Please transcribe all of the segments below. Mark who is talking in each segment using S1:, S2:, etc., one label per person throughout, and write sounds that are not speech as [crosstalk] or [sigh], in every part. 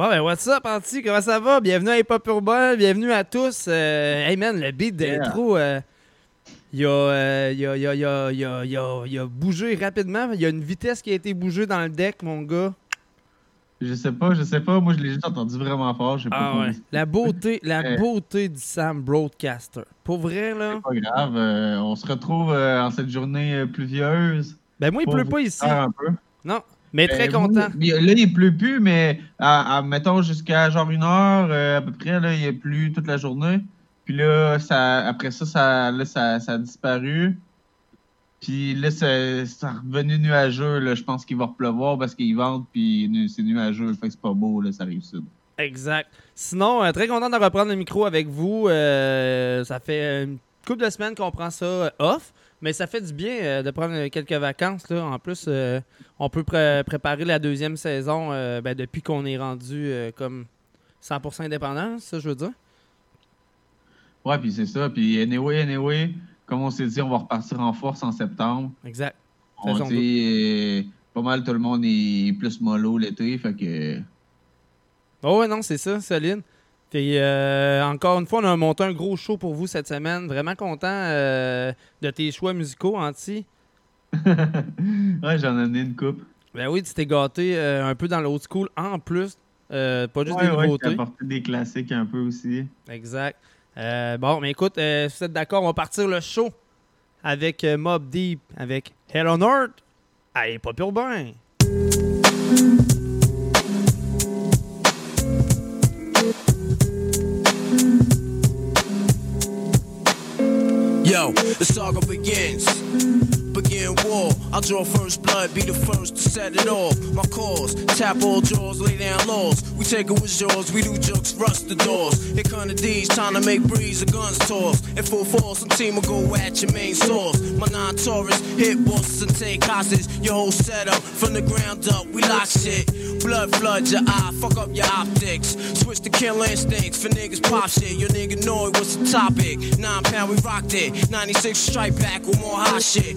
S1: Bon, ben, what's up, Anti? Comment ça va? Bienvenue à Hip Hop Urbain, bienvenue à tous. Euh, hey, man, le beat d'intro, euh, il, a, euh, il, a, il, il, bougé rapidement. Il y a une vitesse qui a été bougée dans le deck, mon gars.
S2: Je sais pas, je sais pas. Moi, je l'ai juste entendu vraiment fort. Je sais
S1: Ah
S2: pas
S1: ouais. La beauté, la [laughs]
S2: Euh.
S1: beauté du Sam Broadcaster. Pour vrai, là.
S2: C'est pas grave. on se retrouve en cette journée pluvieuse.
S1: Ben, moi, il pleut pas ici.
S2: un peu.
S1: Non. Mais très
S2: Euh,
S1: content.
S2: oui, mais Là, il pleut plus, mais à, à- mettons jusqu'à genre une heure euh, à peu près, là, il plu toute la journée. Puis là, ça, après ça, ça, là, ça, ça a disparu. Puis là, c'est revenu nuageux. Là. Je pense qu'il va repleuvoir parce qu'il vente, puis c'est nuageux. Fait que c'est pas beau, là, ça arrive sud.
S1: Exact. Sinon, euh, très content de reprendre le micro avec vous. Euh, ça fait une couple de semaines qu'on prend ça off, mais ça fait du bien euh, de prendre quelques vacances. Là. En plus, euh, on peut pré- préparer la deuxième saison euh, ben, depuis qu'on est rendu comme 100% indépendant, ça je veux dire.
S2: Ouais, puis c'est ça. Puis anyway, anyway, comme on s'est dit, on va repartir en force en septembre.
S1: Exact.
S2: On dit, pas mal tout le monde est plus mollo l'été, fait que...
S1: Oh ouais, non, c'est ça, solide. Puis euh, encore une fois, on a monté un gros show pour vous cette semaine. Vraiment content euh, de tes choix musicaux, Anti. [laughs]
S2: ouais, j'en ai donné une coupe.
S1: Ben oui, tu t'es gâté euh, un peu dans l'old school en plus. pas juste
S2: Ouais,
S1: des
S2: ouais,
S1: nouveautés.
S2: apporté des classiques un peu aussi.
S1: exact. Bon, mais écoute, si vous êtes d'accord, on va partir le show avec Mob Deep, avec Hell on Earth. Allez, pas pur bain.
S3: Yo, the saga begins. Begin war. I'll draw first blood, be the first to set it off. My cause, tap all jaws, lay down laws. We take it with yours, we do jokes, rust the doors. Here come the D's, trying to make breeze, the guns toss. In full force, some team will go at your main source. My non Taurus, hit bosses and take hostage. Your whole setup, from the ground up, we lock shit. Blood flood your eye, fuck up your optics. Switch to kill instincts for niggas pop shit. Your nigga know it was the topic. Nine pound, we rocked it. 96 strike back with more hot shit.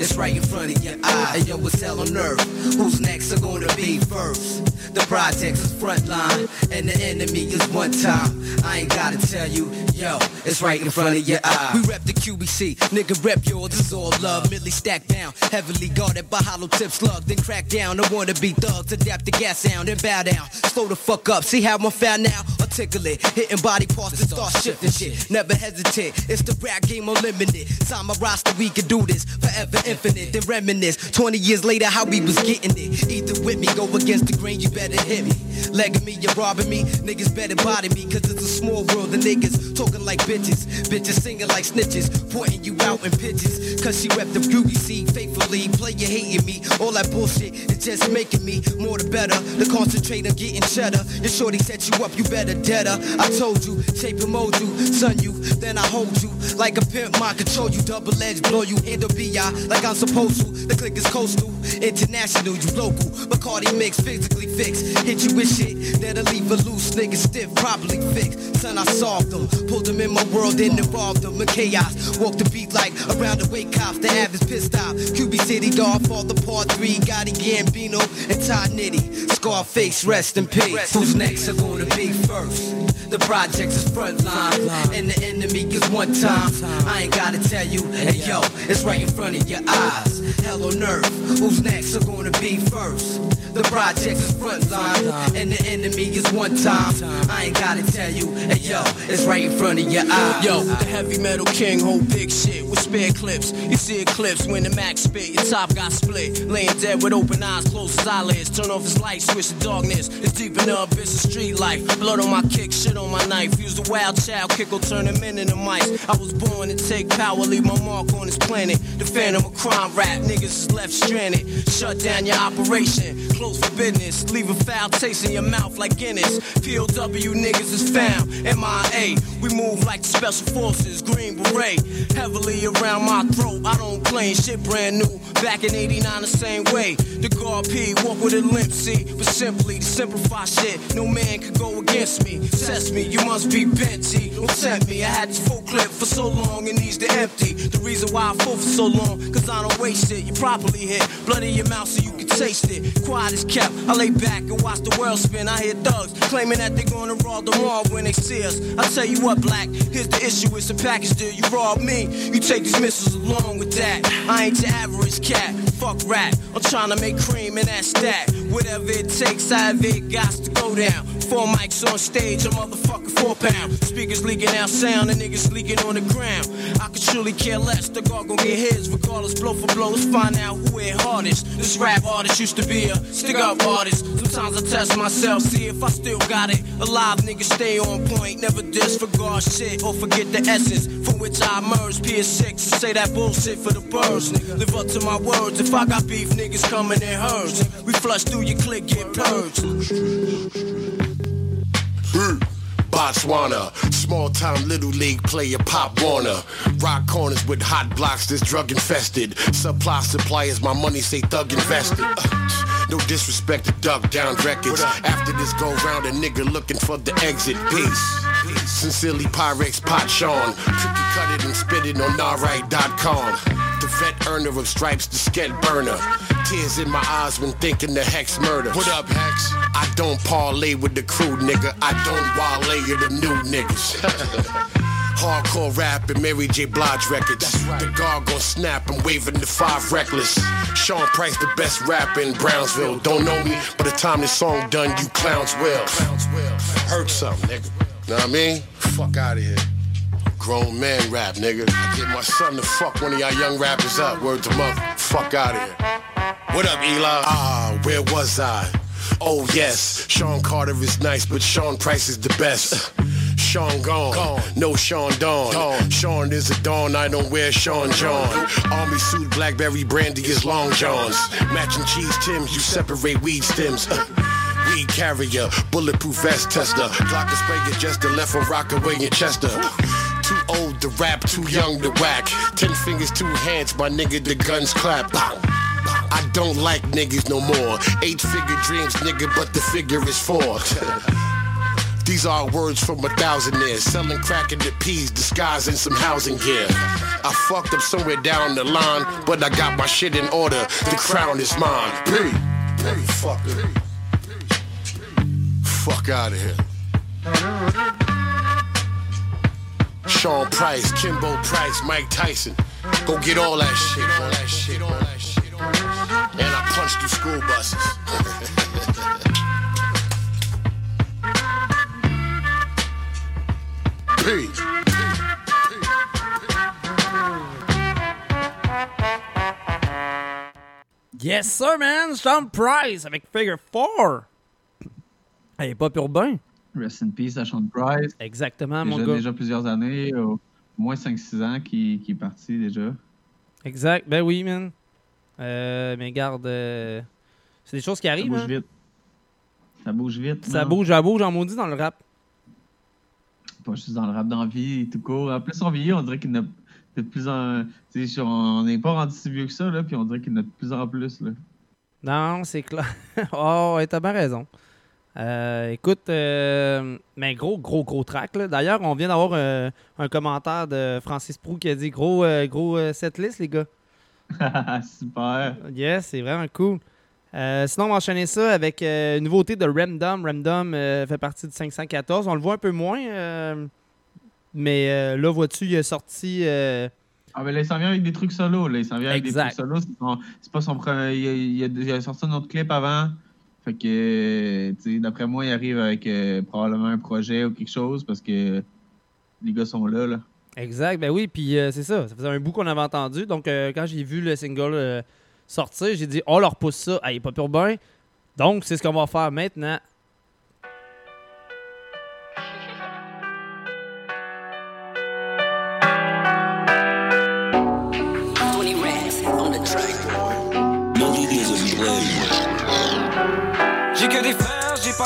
S4: It's right in front of your eye. Hey yo, it's hell on earth. Who's next are gonna be first? The project's is frontline, and the enemy is one time. I ain't gotta tell you. Yo, it's right in front of your eye. We rep the QBC, nigga rep yours, it's all love. Millie stacked down, heavily guarded by hollow tip slug. Then crack down, I wanna be thugs, adapt the gas sound, and bow down. Slow the fuck up, see how I'm found now? Articulate, hitting body parts to start shifting shit. Never hesitate, it's the rap game unlimited. Sign my roster, we can do this forever infinite. Then reminisce 20 years later how we was getting it. Either with me, go against the grain, you better hit me. Legging me, you're robbing me. Niggas better body me, cause it's a small world. The niggas talking like bitches. Bitches singing like snitches. Pointing you out in pitches. Cause she rep the QBC faithfully. Player hating me. All that bullshit is just making me more the better. The concentrate on getting cheddar. Your shorty set you up, you better dead her. I told you, shape and mold you, son you, then I hold you. Like a pimp, mind control you, double edge, blow you, handle BI like I'm supposed to. The click is coastal, international, you local. Bacardi mix, physically fixed. Hit you with shit that'll leave a loose nigga stiff, properly fixed. Son, I solved them, pulled them in my world, then involved them in chaos. Walk the beat like around the way cops, the is pissed off. QB City, Godfather, Part 3, Gotti Gambino, and Todd Nitty. Scarface, rest in peace. Who's next are gonna be first? The projects is front line, and the enemy is one time. I ain't gotta tell you, hey yo, it's right in front of your eyes. Hell on earth, who's next are gonna be first? The projects is front line, and the enemy is one time. I ain't gotta tell you, hey yo, it's right in front of your eyes.
S3: Yo, the heavy metal king hold big shit with spare clips. You see eclipse when the max spit, your top got split. Laying dead with open eyes, closed his eyelids. Turn off his light, switch to darkness. It's deep in the of street life. Blood on my kick, shit on my knife. Use the wild child, kick will turn him in into mice. I was born to take power, leave my mark on this planet. The phantom of crime rap, niggas is left stranded. Shut down your operation. Close for business. Leave a foul taste in your mouth like Guinness. POW niggas is found. MIA. We move like the special forces. Green beret. Heavily around my throat. I don't claim shit brand new. Back in 89 the same way. The guard P. Walk with a limp, see. But simply to simplify shit. No man could go against me. Test me. You must be bent, T. Don't tempt me. I had this full clip for so long. It needs to empty. The reason why I fought for so long. Cause I don't waste it. You properly hit. Blood in your mouth so you can taste it. Quiet is kept. I lay back and watch the world spin. I hear thugs claiming that they're gonna rob the mall when they see us. I tell you what, black, here's the issue. It's a package deal. You rob me, you take these missiles along with that. I ain't your average cat. Fuck rap. I'm trying to make cream in that. Whatever it takes, I have it got to go down. Four mics on stage, a motherfucking four pound. Speakers leaking out sound, and niggas leaking on the ground. I could truly care less. The guard gon' get his, regardless, blow for blow. Let's find out who hit hardest. This rap artist used to be a stick up artist. Sometimes I test myself, see if I still got it. Alive niggas stay on point, never disregard shit or forget the essence from which I emerged. PS6 and say that bullshit for the birds. Live up to my words. If I got beef, niggas coming in herds. We flush through your click, get purged.
S5: Botswana, small town little league player Pop Warner. Rock corners with hot blocks that's drug infested. Supply suppliers, my money say thug invested. Uh, no disrespect to Duck Down Records. After this go round, a nigga looking for the exit. Peace. Sincerely, Pyrex Pot Sean. Cookie cut it and spit it on alright.com. Vet earner of stripes, the sket burner. Tears in my eyes when thinking the Hex murder. What up, Hex? I don't parlay with the crew, nigga. I don't wale with the new niggas. [laughs] Hardcore rap and Mary J. Blige records. The guard gon' snap, I'm waving the five reckless. Sean Price, the best rapper in Brownsville. Don't know me, by the time this song done, you clowns will. Hurt something, nigga. Know what I mean? Fuck out of here. Grown man rap, nigga. I get my son to fuck one of y'all young rappers up. Word to mother. Fuck out of here. What up, Eli? Ah, where was I? Oh yes, Sean Carter is nice, but Sean Price is the best. Sean gone, no Sean Dawn. Sean is a dawn, I don't wear Sean John. Army suit, Blackberry brandy is long johns. Matching cheese Tims, you separate weed stems. Weed carrier, bulletproof vest tester. Glock spray jester, left for Rockaway in Chester. Old to rap, too young to whack. Ten fingers, two hands, my nigga, the guns clap. I don't like niggas no more. Eight figure dreams, nigga, but the figure is four. [laughs] These are words from a thousand years. Selling crack in the peas, disguising some housing gear. I fucked up somewhere down the line, but I got my shit in order. The crown is mine. P. P. Fuck out of here. Sean Price, Kimbo Price, Mike Tyson. Go get all that shit, all that shit, all that shit. And I punched through school buses. [laughs] P.
S1: Yes, sir, man! Sean Price avec Figure 4. Hey, pas urbain.
S2: Rest in peace à Sean Price.
S1: Exactement, mon gars.
S2: déjà plusieurs années, au au moins 5-6 ans qui, qui est parti déjà.
S1: Exact. Ben oui, man. Euh, mais garde, euh, c'est des choses qui
S2: Ça
S1: arrivent.
S2: bouge
S1: hein.
S2: vite. Ça bouge vite.
S1: Ça
S2: non?
S1: bouge, ça bouge en maudit dans le rap.
S2: Pas juste dans le rap d'envie tout court. En plus, on vieillit, on dirait qu'il y en a de plus en. tu sais, on n'est pas rendu si vieux que ça, là, puis on dirait qu'il y en a de plus en plus. Là.
S1: Non, c'est clair. [laughs] oh, ouais, t'as bien raison. Euh, écoute, euh, mais gros, gros, gros track. D'ailleurs, on vient d'avoir euh, un commentaire de Francis Prou qui a dit gros, euh, gros setlist, les gars. [laughs]
S2: Super.
S1: Yes, c'est vraiment cool. Sinon, on va enchaîner ça avec une nouveauté de Ramdom. Ramdom euh, fait partie du 514. On le voit un peu moins, mais là, vois-tu, il est sorti.
S2: Ah, ben là, il s'en vient avec des trucs solo. Là. Il s'en vient avec
S1: Exact.
S2: des trucs solo. C'est pas son premier. Il a, il a- il a sorti un autre clip avant. Fait que, d'après moi, il arrive avec euh, probablement un projet ou quelque chose parce que les gars sont là. là.
S1: Exact, ben oui, puis euh, c'est ça. Ça faisait un bout qu'on avait entendu. Donc, euh, quand j'ai vu le single euh, sortir, j'ai dit, on leur pousse ça. Hey, pas pur bien. Donc, c'est ce qu'on va faire maintenant.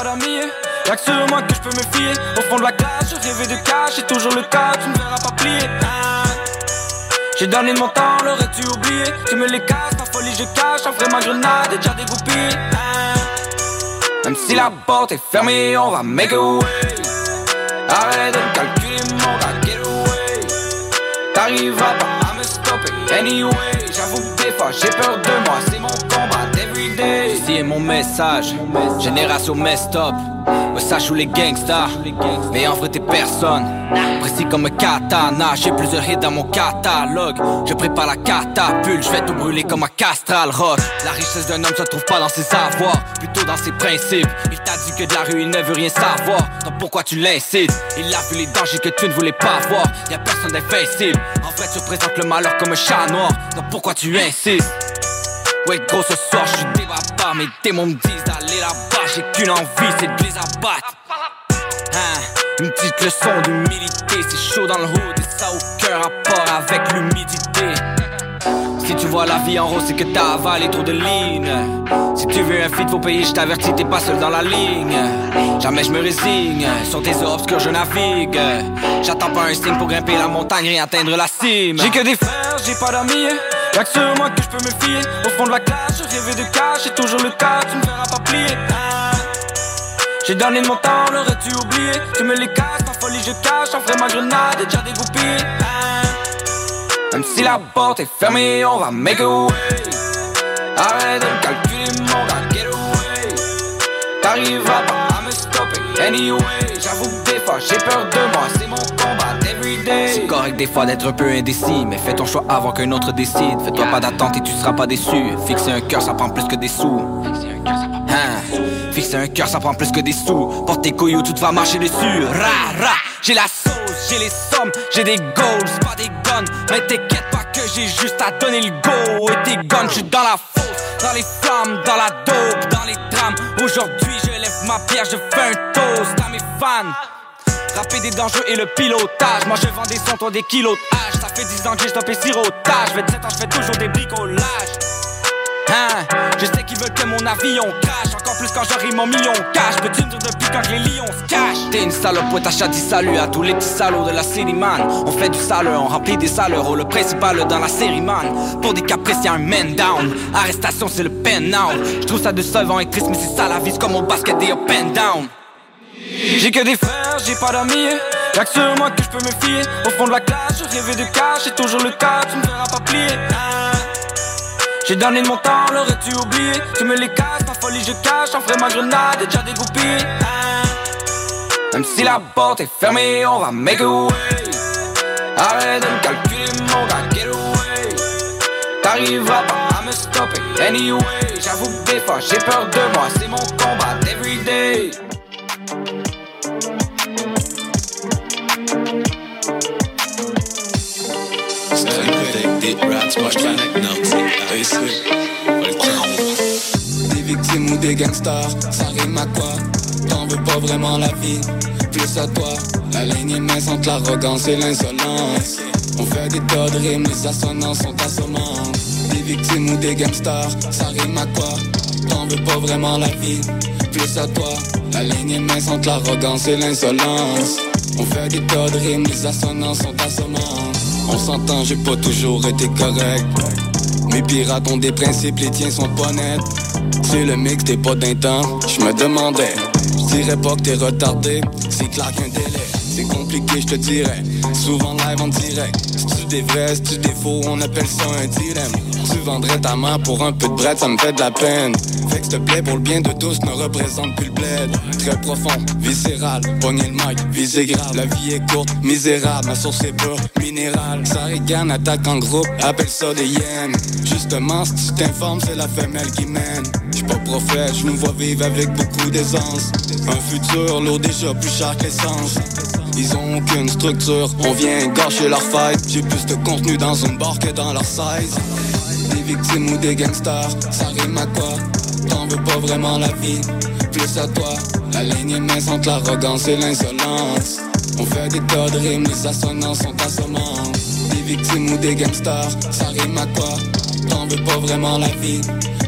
S6: Y'a que sur moi que je peux me fier. Au fond de la classe, je rêvais de cash, c'est toujours le cas, tu ne verras pas plier. Ah. J'ai donné mon temps, l'aurais-tu oublié? Tu me les casses, ma folie je cache, en vrai ma grenade est déjà dégoupillée. Ah. Même si la porte est fermée, on va make a way. Arrête de calculer mon gars, get away. T'arriveras pas à me stopper anyway. J'avoue que des fois j'ai peur de moi, c'est mon combat mon message, génération messed up. Me sache où les gangsters, mais en vrai t'es personne. Précis comme un katana, j'ai plusieurs hits dans mon catalogue. Je prépare la catapulte, je vais tout brûler comme un castral rock. La richesse d'un homme se trouve pas dans ses avoirs, plutôt dans ses principes. Il t'a dit que de la rue il ne veut rien savoir, donc pourquoi tu l'incites? Il a vu les dangers que tu ne voulais pas voir, y a personne d'invincible. En vrai tu représentes le malheur comme un chat noir, donc pourquoi tu insistes? Ouais gros ce soir je suis débat Mes démons me disent d'aller là-bas. J'ai qu'une envie c'est de les abattre. Hein, Une petite leçon d'humilité C'est chaud dans le hood et ça a aucun rapport avec l'humidité si tu vois la vie en rose, c'est que t'as avalé trop de lignes. Si tu veux un feat, faut payer, je t'avertis, t'es pas seul dans la ligne. Jamais je me résigne, sur tes obscurs je navigue. J'attends pas un signe pour grimper la montagne et atteindre la cime. J'ai que des frères, j'ai pas d'amis. Y'a que sur moi que je peux me fier. Au fond de la classe, je rêvais de cash, c'est toujours le cas, tu me verras pas plier. J'ai donné mon temps, l'aurais-tu oublié? Tu me les casses, ma folie je cache, en vrai ma grenade est déjà dégoupillée. Même si la porte est fermée, on va make a way. Arrête de calculer, mon gars, get away. T'arriveras pas à me stopper anyway. J'avoue que des fois j'ai peur de moi, c'est mon combat everyday. C'est correct des fois d'être un peu indécis, mais fais ton choix avant qu'un autre décide. Fais-toi pas d'attente et tu seras pas déçu. Fixer un cœur, ça prend plus que des sous. Hein? Fixer un cœur, ça prend plus que des sous. Porte tes couilles ou tout va marcher dessus. Ra, ra, j'ai la j'ai les sommes, j'ai des goals, pas des guns. Mais t'inquiète pas que j'ai juste à donner le go. Et tes guns, j'suis dans la fosse, dans les flammes, dans la dope, dans les drames. Aujourd'hui, je lève ma pierre, je fais un toast à mes fans. Rapper des dangers et le pilotage. Moi je vends des sons, toi des kilos de. Ça fait 10 ans que j'ai stoppé sirotage. 27 ans, je fais toujours des bricolages. Hein, je sais qu'ils veulent que mon avion crash Encore plus quand j'arrive mon million cash Peux-tu me quand que les lions se cachent T'es une salope, ouais t'as dit salut à tous les petits salauds de la série man On fait du sale, on remplit des saleurs Le principal dans la série man Pour des caprices y'a un man down Arrestation c'est le pen now Je trouve ça décevant et triste mais c'est ça la vie comme au basket des up and down j'ai que des frères, j'ai pas d'amis. Y'a que sur moi que je peux me fier. Au fond de la classe, je rêvais de cash, c'est toujours le cas, tu me verras pas plier. J'ai donné mon temps, l'aurais-tu oublié? Tu me les casses, ma folie je cache, en vrai ma grenade déjà dégoupillée. Ah. Même si la porte est fermée, on va make a way. Arrête de me calculer, mon gars, get away. T'arriveras pas à me stopper anyway. J'avoue que des fois j'ai peur de moi, c'est mon combat everyday.
S7: Des victimes ou des gangsters, ça rime à quoi? T'en veux pas vraiment la vie, plus à toi. La ligne est mince entre l'arrogance et l'insolence. On fait des tas de rimes, les assonances sont assommants Des victimes ou des gangsters, ça rime à quoi? T'en veux pas vraiment la vie, plus à toi. La ligne est mince entre l'arrogance et l'insolence. On fait des tas de rimes, les assonances sont assommants On s'entend, j'ai pas toujours été correct mes pirates ont des principes, les tiens sont pas nets. C'est le mix, t'es pas d'un temps. Je me demandais, je dirais pas que t'es retardé. C'est clair qu'un délai, c'est compliqué, je te dirais. Souvent live en direct. Si tu des si tu des faux, on appelle ça un dilemme. Tu vendrais ta main pour un peu de bread, ça me fait de la peine. Fait que s'il te plaît, pour le bien de tous, ne représente plus le bled. Très profond, viscéral, pogner le mic, visé grave. La vie est courte, misérable, ma source est pas minérale. Ça attaque en groupe, appelle ça des yens. Justement, si tu t'informes, c'est la femelle qui mène. J'suis pas prophète, je nous vois vivre avec beaucoup d'aisance. Un futur lourd déjà plus cher que. Ils ont aucune structure, on vient gâcher leur fight. J'ai plus de contenu dans une barre que dans leur size. Des victimes ou des gangsters, ça rime à quoi? T'en veux pas vraiment la vie, plus à toi. La ligne est mince entre l'arrogance et l'insolence. On fait des tas de rimes, les assonances sont assommants. Des victimes ou des gangsters, ça rime à quoi? T'en veux pas vraiment la vie,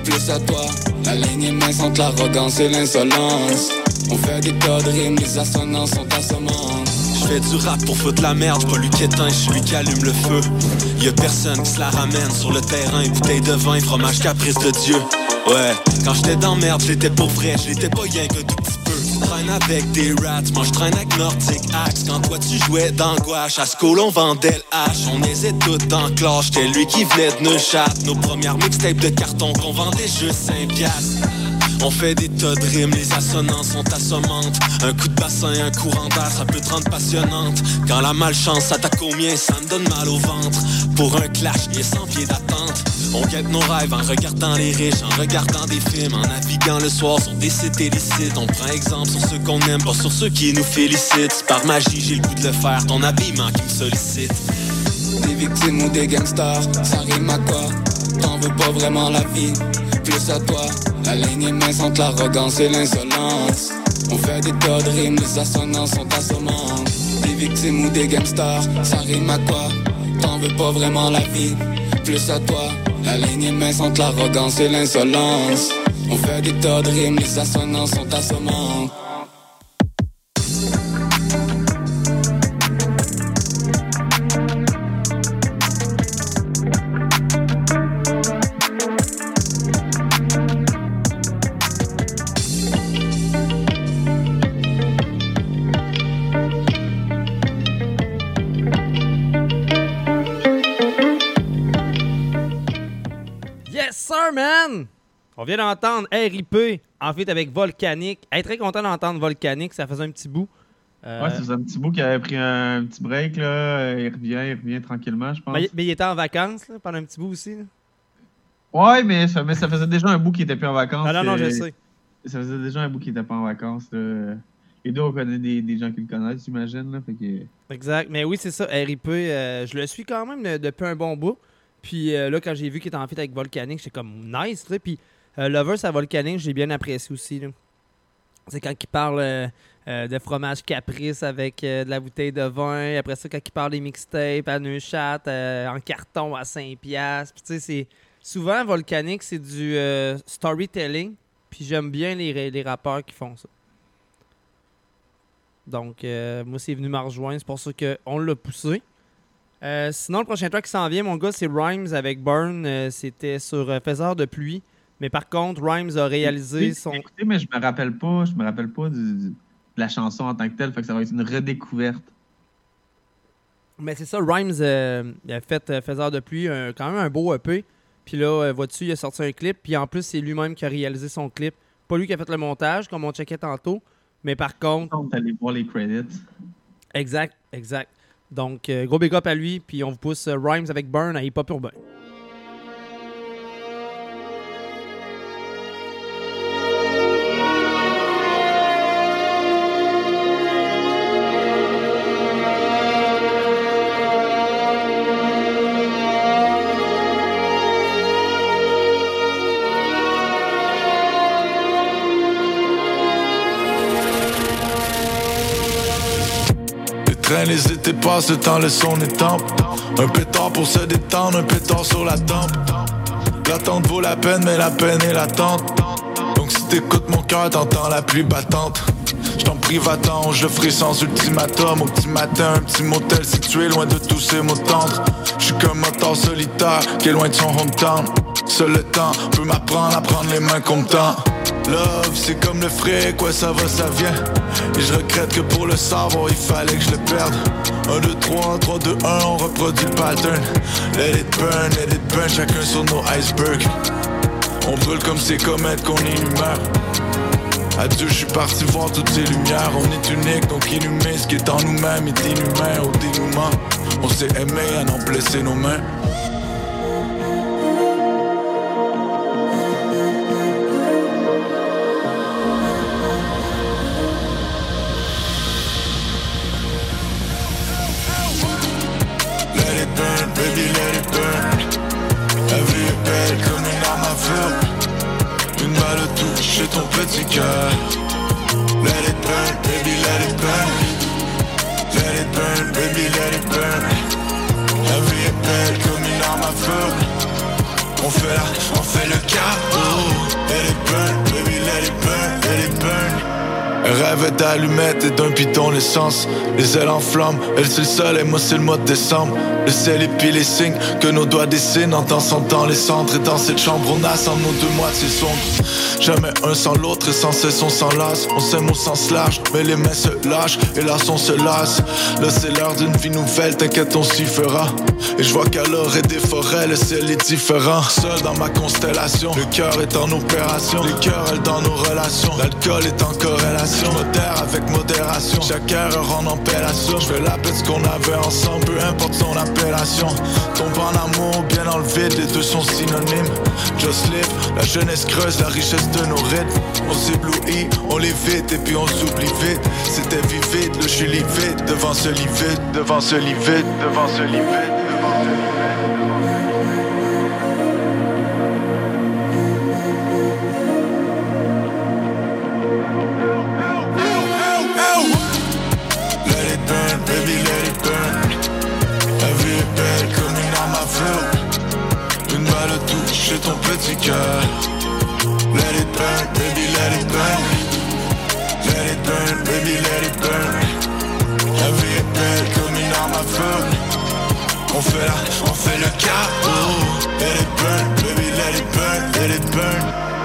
S7: plus à toi. La ligne est mince entre l'arrogance et l'insolence. On fait des tas de rimes, les assonances sont assommants.
S8: Je fais du rap pour foutre la merde, pas lui qui éteint, je suis lui qui allume le feu. Y'a personne qui se la ramène sur le terrain, bouteille de vin, fromage caprice de Dieu. Ouais, quand j'étais dans merde, j'étais pour vrai, j'étais pas rien que tout traîne avec des rats, moi je traîne avec Nordic Axe. Quand toi tu jouais d'angoisse, à School on vendait le. On hésite tout dans classe, j'étais lui qui venait de Neuchâtel. Nos premières mixtapes de carton qu'on vendait juste 5 piastres. On fait des tas de rimes, les assonances sont assommantes. Un coup de bassin, un courant d'air, ça peut te rendre passionnante. Quand la malchance s'attaque au mien, ça me donne mal au ventre. Pour un clash, il y a 100 pieds d'attente. On guette nos rêves en regardant les riches, en regardant des films, en naviguant le soir sur des sites illicites. On prend exemple sur ceux qu'on aime, pas sur ceux qui nous félicitent. Par magie, j'ai le goût de le faire, ton habillement qui me sollicite.
S7: Des victimes ou des gangsters, ça rime à quoi? T'en veux pas vraiment la vie, plus à toi. La ligne est mince entre l'arrogance et l'insolence. On fait des tas de rimes, les assonances sont assommantes. Des victimes ou des gangsters, ça rime à quoi? T'en veux pas vraiment la vie, plus à toi. La ligne est mince entre l'arrogance et l'insolence. On fait des tas de rimes, les assonances sont assommantes.
S1: On vient d'entendre RIP en fait avec Volcanic. Hey, très content d'entendre Volcanic, ça faisait un petit bout. Euh,
S2: Ouais, c'est un petit bout qui avait pris un petit break, là. Il revient, il revient tranquillement, je pense.
S1: mais, mais il était en vacances là, pendant un petit bout aussi. là.
S2: Ouais, mais ça, mais ça faisait déjà un bout qui était plus en vacances.
S1: Ah non, non, je
S2: euh,
S1: sais.
S2: Ça faisait déjà un bout qui était pas en vacances, là. Les deux, on connaît des, des gens qui le connaissent, j'imagine, que...
S1: Exact. Mais oui, c'est ça. RIP, euh, je le suis quand même depuis un bon bout. Puis euh, là, quand j'ai vu qu'il était en fait avec Volcanic, j'étais comme nice. Puis euh, Lovers à Volcanic, j'ai bien apprécié aussi. C'est quand il parle euh, euh, de fromage caprice avec euh, de la bouteille de vin. Après ça, quand il parle des mixtapes à Neuchâtel en carton à 5$. Puis tu sais. Souvent, Volcanic, c'est du storytelling. Puis j'aime bien les, les rappeurs qui font ça. Donc, euh, moi, c'est venu me rejoindre. C'est pour ça qu'on l'a poussé. Sinon, le prochain track qui s'en vient, mon gars, c'est Rhymes avec Burn. C'était sur Faiseur de pluie. Mais par contre, Rhymes a réalisé son.
S2: écouté, mais je me rappelle pas, je me rappelle pas du- du- de la chanson en tant que telle, fait que ça va être une redécouverte.
S1: Mais c'est ça, Rhymes euh, il a fait euh, Faiseur de pluie, un- quand même un beau EP. Puis là, euh, vois-tu, il a sorti un clip. Puis en plus, c'est lui-même qui a réalisé son clip. Pas lui qui a fait le montage, comme on checkait tantôt. Mais par contre,
S2: On est allé voir les credits.
S1: exact, exact. Donc, euh, gros big up à lui. Puis on vous pousse euh, Rhymes avec Burn à Hip Hop Urbain.
S9: Trains, les étés passent, le temps, le son est tempe. Un pétard pour se détendre, un pétard sur la tempe. L'attente vaut la peine, mais la peine est l'attente. Donc si t'écoutes mon cœur, t'entends la pluie battante. J't'en prie, va-t'en, je le ferai sans ultimatum. Au petit matin, un petit motel situé loin de tous ces mots tendres. J'suis comme un temps solitaire qui est loin de son hometown. Seul le temps peut m'apprendre à prendre les mains comme temps. Love, c'est comme le fric, quoi ça va, ça vient. Et je regrette que pour le savoir, il fallait que je le perde. 1, 2, 3, 3, 2, 1, on reproduit le pattern. Let it burn, let it burn, chacun sur nos icebergs. On brûle comme ces comètes qu'on énumère. Adieu, je suis parti voir toutes ces lumières. On est unique, donc inhumé. Ce qui est en nous-mêmes est inhumain au dénouement. On s'est aimé à n'en blesser nos mains. Touche ton petit cœur. Let it burn, baby, let it burn. Let it burn, baby, let it burn. La vie est belle comme une arme à feu. On fait la, on fait le chaos. Let it burn, baby, let it burn, let it burn.
S10: Boîte d'allumettes et d'un bidon d'essence. Les ailes en flammes, elle c'est le soleil, moi c'est le mois de décembre. Le ciel et puis les signes que nos doigts dessinent en dansant dans les centres. Et dans cette chambre, on a sans nos deux moitiés sombres. Jamais un sans l'autre et sans cesse on s'enlace. On s'aime au sens large, mais les mains se lâchent et là on se lasse. Là c'est l'heure d'une vie nouvelle, t'inquiète, on s'y fera. Et je vois qu'à l'orée des forêts, le ciel est différent. Seul dans ma constellation, le cœur est en opération. Les cœurs, elles dans nos relations. L'alcool est en corrélation. Modère avec modération. Chaque erreur en appellation. Je fais la ce qu'on avait ensemble, peu importe son appellation. Tombe en amour, bien vide, les deux sont synonymes. Just live, la jeunesse creuse la richesse de nos rythmes. On s'éblouit, on les et puis on s'oublie vite. C'était vivide, le je suis vite devant ce lit vide, devant ce lit vide, devant ce lit vide, devant ce lit vide. Touche ton petit cœur. Let it burn, baby, let it burn. Let it burn, baby, let it burn. La vie est belle comme une arme à feu. On fait la, on fait le chaos. Let it burn, baby, let it burn, let it burn.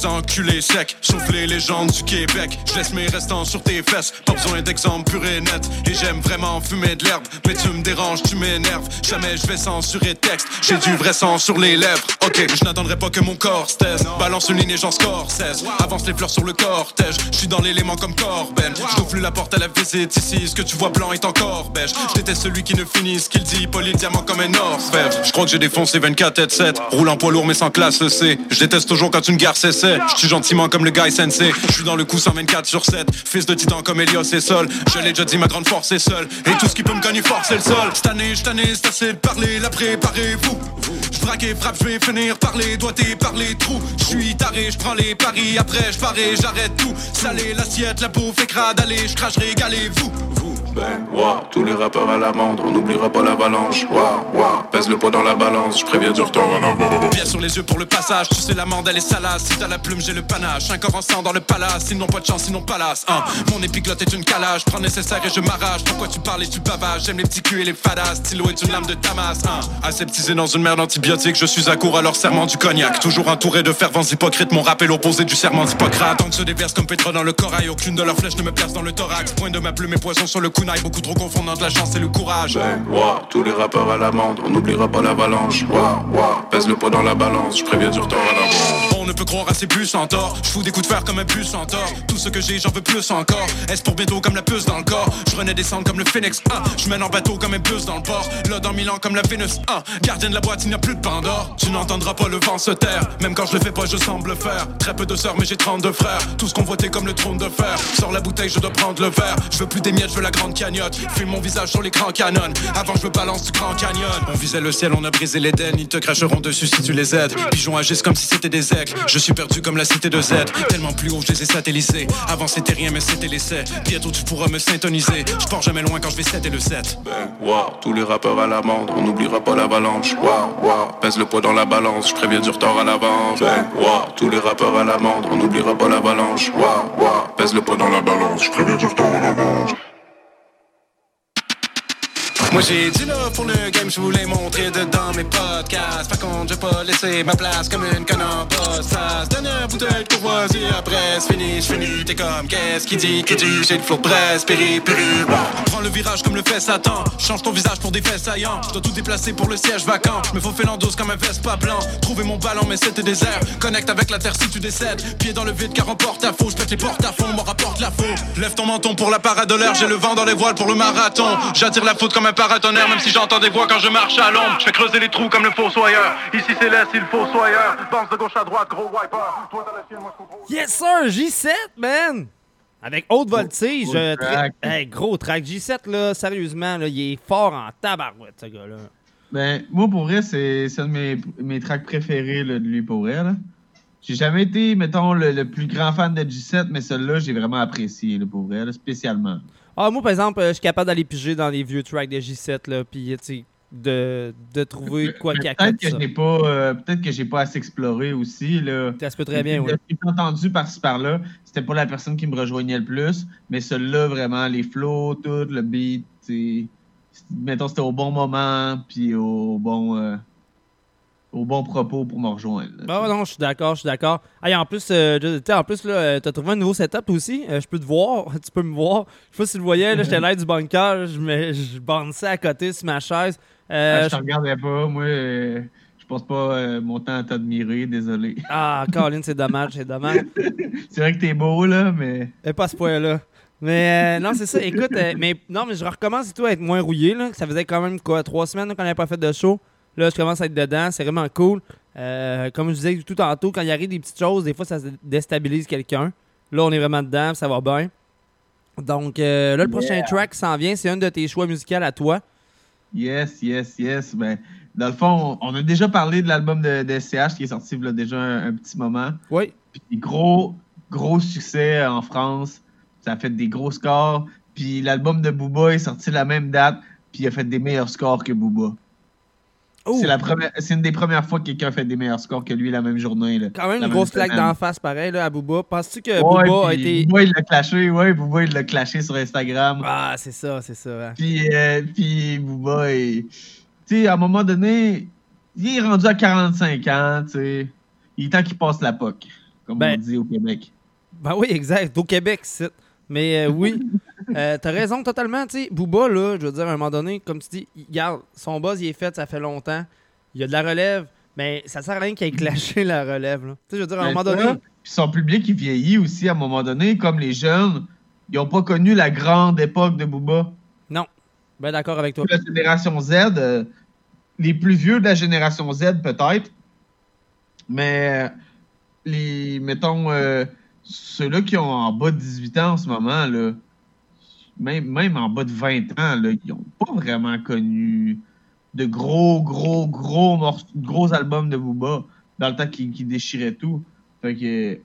S11: Les enculer secs, sauf les légendes du Québec. Je laisse mes restants sur tes fesses, pas besoin d'exemple pur et net. Et j'aime vraiment fumer de l'herbe, mais tu me déranges, tu m'énerves. Jamais je vais censurer texte, j'ai du vrai sang sur les lèvres. Ok, je n'attendrai pas que mon corps se taise. Balance une ligne et j'en score 16. Avance les fleurs sur le cortège, je suis dans l'élément comme Corben. Je la porte à la visite ici, ce que tu vois blanc est encore beige. Je celui qui ne finit ce qu'il dit, poli diamant comme un orfèvre. Je crois que j'ai défoncé 24 tête 7, roule en poids lourd mais sans classe C. Je déteste toujours quand une gare Je suis gentiment comme le guy sensei. Je suis dans le coup 124 sur 7. Fils de titan comme Elios et Sol. Je l'ai déjà dit, ma grande force est seule. Et tout ce qui peut me gagner fort, c'est le sol. Cette année, cette c'est de parler. La préparez-vous. Je braque et frappe, je vais finir par les doigtés, par les trous. Je suis taré, je les paris. Après, je parais, j'arrête tout. Salé, l'assiette, la bouffe, écrade, allez, je crache, régalez-vous.
S12: Ben, tous les rappeurs à l'amende, on n'oubliera pas l'avalanche. Wow, wow, pèse le poids dans la balance, je préviens du avant.
S11: Bien sur les yeux pour le passage, tu sais l'amende elle est salace. Si t'as la plume, j'ai le panache. Un corps en sang dans le palace, sinon pas de chance, sinon palace. Hein. Mon épiglotte est une calage, prends nécessaire et je m'arrache. Pourquoi tu parles et tu bavages? J'aime les petits culs et les fadas. Stylo est une lame de Damas. Hein. Aseptisé dans une merde antibiotique, je suis à court à leur serment du cognac. Toujours entouré de fervents hypocrites, mon rap est l'opposé du serment d'Hippocrate. Tant que se déverse comme pétrole dans le corail, aucune de leurs flèches ne me perce dans le thorax. Point de ma plume et poison sur le kunai, beaucoup trop confondant de la chance et le courage.
S12: Ben, wow, tous les rappeurs à l'amende, on n'oubliera pas l'avalanche. Wow, wow, pèse le poids dans la balance, je préviens du retour en avant.
S11: On ne peut croire à ces bus en tort. Je fous des coups de fer comme un bus en tort. Tout ce que j'ai, j'en veux plus encore. Est-ce pour bientôt comme la puce dans le corps? Je renais descendre comme le phoenix. Ah, je mène en bateau comme un bus dans le port. Là dans Milan comme la Vénus. Ah, gardien de la boîte, il n'y a plus de Pandore. Tu n'entendras pas le vent se taire. Même quand je le fais pas, je semble faire. Très peu de sœurs, mais j'ai 32 frères. Tous convoités comme le trône de fer. Sors la bouteille, je dois prendre le verre. Je veux plus des miettes, je veux la grande Filme mon visage sur l'écran canon. Avant, je me balance du grand canyon. On visait le ciel, on a brisé l'Éden. Ils te cracheront dessus si tu les aides. Pigeons agissent comme si c'était des aigles. Je suis perdu comme la cité de Z. Tellement plus haut, je les ai satellisés. Avant, c'était rien, mais c'était l'essai. Bientôt, tu pourras me syntoniser. Je pars jamais loin quand je vais 7 et le 7.
S12: Ben, wow, tous les rappeurs à l'amende, on n'oubliera pas l'avalanche. Wow, wow, pèse le poids dans la balance, je préviens du retard à l'avance. Ben, wow, tous les rappeurs à l'amende, on n'oubliera pas l'avalanche. Wow, wow, pèse le poids dans la balance, je préviens du retard à l'avance.
S11: Moi j'ai dit là pour le game, je voulais montrer dedans mes podcasts. Par contre, j'ai pas laissé ma place comme une conne en. Ça se donne un de courvoisier, après c'est fini, je finis. T'es comme, qu'est-ce qui dit, qui dit, j'ai le flow presse, péri, péri. Prends le virage comme le fait Satan. Change ton visage pour des faits saillants. Dois tout déplacer pour le siège vacant. Me faut l'endos comme un veste pas blanc. Trouver mon ballon, mais c'était désert. Connecte avec la terre si tu décèdes. Pied dans le vide car emporte ta faux. Je pète les portes à fond, m'en rapporte la faux. Lève ton menton pour la parade de l'air. J'ai le vent dans les voiles pour le marathon. J'attire la faute comme un paratonnerre, même si j'entends des voix quand je marche à l'ombre. Je fais creuser les trous comme le fossoyeur. Ici c'est l'est, il faut soyeur. Pense de gauche à droite, gros wiper. Toi t'as la chienne, moi je.
S1: Yes, sir, J7, man! Avec haute voltige.
S2: Gros
S1: euh,
S2: track.
S1: tra- hey, gros track. J7, là, sérieusement, là, il est fort en tabarouette, ce gars-là.
S2: Ben, moi, pour vrai, c'est c'est un de mes, mes tracks préférés là, de lui, pour vrai. J'ai jamais été, mettons, le, le plus grand fan de G7, mais celui-là, j'ai vraiment apprécié, là, pour vrai, là, spécialement.
S1: Ah, moi, par exemple, euh, je suis capable d'aller piger dans les vieux tracks de J7, là, puis, de, de trouver quoi qu'il y a
S2: Peut-être que je n'ai pas, euh, peut-être que j'ai pas assez exploré aussi, là.
S1: Ça se peut très bien, oui.
S2: Entendu par-ci par-là, c'était pas la personne qui me rejoignait le plus, mais celui-là, vraiment, les flows, tout, le beat, mettons, c'était au bon moment, puis au bon, euh, au bon propos pour me rejoindre. là,
S1: Ah, non, je suis d'accord, je suis d'accord. Hey, en plus, euh, en plus, là, euh, t'as trouvé un nouveau setup aussi. Euh, je peux te voir, [laughs] tu peux me voir. Je sais pas si tu le voyais, là, j'étais l'air du bunker, je me, je bounçais à côté sur ma chaise. Euh,
S2: Ah, je te regardais pas, moi, je passe pas mon temps à t'admirer, désolé.
S1: Ah, Colin, c'est dommage, c'est dommage. [laughs]
S2: C'est vrai que t'es beau, là, mais.
S1: Et pas à ce point-là. Mais euh, non, c'est ça. Écoute, euh, mais non, mais je recommence tout à être moins rouillé. Là. Ça faisait quand même quoi, trois semaines là, qu'on n'avait pas fait de show. Là, je commence à être dedans. C'est vraiment cool. Euh, comme je disais tout tantôt, quand il arrive des petites choses, des fois, ça déstabilise quelqu'un. Là, on est vraiment dedans, ça va bien. Donc, euh, là, le prochain track qui s'en vient, c'est un de tes choix musicaux à toi.
S2: Yes, yes, yes. Ben, dans le fond, on a déjà parlé de l'album de, de SCH qui est sorti a déjà un, un petit moment.
S1: Oui.
S2: Puis gros, gros succès en France. Ça a fait des gros scores. Puis l'album de Booba est sorti la même date. Puis il a fait des meilleurs scores que Booba.
S1: Oh,
S2: C'est la première, c'est une des premières fois que quelqu'un fait des meilleurs scores que lui la même journée. Là.
S1: quand même une grosse
S2: même
S1: claque
S2: semaine.
S1: d'en face, pareil, là, à Booba. Penses-tu que
S2: Ouais,
S1: Booba a été.
S2: Booba, il l'a clashé. Ouais, Booba, il l'a clashé sur Instagram.
S1: Ah, c'est ça, c'est ça. hein.
S2: Puis, euh, puis Booba, il- tu sais, à un moment donné, il est rendu à 45 ans, tu sais. Il est temps qu'il passe la POC, comme
S1: Ben,
S2: on dit au Québec.
S1: Ben oui, exact. Au Québec, c'est. Mais euh, oui, [laughs] euh, t'as raison totalement. Tu sais, Booba, là, je veux dire, à un moment donné, comme tu dis, regarde, son buzz, il est fait, ça fait longtemps. Il y a de la relève, mais ça sert à rien qu'il ait clasher la relève. là. Tu sais, je veux dire, à un moment donné.
S2: Puis son public, il vieillit aussi à un moment donné, comme les jeunes. Ils n'ont pas connu la grande époque de Booba.
S1: Non. Ben d'accord avec toi.
S2: La génération Z, euh, les plus vieux de la génération Z, peut-être. Mais, les, mettons, euh, ceux-là qui ont en bas de 18 ans en ce moment, là, même, même en bas de 20 ans, là, ils n'ont pas vraiment connu de gros, gros, gros, morce- gros albums de Booba dans le temps qui, qui déchirait tout. Fait que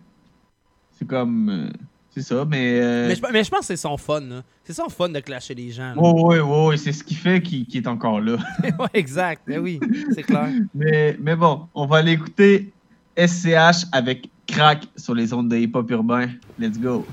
S2: c'est comme. euh, c'est ça, mais. euh,
S1: Mais je, mais je pense que c'est son fun. C'est son fun de clasher les gens.
S2: ouais, ouais, ouais, c'est ce qui fait qu'il est encore là. [laughs]
S1: ouais, exact. Ben oui, c'est clair. [laughs]
S2: mais, mais bon, on va aller écouter SCH avec Crack sur les ondes de hip-hop urbain. Let's go.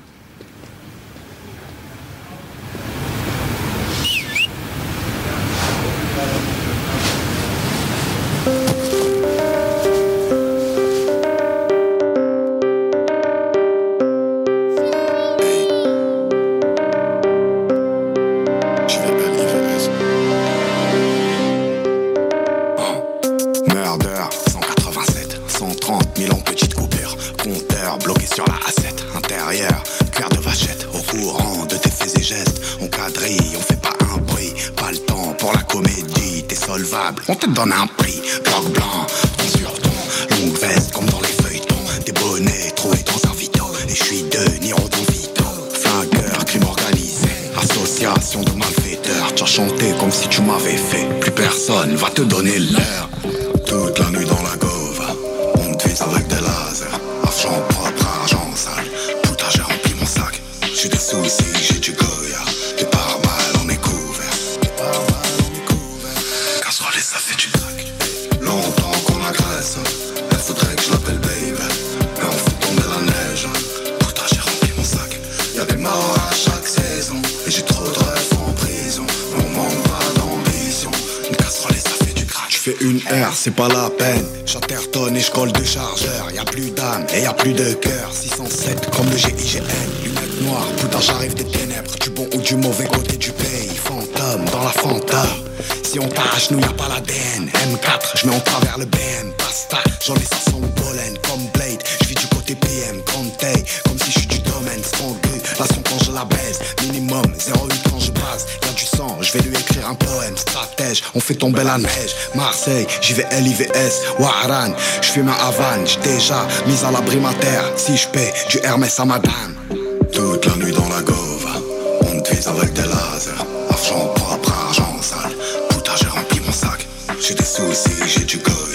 S13: Fais une R, c'est pas la peine. J'intertonne et je colle deux chargeurs. Y a plus d'âme et y a plus de cœur. 607 comme le GIGN. Lunettes noires, putain, j'arrive des ténèbres. Du bon ou du mauvais côté du pays. Fantôme dans la fanta. Si on t'arrache, nous y a pas l'ADN. M4, je mets en travers le BM. Pasta, j'en ai 500 le pollen. Comme Blade, je vis du côté PM. Grande Stratège, on fait tomber la neige. Marseille, j'y vais LIVS. Waran, je fume un Havane. Déjà mis à l'abri ma terre. Si je paie du Hermès à madame. Toute la nuit dans la gove. On te vise avec des lasers. Argent propre, argent sale. Putain, j'ai rempli mon sac. J'ai
S14: soucis, j'ai du Goya.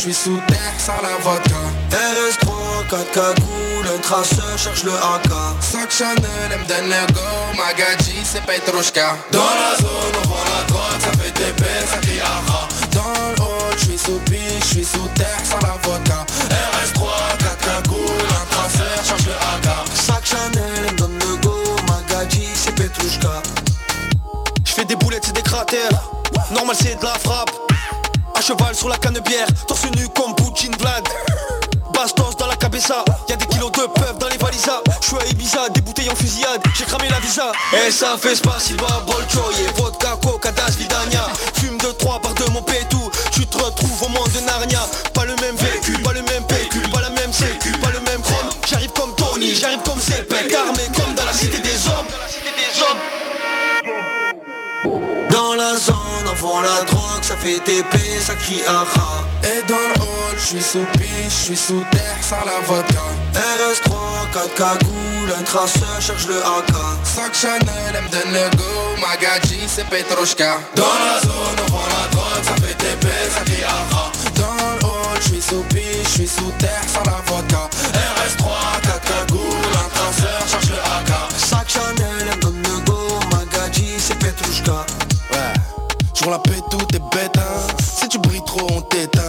S14: Suis sous terre, sans la vodka.
S15: RS3, 4 cagoules, un traceur cherche le AK.
S14: Sac Chanel, le go, Magadji, c'est Petrushka. Dans la zone, on vend la drogue, ça fait TP, ça crie aha. Dans le hall, je suis sous piche, je suis sous terre, sans la vodka. RS3, 4 cagoules, un traceur, cherche le AK.
S15: Sac Chanel, le go, Magadji, c'est Petrushka.
S16: Je fais des boulettes, c'est des cratères. Normal, c'est de la frappe. Cheval sur la canne de bière, torse nu comme Poutine Vlad. Bastos dans la cabeza, y'a des kilos de peuf dans les valisas. J'suis à Ibiza, des bouteilles en fusillade, j'ai cramé la visa. Et ça fait spasiba, bolchoye, vodka, coca, das, vidania. Fume de trois par de mon pétou, tu te retrouves au monde de Narnia. Pas le même véhicule, pas le même pécule, pas la même sécu, pas le même chrome. J'arrive comme Tony, j'arrive comme Zepek, armé comme dans la cité des hommes.
S15: Dans la zone, on la drogue, ça fait TP, ça crie aha.
S14: Et dans le hall, je suis sous piche, je suis sous terre, sans la vodka.
S15: RS3, 4 cagoules, un traceur cherche le AK.
S14: Sac Chanel, elle me donne le go, Magadji, c'est Petrushka. Dans la zone, on vend la drogue, ça fait TP, ça crie aha. Dans le hall, je suis sous piche, je suis sous terre, sans la vodka. RS3, la paix, tout est bête, hein. Si tu brilles trop, on t'éteint.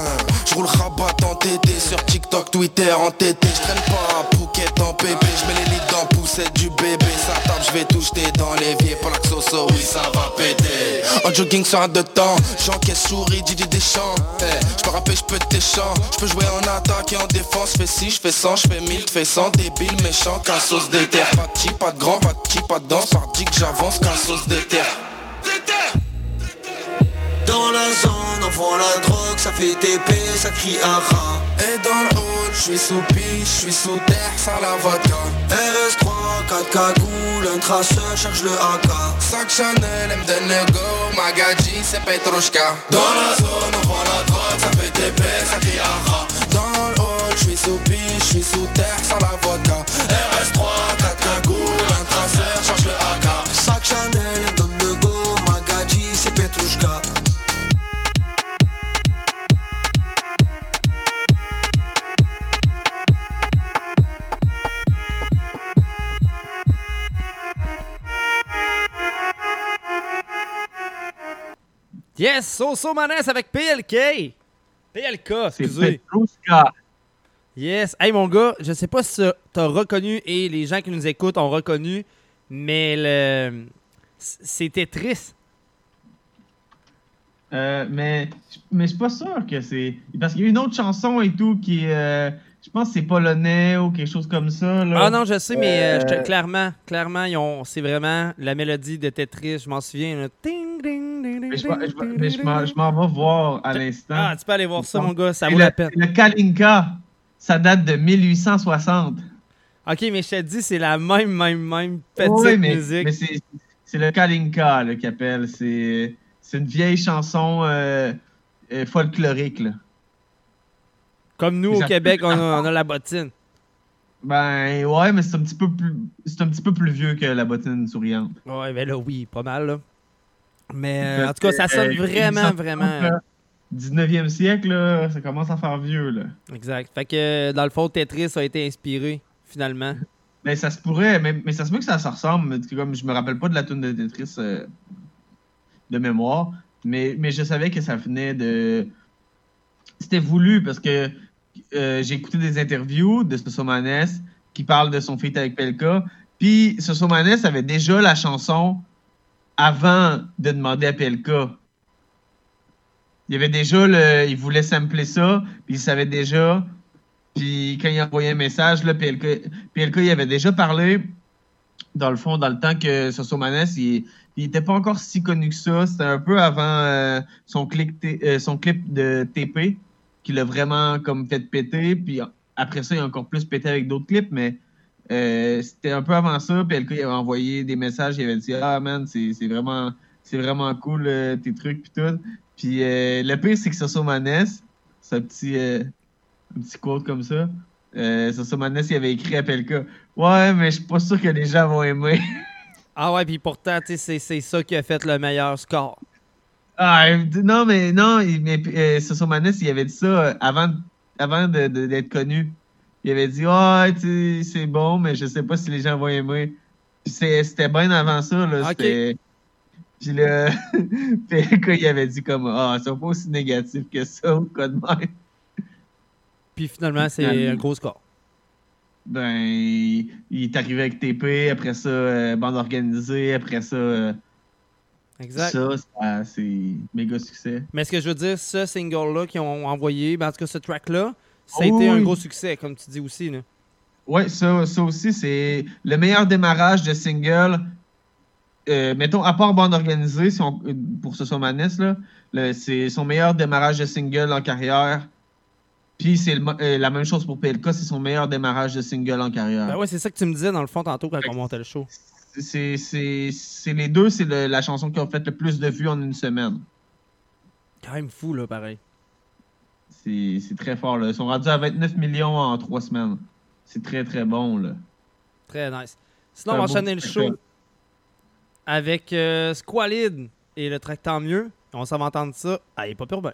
S14: Je roule rabat en TT sur TikTok, Twitter en TT. Je traîne pas un Phuket en pépé. Je mets les lits dans poussette du bébé. Ça tape, je vais tout jeter dans l'évier. Pour la xoxo, oui, ça va péter. En jogging sur un de temps, j'encaisse souris, Didi Deschamps. Hey, je peux rapper, je peux t'échant. Je peux jouer en attaque et en défense. Fais 6, je fais 100, je fais 1000, fais 100. Débile, méchant, qu'un sauce de terre. Pas de qui, pas de grand, pas de qui, pas de danse. Par dit que j'avance, qu'un sauce de terre.
S15: Dans la zone, on vend la drogue, ça fait TP, ça crie aha.
S14: Et dans le hall, je suis sous piche, je suis sous terre, sans la vodka.
S15: RS3, 4 cagoules, un traceur cherche le AK.
S14: Sac Chanel, elle me donne le go, Magadji, c'est Petrushka. Dans la zone, on vend la drogue, ça fait TP, ça crie aha. Dans le hall, je suis sous piche, je suis sous terre, sans la vodka. RS3, 4 cagoules,
S1: Yes, Soso Maness avec PLK. PLK,
S2: C'est
S1: excusez. Yes. Hey, mon gars, je sais pas si t'as reconnu et les gens qui nous écoutent ont reconnu, mais le... c'était triste.
S2: Euh, mais mais je suis pas sûr que c'est. Parce qu'il y a une autre chanson et tout qui est. euh, je pense que c'est polonais ou quelque chose comme ça. Là.
S1: Ah non, je sais, mais euh, je
S2: Euh,
S1: clairement, clairement, ils ont- c'est vraiment la mélodie de Tetris. Je m'en souviens. là. Ding, ding, ding,
S2: Mais je m'en- je mais je vais voir à l'instant.
S1: Ah, tu peux aller voir ça, mon gars, ça vaut
S2: le-
S1: la peine.
S2: Le Kalinka, ça date de 1860.
S1: Ok, mais je te dis, c'est la même, même, même petite
S2: Oui, mais,
S1: musique.
S2: mais c'est le Kalinka là, qu'il appelle. C'est une vieille chanson euh, euh, folklorique. Là.
S1: Comme nous, au Québec, on a, on a la bottine.
S2: Ben ouais, mais c'est un petit peu plus c'est un petit peu plus vieux que la bottine souriante.
S1: Ouais, ben là, oui, pas mal, là. Mais euh, en tout cas, ça
S2: Euh,
S1: sonne vraiment,
S2: 1860,
S1: vraiment.
S2: là, 19e siècle, là, ça commence à faire vieux. Là.
S1: Exact. Fait que, dans le fond, Tetris a été inspiré, finalement.
S2: Mais ça se pourrait, mais, mais ça se peut que ça se ressemble. mais Comme je me rappelle pas de la tune de Tetris euh, de mémoire, mais, mais je savais que ça venait de. C'était voulu parce que euh, j'ai écouté des interviews de Sosomanes qui parle de son feat avec Pelka. Puis Sosomanes avait déjà la chanson avant de demander à Pelka. Il avait déjà le. Il voulait sampler ça, puis il savait déjà. Puis quand il envoyait un message, là, PLK, il avait déjà parlé, dans le fond, dans le temps que Sosomanes, il, il était pas encore si connu que ça. C'était un peu avant euh, son, euh, son clip de TP, qu'il a vraiment comme fait péter. Puis après ça, il a encore plus pété avec d'autres clips, mais euh, c'était un peu avant ça. PLK, il avait envoyé des messages, il avait dit Ah man, c'est vraiment, vraiment cool euh, tes trucs, puis tout. Puis euh, le pire, c'est que Sosomanes, c'est un petit, euh, un petit quote comme ça. Euh, Sosomanes, il avait écrit à Pelka Ouais, mais je suis pas sûr que les gens vont aimer.
S1: Ah ouais, puis pourtant, c'est ça qui a fait le meilleur score.
S2: Ah, non, mais non, mais euh, il avait dit ça euh, avant, avant de- de- d'être connu. Il avait dit sais, c'est bon, mais je sais pas si les gens vont aimer. C'était bien avant ça, là. Puis là, [laughs] Pelka, il avait dit comme Ah, c'est pas aussi négatif que ça, ou quoi de même.
S1: Puis finalement, c'est un gros score.
S2: Ben, il, il est arrivé avec TP, après ça, euh, bande organisée, après ça, euh,
S1: Exact.
S2: ça, ça, c'est méga succès.
S1: Mais ce que je veux dire, ce single-là qu'ils ont envoyé, ben, en tout cas, ce track-là, ça a
S2: Oh
S1: été un gros succès, comme tu dis aussi. Là.
S2: Ouais, ça, ça aussi, c'est le meilleur démarrage de single. euh, mettons, à part bande organisée, si on, pour ce Somanes, c'est son meilleur démarrage de single en carrière. Puis c'est euh, la même chose pour PLK, c'est son meilleur démarrage de single en carrière.
S1: Ben ouais, c'est ça que tu me disais dans le fond tantôt quand on montait le show.
S2: C'est les deux, c'est le- la chanson qui a fait le plus de vues en une semaine.
S1: Quand même fou, là, pareil.
S2: C'est très fort. Là. Ils sont rendus à 29 millions en trois semaines. C'est très, très bon. Là.
S1: Très nice. Sinon, on va enchaîner le show avec euh, Squalid et le track Tant mieux. On s'en va entendre ça. Allez, pas pire ben.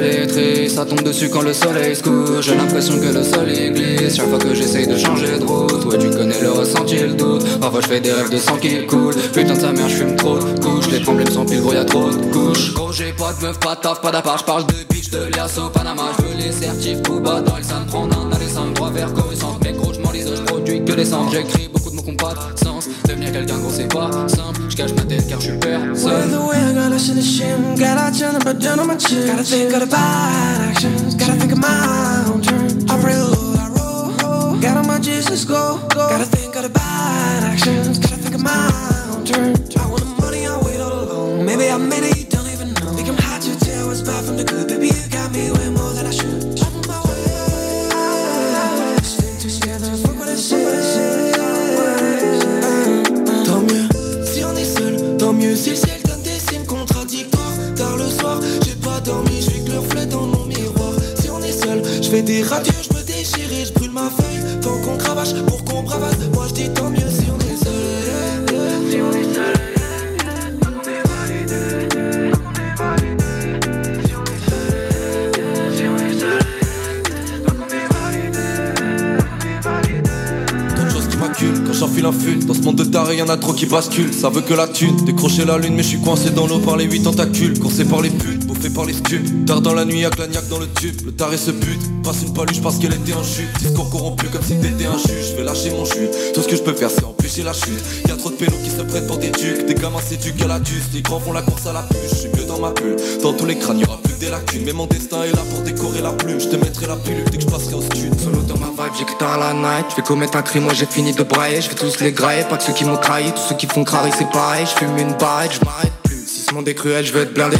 S17: Me Ça tombe dessus quand le soleil se couche. J'ai l'impression que le sol y glisse. Chaque fois que j'essaye de changer de route Ouais tu connais le ressenti et le doute. Parfois je fais des rêves de sang qui coulent. Putain de sa mère je fume trop de couches. Les problèmes sont pile gros y'a trop de couches. Gros j'ai pas de meuf, pas de taf, pas d'appart. J'parle de bitch, de lias au Panama J'veux les certifs tout bas dans le sein Prendre un descendre droit vers Coruscant Mais gros j'm'enlise, j'produis que des cendres J'écris beaucoup de mots qui ont pas de sens. Devenir quelqu'un gros c'est pas. Simple J'cache ma tête car j'suis personne
S18: the way I got a shit to shim, got a chin but down on my chin. Gotta think of the bad actions, gotta think of my own turn. I pray the Lord I roll, roll. Got on my Jesus go, go. Gotta radios, je me déchire et je brûle ma feuille. Tant qu'on cravache pour qu'on bravasse, moi je dis tant mieux si on est seul. Si on est seul.
S11: J'enfile un fil Dans ce monde de taré y'en a trop qui basculent Ça veut que la thune, décrocher la lune Mais je suis coincé dans l'eau par les huit tentacules Coursé par les putes, bouffé par les stups Tard dans la nuit y'a clagnac dans le tube. Le taré se bute, passe une paluche parce qu'elle était en chute. Discours corrompu comme si t'étais un juge. Je vais lâcher mon jus, tout ce que je peux faire c'est empêcher la chute. Y'a trop de pélos qui se prennent pour des ducs. Des gamins s'éduquent à la duse Les grands font la course à la puce. Je suis mieux dans ma bulle. Dans tous les crânes y'aura plus que des lacunes. Mais mon destin est là pour décorer la plume. Je te mettrai la pilule dès que je passerai au stud.
S17: Solo dans ma vibe, j'écris tard la night. Je vais commettre un crime, moi j'ai fini de brailler. Je vais tous les grailler, pas que ceux qui m'ont trahi. Tous ceux qui font crarer, c'est pareil. Je fume une barrette, je m'arrête plus. Si ce monde est cruel, je veux être blindé.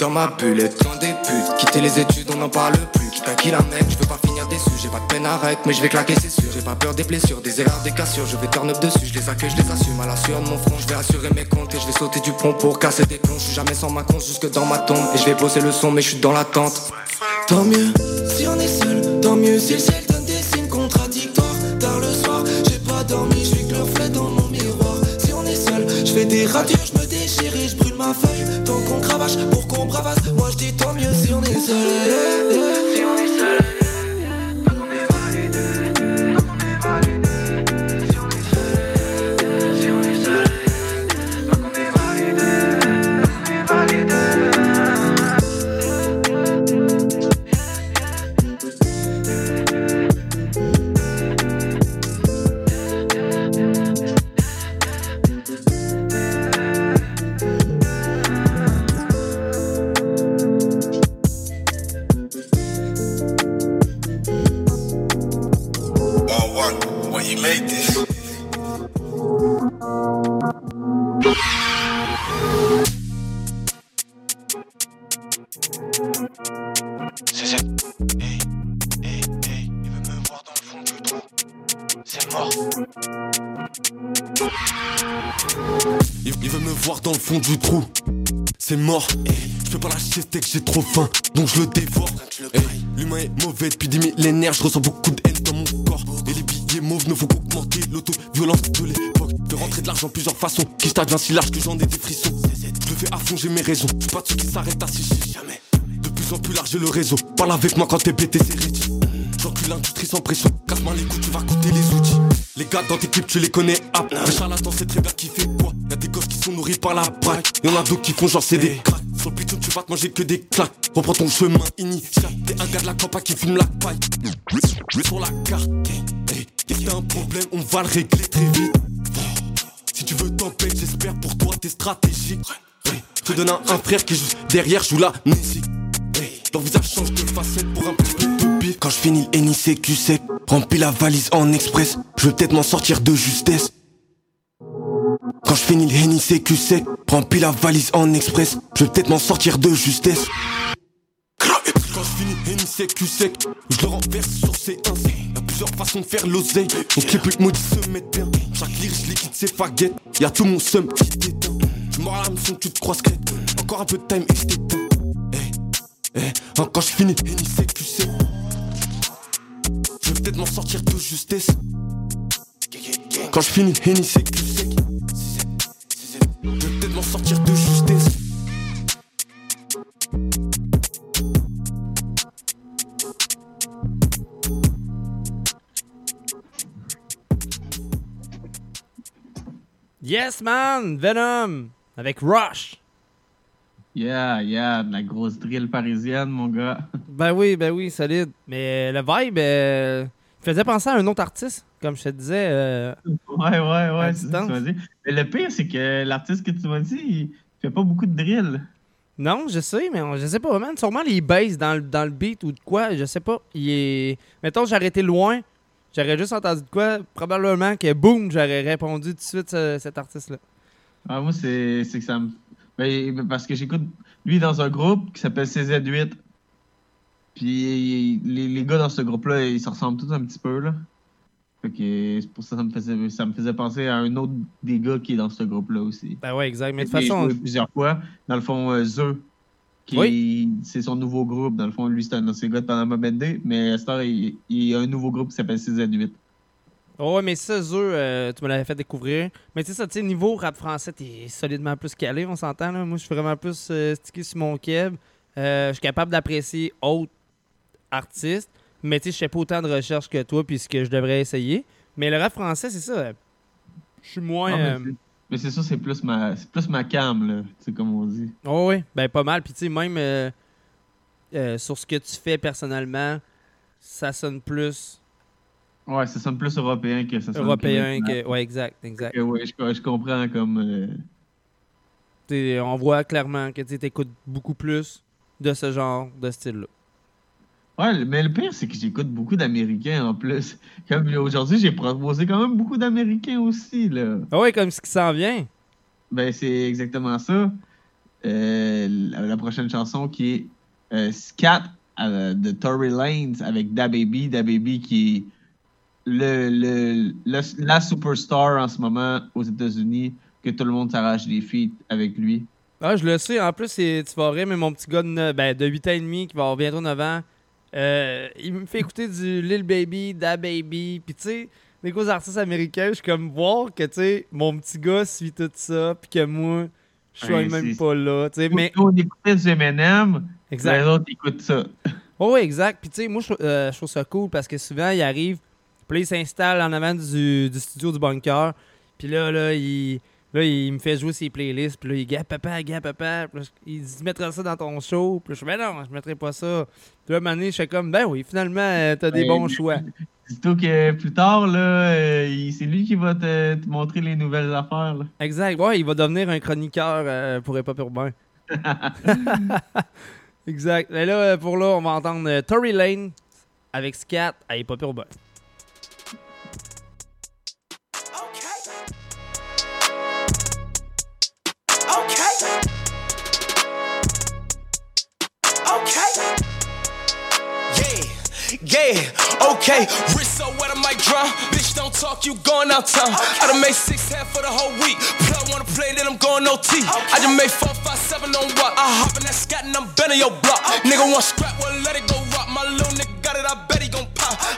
S17: Dans ma bulle, dans des putes. Quitter les études, on n'en parle plus. Quitte à qui la mec, je veux pas finir déçu. J'ai pas de peine, arrête, mais je vais claquer, c'est sûr. J'ai pas peur des blessures, des erreurs, des cassures. Je vais turn up dessus, je les accueille, je les assume. À la sueur de mon front, je vais assurer mes comptes. Et je vais sauter du pont pour casser des plombs. Je suis jamais sans ma compte jusque dans ma tombe. Et je vais bosser le son, mais je suis dans l'attente.
S18: Tant mieux si on est seul, tant mieux si le ciel donne des signes contradictoires. Tard le soir, j'ai pas dormi, je suis que dans mon miroir. Si on est seul, je fais des radios, je
S19: brûle ma feuille. Tant qu'on cravache pour qu'on bravasse. Moi je dis tant mieux si on est seul. Si on est
S20: j'ai trop faim, donc je le dévore. Eh, L'humain est mauvais depuis des millénaires. Je ressens beaucoup de haine dans mon corps. Et les billets mauves ne font qu'augmenter l'auto-violence de l'époque. De rentrer de l'argent plusieurs façons. Qui je devient si large que j'en ai des frissons. Je le fais à fond, j'ai mes raisons. Pas de ceux qui s'arrêtent à si jamais. De plus en plus large j'ai le réseau. Parle avec moi quand t'es pété, c'est réduit. J'encule l'industrie sans pression. Casse-moi les coups, tu vas coûter les outils. Les gars dans tes clips, tu les connais. Ah, le charlatan, c'est très bien qui fait quoi. Y'a des gosses qui sont nourris par la braque. Y'en a d'autres qui font genre c'est des cracks. Sur le vas te manger que des claques. Reprends ton chemin initial. T'es un gars de la campagne qui fume la paille. Sur la carte, hey, hey, y'a un problème, on va le régler très vite. Si tu veux t'empêcher, j'espère pour toi t'es stratégique. Hey, je te donne un, frère qui juste derrière, joue la musique. Ton visage change de facette pour un petit peu de pire. Quand je finis le NICQ sec, remplis la valise en express. Je vais peut-être m'en sortir de justesse. Quand je finis le NICQ sec, remplis la valise en express. Je vais peut-être m'en sortir de justesse. Quand je finis NICQ sec, je le renverse sur ses 1 Y'a plusieurs façons de faire l'oseille. Donc les plus maudits se mettent bien. Chaque lyrique, je liquide ses faguettes. Y'a tout mon seum qui t'éteint. Tu mords la mission, tu te croises crête. Encore un peu de time et je t'éteins. Eh, eh, hein, quand je finis sec, je vais peut-être m'en sortir de justesse. Quand je finis NICQ sec,
S1: Yes, man! Venom! Avec Rush!
S2: Yeah, yeah, de la grosse drill parisienne, mon gars. [laughs]
S1: Ben oui, ben oui, solide. Mais le vibe euh, faisait penser à un autre artiste, comme je te disais. euh,
S2: Ouais, ouais, ouais, c'est ça que tu m'as dit. Mais le pire, c'est que l'artiste que tu m'as dit, il fait pas beaucoup de drill.
S1: Non, je sais, mais on- je sais pas, man. Sûrement les basses dans, le- dans le beat ou de quoi, je sais pas. Il est... Mettons, j'aurais été loin, j'aurais juste entendu de quoi, probablement que boum, j'aurais répondu tout de suite ce- cet artiste-là.
S2: Ah, moi, c'est c'est que ça me. Ben, parce que j'écoute lui dans un groupe qui s'appelle CZ8. Puis les, les gars dans ce groupe-là, ils se ressemblent tous un petit peu, là. Fait que c'est pour ça que ça me faisait, ça me faisait penser à un autre des gars qui est dans ce groupe-là aussi.
S1: Ben ouais, exact. Mais de toute façon,
S2: plusieurs fois. Dans le fond, euh, Zeux, qui c'est son nouveau groupe. Dans le fond, lui, c'est un ancien gars de Panama Bendé, mais heure, il, il y a un nouveau groupe qui s'appelle CZ8.
S1: Oh, ouais, mais ça, Zeux, euh, tu me l'avais fait découvrir. Mais tu sais, ça, tu sais, niveau rap français, t'es solidement plus calé, on s'entend, là. Moi, je suis vraiment plus euh, stické sur mon keb. Euh, je suis capable d'apprécier autres artistes, mais tu sais, je fais pas autant de recherches que toi, puis ce que je devrais essayer. Mais le rap français, c'est ça. Je suis moins.
S2: Mais c'est- ça, c'est plus ma, c'est plus ma cam, là. C'est comme on dit.
S1: Oh oui, ben pas mal. Puis tu sais, même euh, euh, sur ce que tu fais personnellement, ça sonne plus
S2: Ouais, ça sonne plus européen que ça sonne
S1: européen que. Ouais, exact, exact.
S2: Que ouais, je, je comprends comme. euh,
S1: T'sais, on voit clairement que tu écoutes beaucoup plus de ce genre de style-là.
S2: Ouais, mais le pire, c'est que j'écoute beaucoup d'Américains en plus. Comme aujourd'hui, j'ai proposé quand même beaucoup d'Américains aussi, là.
S1: Ah ouais, comme ce qui s'en vient.
S2: Ben, c'est exactement ça. Euh, la, la prochaine chanson qui est euh, Scat euh, de Tory Lanez avec DaBaby. DaBaby qui est le, le, le- la superstar en ce moment aux États-Unis, que tout le monde s'arrache des feats avec lui.
S1: Ah, je le sais. En plus, c'est- tu vas rire, mais mon petit gars de, ben, de 8 ans et demi qui va avoir bientôt 9 ans, euh, il me fait écouter du Lil Baby, Da Baby. Puis tu sais, des gros artistes américains, je suis comme voir que tu sais, mon petit gars suit tout ça, puis que moi, Je suis
S2: Ouais,
S1: même pas là. tu sais, Mais
S2: on écoutait du M&M,
S1: Exact.
S2: les autres écoutent ça. [laughs]
S1: Oh, oui, exact. Puis, tu sais, moi, je, euh, je trouve ça cool parce que souvent, il arrive, puis là, il s'installe en avant du, du studio du bunker. Puis là, là, il, là, il me fait jouer ses playlists. Puis là, il dit, papa, gars, papa. Puis là, il dit, tu mettras ça dans ton show. Puis là, je fais, ben non, je mettrai pas ça. Puis là, à un moment donné, je fais comme, ben oui, finalement, euh, t'as des
S2: Ouais,
S1: bons choix.
S2: Dis-toi que plus tard, là, euh, c'est lui qui va te, te montrer les nouvelles affaires. Là.
S1: Exact. Ouais, il va devenir un chroniqueur euh, pour Hop Urbain. [laughs] [laughs] exact. Mais là, pour là, on va entendre euh, Tory Lane avec Scat à Hip Hop Urbain.
S19: Yeah, okay. Wrist so wet, I might drown. Bitch, don't talk, you going out town. I done made six half for the whole week. Plug wanna play, then I'm going OT. I just made four, five, seven on what? I hop in that scat and I'm bending your block. Nigga want scrap, well, let it go rock. My little nigga got it, I bet.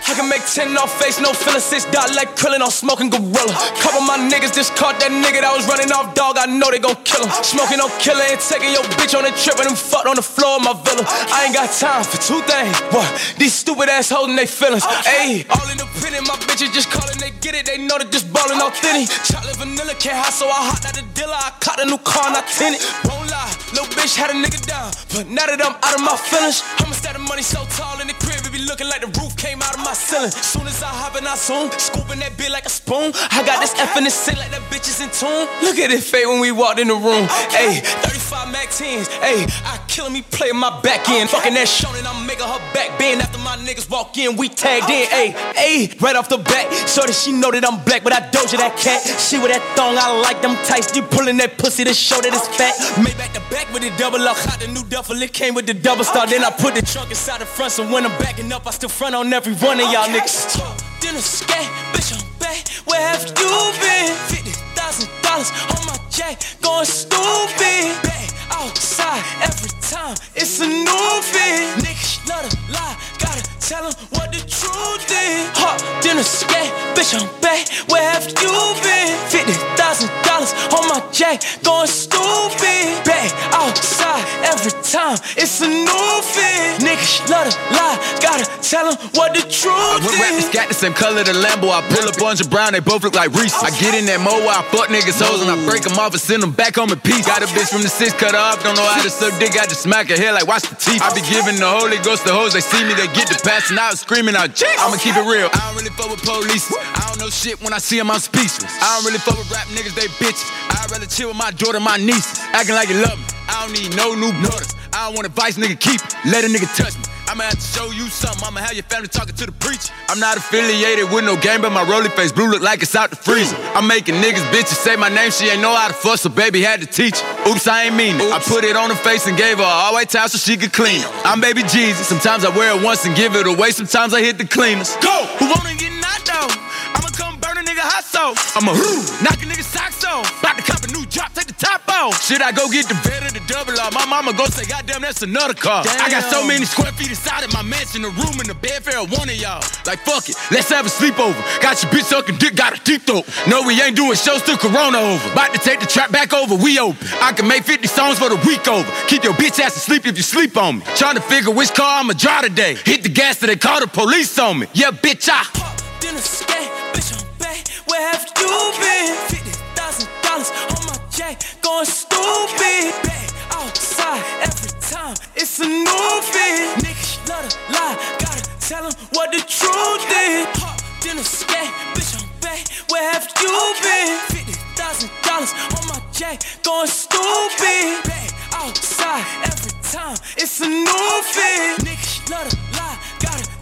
S19: I can make 10 off face, no feeling, six dot like krillin' on smoking gorilla. Couple my niggas just caught that nigga that was running off dog. I know they gon' kill him. Smoking no killer and taking your bitch on a trip and them fucked on the floor of my villa. I ain't got time for two things. What? These stupid ass holding they feelings. Ayy, all in the print independent, my bitches just calling, they get it. They know that this ballin' authentic. Chocolate vanilla can't hide, so I hot out the dealer. I caught a new car, not tinted. Won't lie, little bitch had a nigga down. But now that I'm out of my feelings, I'ma stack the money so tall in the crib, it looking like the roof came out of my ceiling. Soon as I hop in, I zoom, scooping that bit like a spoon. I got this F in the like that bitch is in tune. Look at it fade when we walked in the room. Ayy, 35 Mac 10s. Ayy, I killing me playing my back end. Fucking that shonen, I'm making her back bend. After my niggas walk in, we tagged in. Ayy, ayy, right off the bat. So that she know that I'm black, but I doja that cat. She with that thong, I like them tights. You pulling that pussy to show that it's fat. Made back the back with the double up. Hot the new duffel, it came with the double star. Then I put the trunk inside the front, so when I'm backing up, I still front on every one of y'all niggas. Dinner scat, bitch, I'm back. Where have you been? Fifty thousand dollars on my jack, going stupid. Back outside every time, it's a new fit. Niggas love to lie, gotta tell 'em what the truth is. Hot dinner scat, bitch, I'm back. Where have you been? Fifty thousand dollars on my jack, going stupid. Back outside every time, it's a new fit. Niggas love to lie, gotta tell 'em what the truth
S21: I went rapping
S19: is.
S21: scat the same color the Lambo. I pull up orange and brown, they both look like Reese. I get in that mo I fuck niggas hoes and I break them off and send them back home in peace. Got a bitch from the six cut off, don't know how to suck dick, I just smack her hair like watch the teeth. I be giving the Holy Ghost to hoes, they see me, they get the passing out, screaming out, Jeez. I'ma keep it real. I don't really fuck with police. I don't know shit when I see them, I'm speechless. I don't really fuck with rap niggas, they bitches. I'd rather chill with my daughter, my niece, acting like you love me. I don't need no new daughters. I don't want advice, nigga, keep it. Let a nigga touch me. I'ma have to show you something. I'ma have your family talking to the preacher. I'm not affiliated with no game, but my rolling face blue look like it's out the freezer. I'm making niggas bitches say my name. She ain't know how to fuss, so baby had to teach her. Oops, I ain't mean it. I put it on her face and gave her all white towel so she could clean it. I'm baby Jesus. Sometimes I wear it once and give it away. Sometimes I hit the cleaners. Go! Who wanna get knocked out? I'ma come a nigga hot sauce. I'ma knock a nigga socks off. About to cop a new drop, take the top off. Should I go get the bed or the double R? My mama go say, goddamn, that's another car. I got so many square feet inside of my mansion, the room and the bed for one of y'all. Like, fuck it, let's have a sleepover. Got your bitch sucking dick, got a deep throat. No, we ain't doing shows till Corona over. About to take the trap back over, we open. I can make 50 songs for the week over. Keep your bitch ass asleep if you sleep on me. Trying to figure which car I'ma drive today. Hit the gas till they call the police on me. Yeah, bitch, I.
S19: dinner scat, bitch, I'm. Where have you been? Fifty thousand dollars on my jack, going stupid. Back outside every time, it's a new fit. Niggas love to lie, gotta tell 'em what the truth is. Hot dinner scat, bitch, I'm back. Where have you been? Fifty thousand dollars on my jack, going stupid. Back outside every time, it's a new. Niggas love to lie,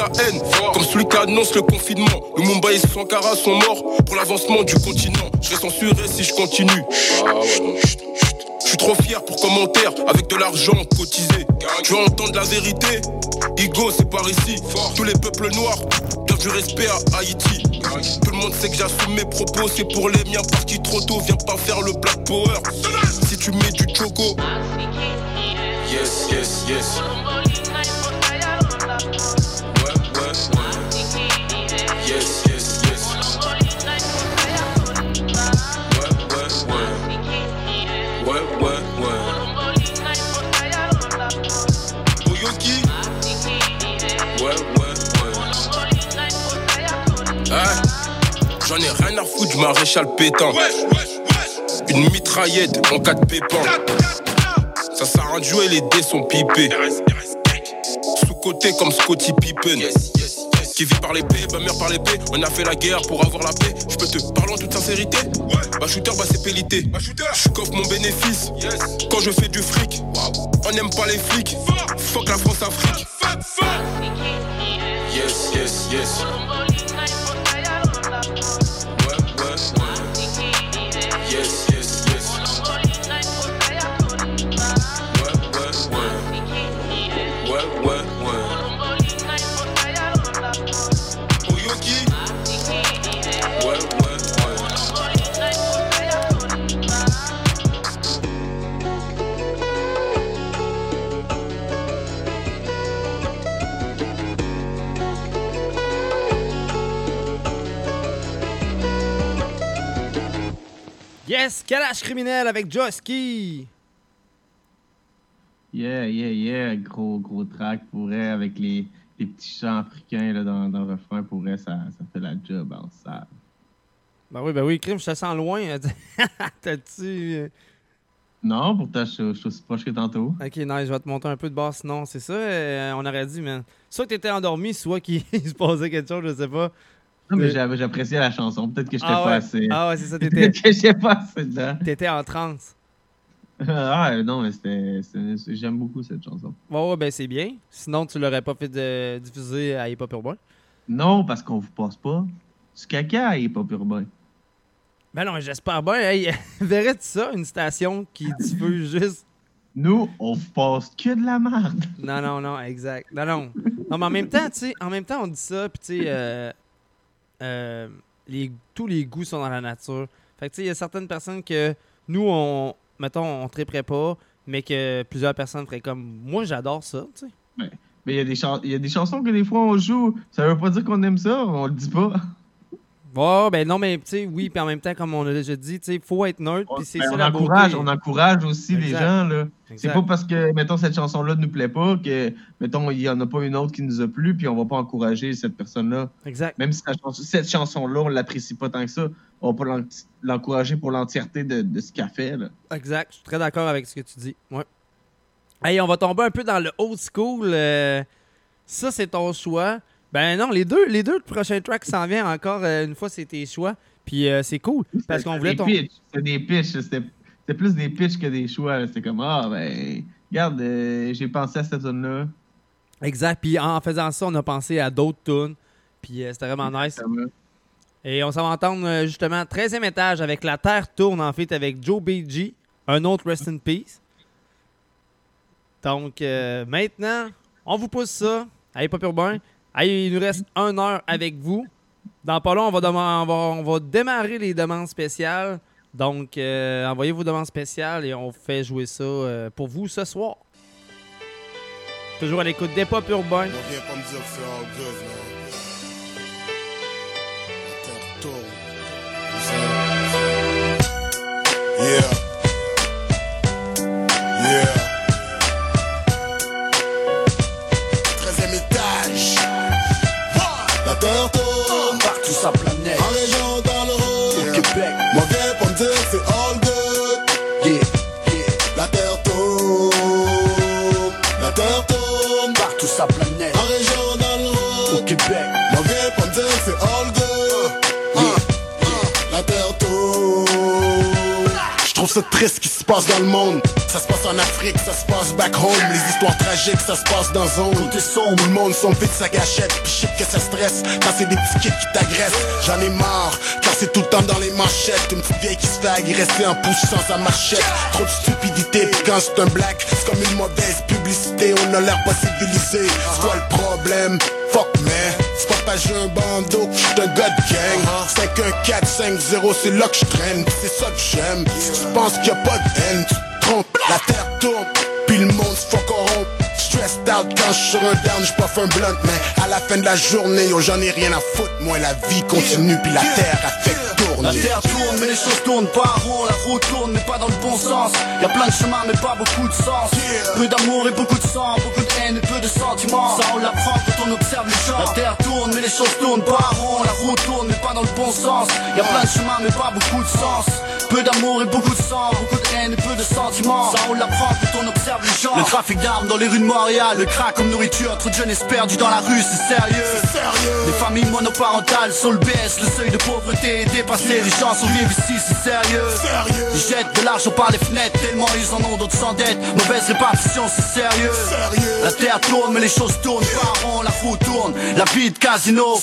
S22: la haine, comme celui qui annonce le confinement. Le Mumbai et Sankara sont morts pour l'avancement du continent. Je serai censuré si je continue. Ah ouais. Je suis trop fier pour commentaire, avec de l'argent cotisé. Tu veux entendre la vérité? Igo, c'est par ici. Tous les peuples noirs doivent du respect à Haïti. Tout le monde sait que j'assume mes propos, c'est pour les miens partis trop tôt. Viens pas faire le black power. Si tu mets du choco. Yes, yes, yes. Ouais. Hein? J'en ai rien à foutre du maréchal pétant. Une mitraillette en cas de pépin. Ça sert à jouer, les dés sont pipés. Sous-côté comme Scotty Pippen. Qui vit par l'épée, bah meurt par l'épée. On a fait la guerre pour avoir la paix. Je peux te parler en toute sincérité. Bah shooter, bah c'est pélité. Je coffre mon bénéfice. Quand je fais du fric, on n'aime pas les flics. Fuck la France Afrique. Yes, yes, yes.
S1: Kalash criminel avec Joski.
S2: Yeah, yeah, yeah. Gros, gros track pour elle avec les, les petits chants africains là, dans, dans le refrain. Pour elle, ça, ça fait la job en salle.
S1: Ben oui, ben oui, crime, je te sens loin. [laughs] T'as-tu. euh,
S2: Non, pourtant, je, suis- je suis aussi proche que tantôt.
S1: Ok, nice, je vais te monter un peu de basse. Non, c'est ça, euh, on aurait dit, man. Soit que t'étais endormi, soit qu'il [laughs] se passait quelque chose, je sais pas.
S2: Non, mais j'appréciais la chanson. Peut-être que j'étais
S1: Ah
S2: pas
S1: ouais.
S2: assez.
S1: Ah ouais, c'est ça, [laughs] t'étais-
S2: Peut-être que j'étais pas assez dedans.
S1: T'étais en transe.
S2: ah, non, mais c'était. J'aime beaucoup cette chanson.
S1: Ouais, ouais, ben c'est bien. Sinon, tu l'aurais pas fait de- diffuser à Hip Hop Urbain?
S2: Non, parce qu'on vous passe pas. Du caca et pas urbain.
S1: Ben non, j'espère bien. Hey, [laughs] verrais-tu ça, une station qui diffuse [laughs] juste?
S2: Nous, on vous passe que de la merde.
S1: Non, non, non, exact. Non, non. Non, mais en même temps, tu sais, en même temps, on dit ça, puis tu sais, euh, euh, tous les goûts sont dans la nature. Fait que tu sais, il y a certaines personnes que nous, on, mettons, on triperait pas, mais que plusieurs personnes feraient comme. Moi, j'adore ça, tu sais.
S2: Mais il y, a des il y a des chansons que des fois on joue. Ça veut pas dire qu'on aime ça, on le dit pas.
S1: Ouais, ben non, mais tu sais, oui, puis en même temps, comme on a déjà dit, sais, faut être neutre, puis c'est
S2: Ben,
S1: ça
S2: on,
S1: la
S2: encourage,
S1: beauté.
S2: on encourage aussi les gens. là. C'est pas parce que, mettons, cette chanson-là ne nous plaît pas que, mettons, il y en a pas une autre qui nous a plu, puis on va pas encourager cette personne-là.
S1: Exact.
S2: Même si chanson- cette chanson-là, on l'apprécie pas tant que ça, on va pas l'en- l'encourager pour l'entièreté de, de ce qu'elle fait. Là.
S1: Exact, je suis très d'accord avec ce que tu dis. Ouais. Hey, on va tomber un peu dans le old school. euh, ça, c'est ton choix. Ben non, les deux, les deux prochains tracks s'en viennent encore euh, une fois, c'est tes choix. Puis euh, c'est cool parce qu'on voulait ton.
S2: C'était des pitchs. C'était plus des pitchs que des choix. là. C'était comme, ah, ben, regarde, euh, j'ai pensé à cette zone-là.
S1: Exact. Puis en faisant ça, on a pensé à d'autres tunes. Puis euh, c'était vraiment nice. Et on s'en va entendre justement 13e étage avec La Terre tourne en fait avec Joe BG, un autre Rest in Peace. Donc maintenant, on vous pousse ça. Allez, pas urbain. Allez, il nous reste une heure avec vous. Dans pas long, on va, on va, on va démarrer les demandes spéciales. Donc, euh, envoyez vos demandes spéciales et on fait jouer ça euh, pour vous ce soir. Toujours à l'écoute des pop urbains.
S5: On vient
S19: ça
S5: triste ce qui se passe dans le monde. Ça se passe en Afrique, ça se passe back home. Les histoires tragiques, ça se passe dans zone. Tout est sombre, le monde son vite sa gâchette. Puis shit que ça stresse quand c'est des petits qui t'agressent. J'en ai marre, car c'est tout le temps dans les manchettes. Une petite vieille qui se fait agresser en poussant sa marchette. Trop de stupidité, puis quand c'est un black, c'est comme une mauvaise publicité. On a l'air pas civilisé. C'est quoi le problème? Fuck man, j'ai un bandeau que j'suis un gars de gang 51450 c'est là que je traîne. C'est ça que j'aime. Si tu penses qu'il a pas de haine Tu te trompes. La terre tourne Puis le monde se fait corrompre Stressed out quand je suis sur un down, je un blunt Mais à la fin de la journée, yo j'en ai rien à foutre. Moi la vie continue puis la terre a fait tourner.
S23: La terre tourne mais les choses tournent pas rond. La route tourne mais pas dans le bon sens. Y a plein de chemins mais pas beaucoup de sens. Peu d'amour et beaucoup de sang choses tournent pas rond La route tourne mais pas dans le bon sens Y a plein de chemins mais pas beaucoup de sens peu d'amour et beaucoup de sang, beaucoup de haine et peu de sentiments. Ça Le trafic d'armes dans les rues de Montréal, le crack comme nourriture, trop de jeunesse perdue dans la rue, c'est sérieux. Les familles monoparentales sont le BS, le seuil de pauvreté est dépassé. Les gens sont vivent ici, c'est sérieux. Ils jettent de l'argent par les fenêtres, tellement ils en ont d'autres sans dette. Mauvaise répartition, c'est sérieux. La terre tourne, mais les choses tournent pas rond, la roue tourne. La vie de casino,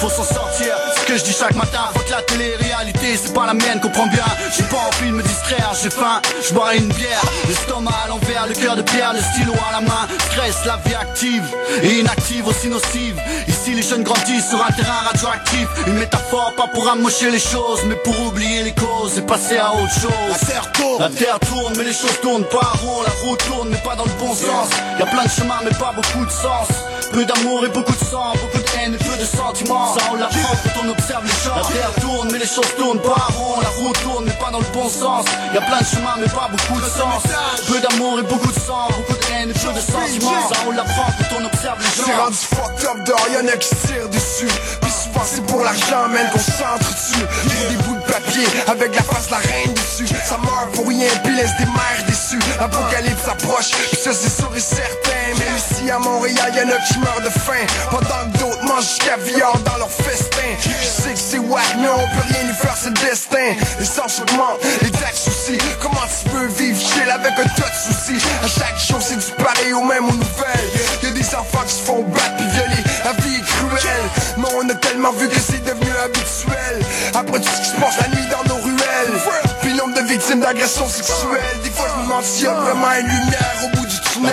S23: faut s'en sortir. Ce que je dis chaque matin, faut que la télé-réalité, c'est pas la mienne, comprends bien. J'ai pas envie de me distraire, j'ai faim, je boirai une bière. L'estomac à l'envers, le cœur de pierre, le stylo à la main. Stress, la vie active et inactive aussi nocive. Ici, les jeunes grandissent sur un terrain radioactif. Une métaphore, pas pour amocher les choses, mais pour oublier les causes et passer à autre chose.
S5: La terre tourne,
S23: la terre tourne, mais les choses tournent pas rond. La route tourne, mais pas dans le bon sens. Y a plein de chemins, mais pas beaucoup de sens. Peu d'amour et beaucoup de sang, beaucoup de haine et peu de sentiments. Ça on l'apprend quand on observe les gens. La terre tourne, mais les choses tournent pas rond. La route tourne, mais pas dans le bon sens. Y a plein de chemins, mais pas beaucoup de sens. Peu d'amour et beaucoup de sang, beaucoup de haine et peu de sentiments. Ça on l'apprend quand on observe les gens.
S9: C'est rendu fucked up dehors, y'en a qui se tirent dessus. Puis souvent c'est pour l'argent, même qu'on s'entretue. Pour des bouts de papier avec la face de la reine dessus. Ça meurt pour rien, puis laisse des mères déçues. Apocalypse approche, puis ça c'est sûr et certain. Même ici à Montréal, y'en a qui meurent de faim. Pendant que d'autres mangent du caviar dans leur festin. Je sais que c'est wack, mais on peut rien y faire, c'est le destin. Les sens augmentent, les taxes aussi. Comment tu peux vivre chill avec un tas de soucis? À chaque jour, c'est du pareil au même aux nouvelles. Y'a des enfants qui se font battre puis violer. La vie est cruelle, mais on a tellement vu que c'est devenu habituel. Après tout ce qui se passe la nuit dans nos ruelles. Puis nombre de victimes d'agressions sexuelles. Des fois, je me demande s'il y a vraiment une lumière au bout du tunnel.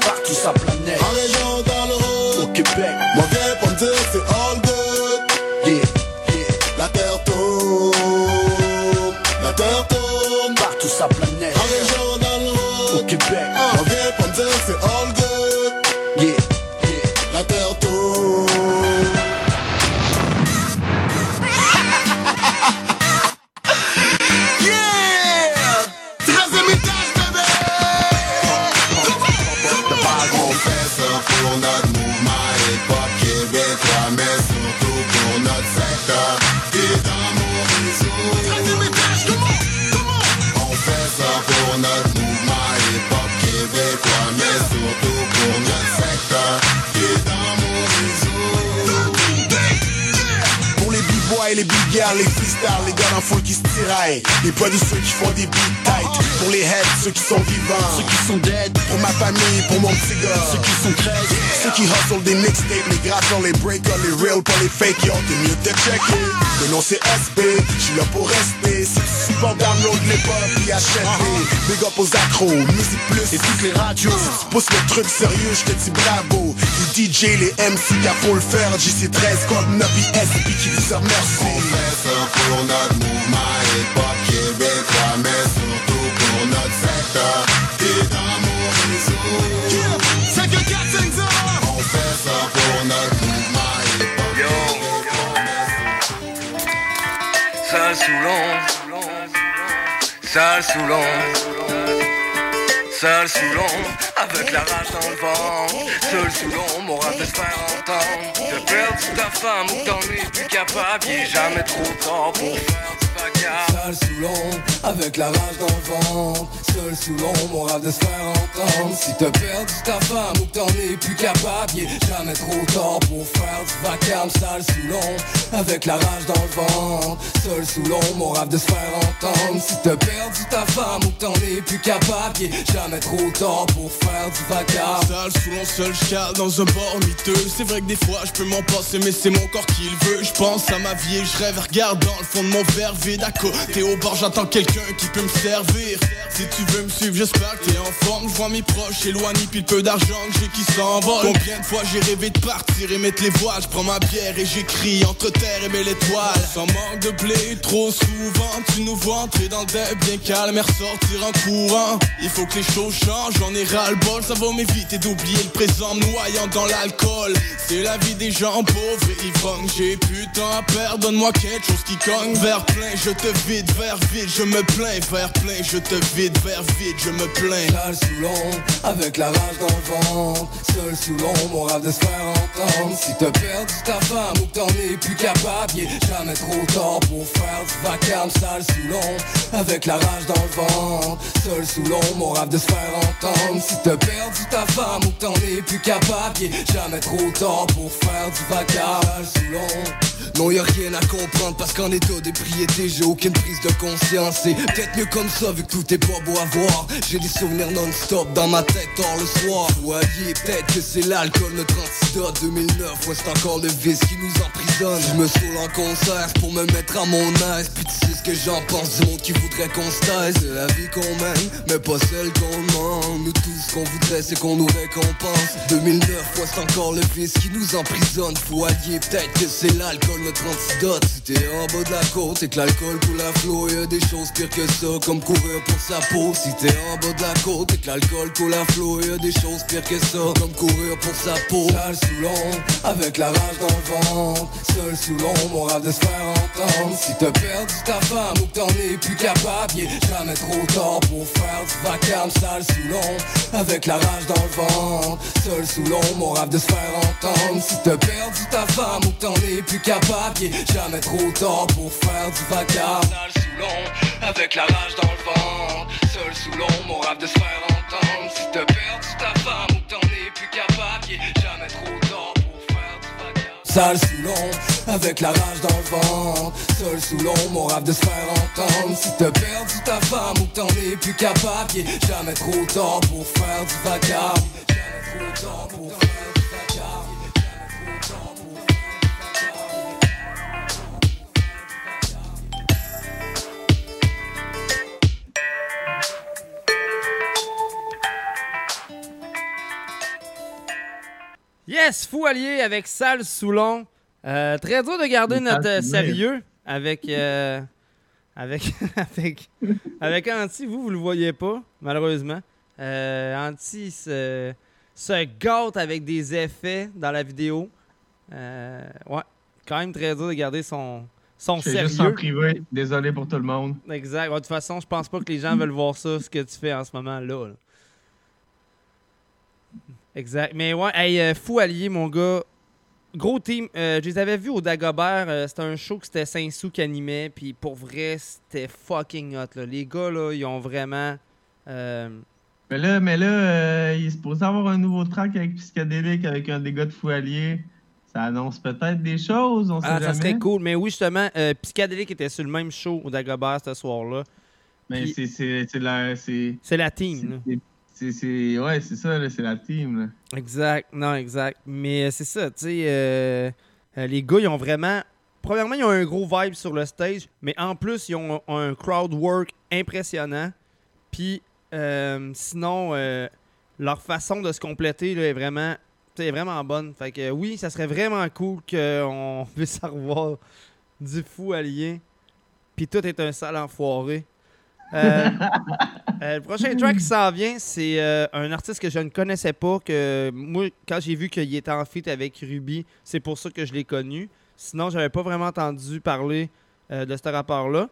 S23: Partout sa planète. Au Québec.
S5: Moi viens pas me dire que c'est all good
S23: Yeah, yeah.
S5: La terre tourne La terre tourne
S23: Partout sa planète.
S5: B-boys, les big freestyles, les gars foule qui se tiraillent Les poids de ceux qui font des beats tight Pour les heads, ceux qui sont vivants
S23: Ceux qui sont dead.
S5: Pour ma famille, pour mon petit gars
S23: Ceux qui sont 13.
S5: Ceux qui hustle des mixtapes, les gratteurs, les breakers, les real, pas les fake Yo, t'es mieux de checker. Le nom c'est SB, j'suis là pour rester. Si tu supportes download les pop et achète Big up aux accros, musique plus.
S23: Et toutes les radios.
S5: Si tu pousses le truc sérieux, j'te dis bravo. Les DJ, les MC, y'a faut le faire. JC13, Code 9 SP qui vous remercie On fait ça pour notre mouvement hip-hop québécois Mais
S24: Sale Soulon, sale Soulon, sale Soulon, avec la rage dans le ventre. Seul Soulon, mon rap de se faire entendre. De perdre ta femme ou t'en es plus capable, est jamais trop tard pour faire Sale sous l'ombre, avec la rage dans le ventre. Seul sous l'ombre, mon rêve de se faire entendre. Si t'as perdu ta femme ou t'en es plus capable Y jamais trop tard pour faire du vacarme. Sale sous l'ombre, avec la rage dans le ventre. Seul sous l'ombre, mon rêve de se faire entendre. Si t'as perdu ta femme ou t'en es plus capable Y jamais trop tard pour faire
S22: Sale sous l'on seul chat dans un bord miteux. C'est vrai que des fois je peux m'en passer mais c'est mon corps qui le veut. Je pense à ma vie et je rêve regarde dans le fond de mon verre vide. À côté au bord j'attends quelqu'un qui peut me servir. Si tu veux me suivre j'espère que t'es en forme. Je vois mes proches éloignés puis le peu d'argent que j'ai qui s'envole. Combien de fois j'ai rêvé de partir et mettre les voiles? Je prends ma bière et j'écris entre terre et belle étoile Sans manque de blé trop souvent Tu nous vois entrer dans le bien calme et ressortir en courant Il faut que les choses changent j'en ai ras le bol Ça va m'éviter d'oublier le présent me noyant dans l'alcool. C'est la vie des gens pauvres et ivrognes J'ai temps à perdre. Donne-moi quelque chose qui cogne. Vers plein je te vide vers vide je me plains. Vers plein je te vide vers vide je me plains.
S24: Sale sous l'ombre, avec la rage dans le ventre. Seul sous l'ombre, mon rêve de se faire entendre. Si t'as perdu ta femme ou t'en es plus capable Y est jamais trop tard pour faire du vacarme. Sale sous l'ombre, avec la rage dans le ventre. Seul sous l'ombre, mon rêve de se faire entendre t'as perdu ta femme ou t'en es plus capable. Y est jamais trop tard pour faire du vacarme l'ombre non y'a rien à comprendre parce qu'en état d'ébriété j'ai aucune prise de conscience. C'est peut-être mieux comme ça vu que tout est pas beau à voir. J'ai des souvenirs non-stop dans ma tête tard le soir. Voyez peut-être que c'est l'alcool notre antidote 2009 ouais c'est encore le vice qui nous emprisonne. Je me saoule en concert pour me mettre à mon aise. Puis tu sais ce que j'en pense du monde qui voudrait qu'on se taise. La vie qu'on mène mais pas celle qu'on demande. Nous tous qu'on voudrait c'est qu'on nous récompense 2009 ouais c'est encore le vice qui nous emprisonne. Voyez peut-être que c'est l'alcool notre antidote. Si t'es en bas de la côte et que l'alcool coule à flot Y'a des choses pires que ça comme courir pour sa peau. Si t'es en bas de la côte et que l'alcool coule à flot Y'a des choses pires que ça comme courir pour sa peau. Sale sous l'ombre, avec la rage dans le ventre. Seul sous l'ombre, on rêve de se faire entendre. Si t'as perdu ta femme ou que t'en es plus capable Y est jamais trop tard pour faire du vacarme. Sale sous l'ombre, avec la rage dans le ventre. Seul sous l'ombre, on rêve de se faire entendre. Si t'as perdu ta femme ou t'en es plus capable Y est jamais trop tard pour faire du vacarme. Sale sous l'ombre, avec la rage dans le ventre. Seul sous l'ombre, on rêve de se faire entendre. Si t'as perdu ta femme ou t'en es plus capable Y est jamais trop tard pour faire du vacarme. Sale sous l'ombre, avec la rage dans le ventre. Seul sous l'ombre, on rêve de se faire entendre. Si t'as perdu ta femme ou t'en es plus capable jamais trop tard pour faire du vacarme. Jamais trop pour faire du
S1: Yes, Fou Allié avec Sal Soulon. Euh, très dur de garder notre euh, sérieux avec, euh, avec, [laughs] avec, avec Anti. Vous, vous le voyez pas, malheureusement. Euh, Anti se, se gâte avec des effets dans la vidéo. Euh, ouais, quand même très dur de garder son, son
S2: Je fais juste en
S1: sérieux.
S2: privé, désolé pour tout le monde.
S1: Exact. Ouais, de toute façon, je pense pas que les gens veulent voir ça, ce que tu fais en ce moment-là. là. Exact. Mais ouais, hey, euh, fou allié, mon gars. Gros team. Euh, je les avais vus au Dagobert. euh, c'était un show que c'était Saint-Sou qui animait. Puis pour vrai, c'était fucking hot. Là. Les gars, là, ils ont vraiment. euh,
S2: Mais là, mais là euh, il est supposé avoir un nouveau track avec Psychédélique avec un dégât de foualier. Ça annonce peut-être des choses, on sait
S1: Ah, ça serait cool. Mais oui, justement, euh, Psychédélique était sur le même show au Dagobert ce soir-là.
S2: Mais c'est- la. C'est
S1: C'est la team.
S2: C'est- ça, c'est la team.
S1: Exact, non, exact. Mais euh, c'est ça, tu sais, euh, euh, les gars, ils ont vraiment. Premièrement, ils ont un gros vibe sur le stage, mais en plus, ils ont un crowd work impressionnant. Puis, sinon, leur façon de se compléter là, est vraiment, vraiment bonne. Fait que oui, ça serait vraiment cool qu'on [laughs] puisse revoir du fou allié. Puis tout est un sale enfoiré. Euh, euh, le prochain track qui s'en vient, c'est euh, un artiste que je ne connaissais pas. Que moi, quand j'ai vu qu'il était en feat avec Ruby, c'est pour ça que je l'ai connu. Sinon, j'avais pas vraiment entendu parler de ce rapport-là.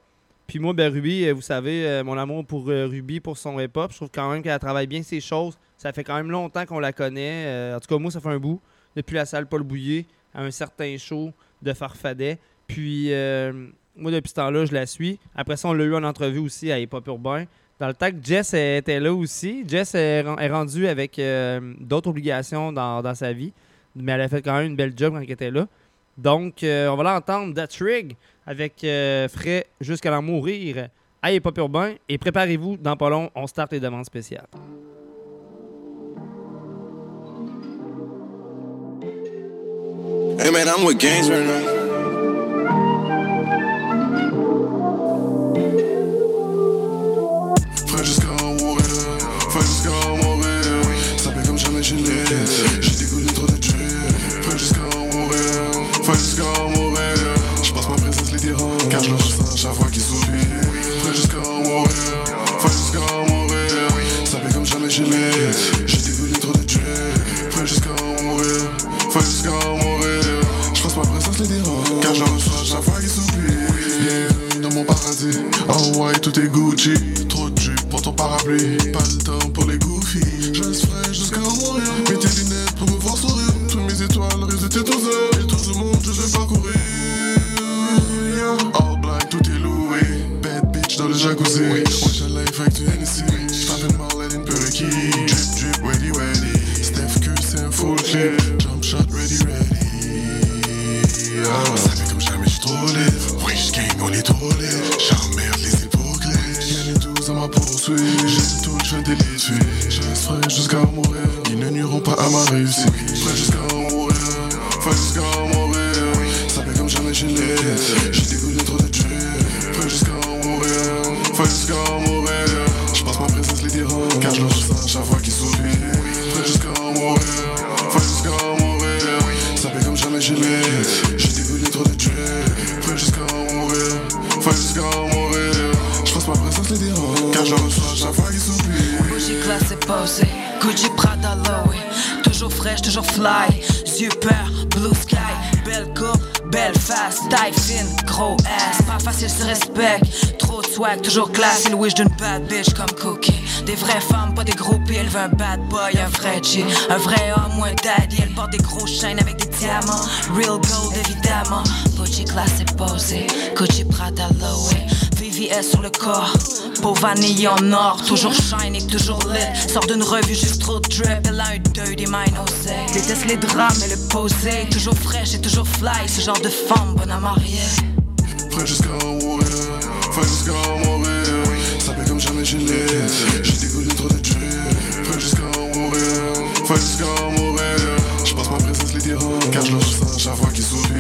S1: Puis moi, ben, Ruby, vous savez, mon amour pour Ruby, pour son hip-hop, je trouve quand même qu'elle travaille bien ses choses. Ça fait quand même longtemps qu'on la connaît. En tout cas, moi, ça fait un bout. Depuis la salle Paul Bouillet, à un certain show de Farfadet. Puis, Moi, depuis ce temps-là, je la suis. Après ça, on l'a eu en entrevue aussi à Hip Hop Urbain. Dans le temps Jess était là aussi, Jess est, ren- est rendue avec euh, d'autres obligations dans, sa vie, mais elle a fait quand même une belle job quand elle était là. Donc, euh, on va l'entendre, That's Rig, avec euh, jusqu'à l'en mourir à Hip Urbain. Et préparez-vous, dans pas long, on start les demandes spéciales.
S11: Hey man, I'm with gangs right now.
S10: Chaque fois qu'ils s'oublient. Frère jusqu'à mourir, frère jusqu'à mourir. Ça fait comme jamais je l'ai. J'ai dégoulé trop de Dieu. Frère jusqu'à mourir, frère jusqu'à mourir. Je passe ma présence les dérange. Car je reçois chaque fois s'oublient. Bienvenue dans mon paradis. Oh ouais, tout est Gucci. Trop de jus pour ton parapluie. Pas le temps pour les goofies. Je reste frais jusqu'à mourir. Mets tes lunettes pour me voir sourire. Toutes mes étoiles tes tous heures. Jacuzzi. Watch your life avec du Hennessy. Poppin' mallet in Perky. Drip, drip, ready, ready. Steph Curry, un full clip. Jump shot, ready, ready. Ah, ça fait comme jamais j'suis trop live. Wesh gang, on est trop live. J'emmerde les hypocrites. Y'en a tous à ma poursuite. J'aime tout, j'fais des l'essuie. Je reste frais
S25: toujours fly. Yeux peur, blue sky. Belle coupe, belle face. Taille fine, gros ass. Pas facile, se respecte. Trop de swag, toujours classe. Il wish d'une bad bitch comme Cookie. Des vraies femmes, pas des groupies. Elle veut un bad boy, un vrai G. Un vrai homme ou un daddy. Elle porte des gros chaînes avec des diamants. Real gold évidemment. Bougie classé posé, Gucci Prada Lowe VVS sur le corps, vanille en or, toujours shiny, toujours lit. Sort d'une revue juste trop drip, elle a un dirty mind osé. Déteste les drames et le posé, toujours fraîche et toujours fly, ce genre de femme bonne à marier.
S10: Frais jusqu'à mourir, frais jusqu'à mourir. Ça fait comme jamais je l'ai. J'ai dégoulé trop de Dieu. Frais jusqu'à mourir, frais jusqu'à mourir. Je passe ma présence les dérange. Car je leur ça chaque fois qu'ils s'oublient.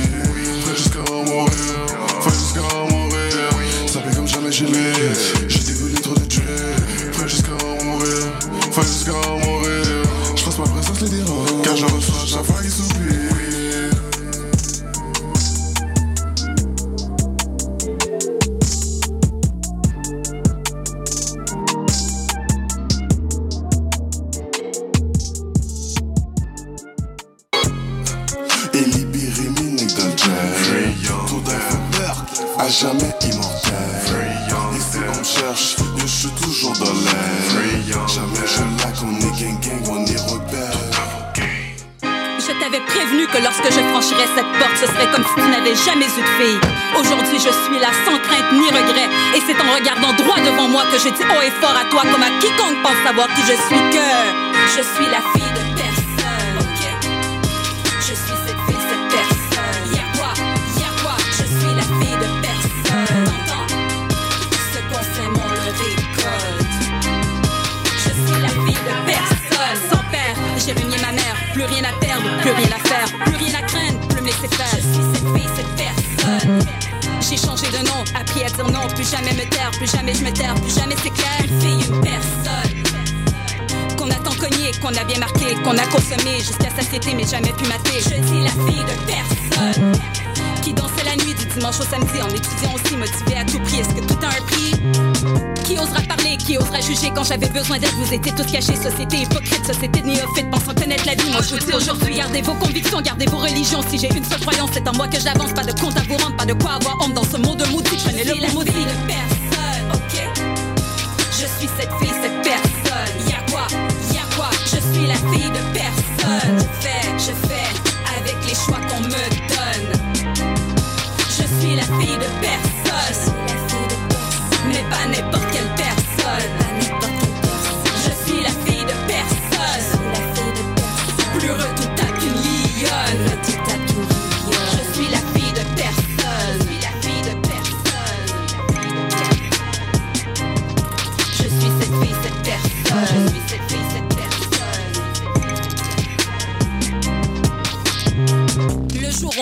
S26: Appris à dire non, plus jamais me taire, plus jamais je me taire, plus jamais c'est clair. Une fille, une personne. Qu'on a tant cogné, qu'on a bien marqué, qu'on a consommé jusqu'à satiété, mais jamais pu mater. Je dis la fille de personne. Qui dansait la nuit du dimanche au samedi en étudiant aussi, motivé à tout prix. Est-ce que tout a un prix? Qui osera parler, qui osera juger quand j'avais besoin d'aide? Vous étiez tous cachés, société hypocrite, société néophyte Pensant connaître la vie, moi je vous dis aujourd'hui Gardez vos convictions, gardez vos religions Si j'ai une seule croyance, c'est en moi que j'avance Pas de compte à vous rendre, pas de quoi avoir honte Dans ce monde maudit, prenez le
S25: la
S26: maudit
S25: fille de personne, ok? Je suis cette fille, cette personne. Y'a quoi? Y'a quoi? Je suis la fille de personne. Je fais, je fais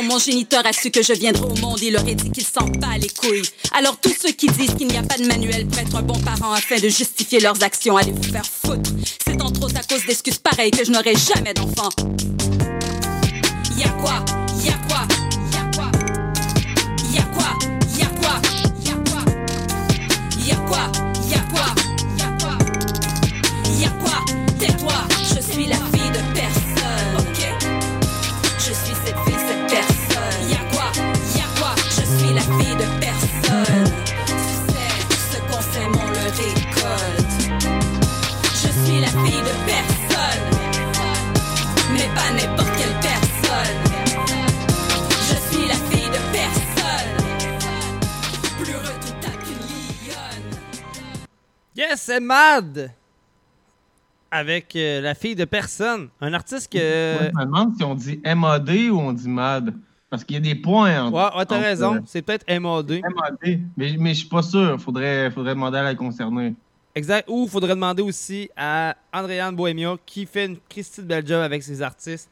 S26: mon géniteur a su que je viendrai au monde, il aurait dit qu'il s'en bat les couilles. Alors tous ceux qui disent qu'il n'y a pas de manuel pour être un bon parent afin de justifier leurs actions, allez vous faire foutre. C'est entre autres à cause d'excuses pareilles que je n'aurai jamais d'enfant. Y'a quoi quoi Tais-toi, je suis
S1: Yes, c'est Mad! Avec euh, la fille de personne. Un artiste que.
S2: Ouais, je me demande si on dit MAD ou on dit MAD. Parce qu'il y a des points entre.
S1: Ouais, ouais, t'as raison.
S2: euh,
S1: C'est peut-être MAD.
S2: MAD. Mais, mais je suis pas sûr. Faudrait, faudrait demander à la concernée.
S1: Exact. Ou il faudrait demander aussi à Andréane Bohemia qui fait une Christie de belle job avec ses artistes.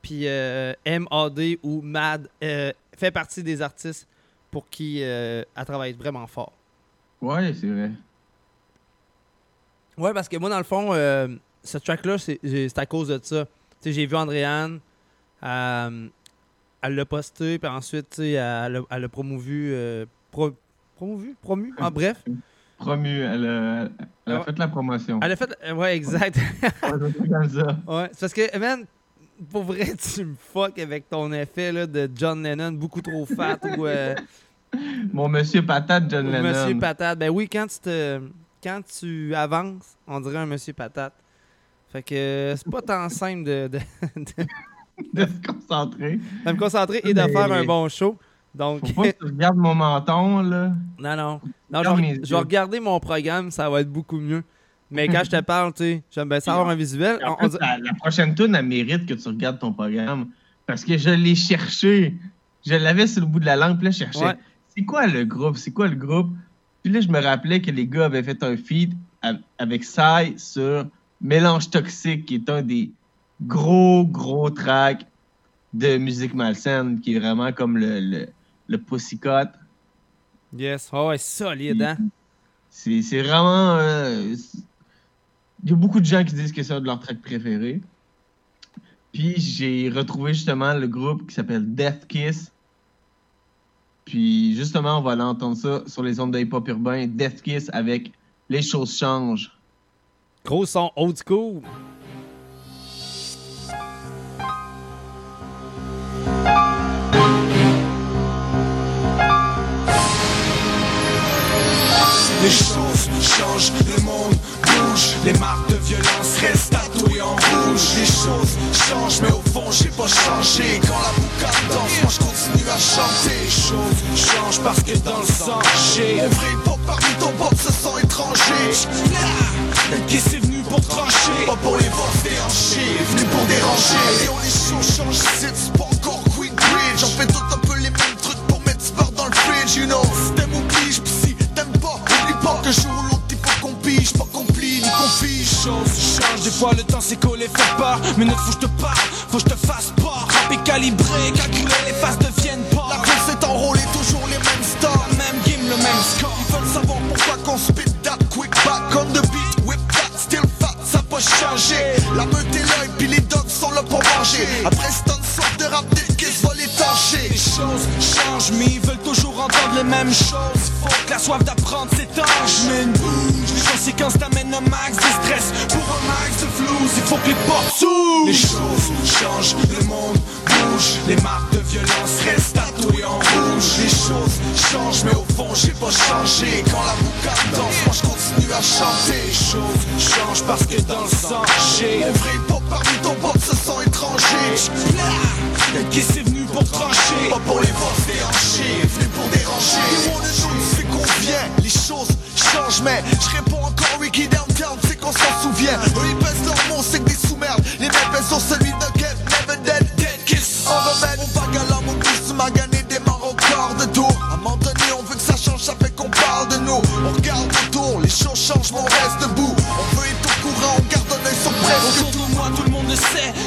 S1: Puis euh, MAD ou MAD euh, fait partie des artistes pour qui euh, elle travaille vraiment fort.
S2: Ouais, c'est vrai.
S1: Ouais, parce que moi, dans le fond, euh, ce track-là, c'est à cause de ça. Tu sais, j'ai vu Andréane, euh, elle l'a posté, puis ensuite, tu sais, elle l'a promovu. euh, pro- promovu? Promu? En bref?
S2: Promu. Elle a, elle a
S1: Ouais.
S2: fait la promotion.
S1: Elle a fait. euh, Ouais, exact.
S2: Ouais, [laughs] c'est
S1: parce que, man, pour vrai, [laughs] tu me fuck avec ton effet là, de John Lennon beaucoup trop fat ou. euh,
S2: Mon monsieur patate, John Lennon.
S1: Monsieur Patate. Ben oui, quand tu te. Quand tu avances, on dirait un Monsieur Patate. Fait que c'est pas tant [laughs] simple de, de,
S2: de se concentrer.
S1: de me concentrer et de
S2: Mais-
S1: faire un bon show. Donc,
S2: Faut pas que tu regardes mon menton, là.
S1: non, non. Non, je vais- je vais regarder mon programme, ça va être beaucoup mieux. Mais quand je te parle, tu sais, j'aime bien ça avoir un visuel.
S2: En
S1: On- on
S2: fait,
S1: dirait-
S2: la, la prochaine tune, elle mérite que tu regardes ton programme. Parce que je l'ai cherché. Je l'avais sur le bout de la langue, puis là, je cherchais.
S1: Ouais.
S2: C'est quoi le groupe? C'est quoi le groupe? Puis là, je me rappelais que les gars avaient fait un feed av- avec Sai sur Mélange Toxique, qui est un des gros, gros tracks de musique malsaine, qui est vraiment comme le, le, le Pussycat.
S1: Yes, oh, ouais, solide, hein?
S2: C'est c'est vraiment. euh, Il y a beaucoup de gens qui disent que c'est un de leurs tracks préférés. Puis j'ai retrouvé justement le groupe qui s'appelle Death Kiss. Puis justement, on va aller entendre ça sur les ondes de hip-hop urbain. Death Kiss avec Les choses changent.
S1: Gros son old school.
S9: Les choses changent, le monde bouge Les marques de violence restent tatouées en rouge. Les choses changent, mais au fond j'ai pas changé. Quand la boucane danse, moi je continue à chanter. Les choses changent parce que dans le sang j'ai Mon vrai pop parmi ton pop se sent étranger Qui est venu pour trancher. Pas pour les voir déhancher Venu pour déranger. Et on les choses changent, c'est pas encore Queen Bridge. On fait tout un peu les mêmes trucs pour mettre sport dans le fridge You know, Pas que jour ou l'autre il faut qu'on pige Pas qu'on plie ni qu'on fige Choses changent, des fois le temps c'est collé fait peur Mais ne faut que je te parle, faut que je te fasse part. Rap est calibré, calculé, les faces deviennent pas. La course est enrôlée, toujours les mêmes stars La même game, le même score. Ils veulent savoir pourquoi qu'on spit that quick back. On the beat Whip that, still fat, ça peut changer. La meute est là et puis les dogs sont là pour manger. Après c'est une sorte de rap des kiss va l'étancher Les choses changent mais les mêmes choses. Faut que la soif d'apprendre s'étanche. Mais une bouge, les conséquences t'amènent un max de stress. Pour un max de flouze, il faut que les portes s'ouvrent. Les choses changent, le monde bouge. Les marques de violence restent tatouées en rouge. Les choses changent mais au fond j'ai pas changé. Quand la boucane danse, moi je continue à chanter. Les choses changent parce que dans le sang j'ai vrai pop parmi ton pop se sent étranger pour trancher Pas pour les voir déhancher Venu pour déranger. Le jour c'est qu'on vient. Les choses changent mais Je réponds encore Ricky Downtown C'est qu'on s'en souvient. Eux ils pèsent leurs mots c'est que des sous-merdes. Les mêmes pèsent sur celui de Get Never Dead Dead Kiss. On remède On bague à la mon tu m'as gagné des marres au quart de tour À un moment donné on veut que ça change Ça qu'on parle de nous. On regarde autour Les choses changent mais on reste debout. On veut être au courant On garde un œil sur presque Autour de moi tout le monde le sait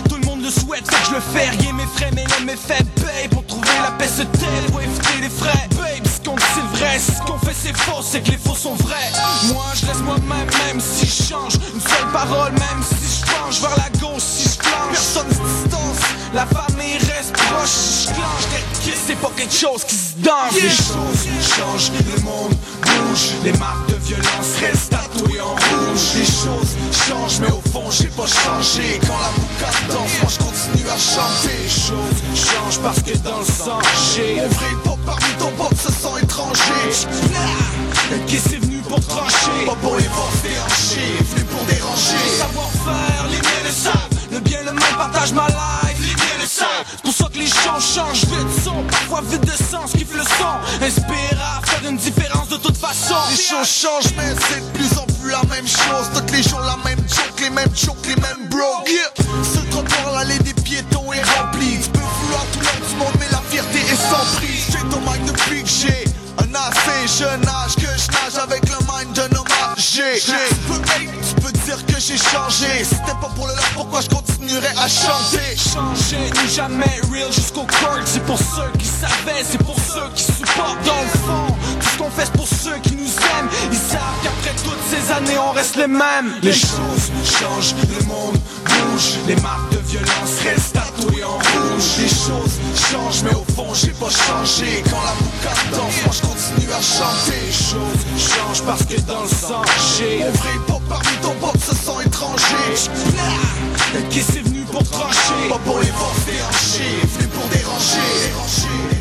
S9: souhaite que je le fais Rien m'effraie mais les méfaits payent Pour trouver se tait pour éviter les frais. Babe, ce qu'on dit c'est vrai, ce qu'on fait c'est faux, c'est que les faux sont vrais. Moi je reste moi-même, même si je change. Une seule parole, même si je penche vers la gauche, si je planche. Personne la famille reste proche. Je c'est pas quelque chose qui se danse. Les choses changent, le monde bouge. Les marques de violence restent tatouées en rouge. Les choses changent, mais au fond j'ai pas changé. Quand la boucane danse, moi je continue à chanter. Les choses changent parce que dans le sang j'ai Mon vrai pop parmi ton pop se sent étranger. Qui c'est venu pour trancher? Pas pour les voir déhancher, venu pour déranger. Savoir-faire, les miens le savent. Le bien, le mal, partage ma life, C'est pour ça que les gens changent vite, sont parfois vite de sens, kiffent le son. Inspire à faire une différence de toute façon.
S27: Les choses changent, mais c'est de plus en plus la même chose. Tous les jours la même joke, les mêmes jokes, les mêmes broke. Ce trottoir, l'allée des piétons est remplie. Tu peux vouloir tout du monde, mais la fierté est sans prix. J'ai ton mic depuis que j'ai un assez jeune âge que je nage avec le mind d'un tu peux que j'ai changé. C'était pas pour le love, pourquoi je continuerais à chanter?
S9: Changer n'est jamais real jusqu'au court C'est pour ceux qui savaient, c'est pour ceux qui supportent Dans le fond, c'est pour ceux qui nous aiment. Ils savent qu'après toutes ces années on reste les mêmes. Les choses changent, le monde bouge. Les marques de violence restent tatouées en rouge. Les choses changent mais au fond j'ai pas changé. Quand la boucane danse, moi je continue à chanter. Les choses changent parce que dans le sang j'ai
S27: Mon vrai pop parmi ton pop se sent étranger.
S9: Qui c'est venu pour trancher?
S27: Pas pour les voir déhancher, venu pour déranger.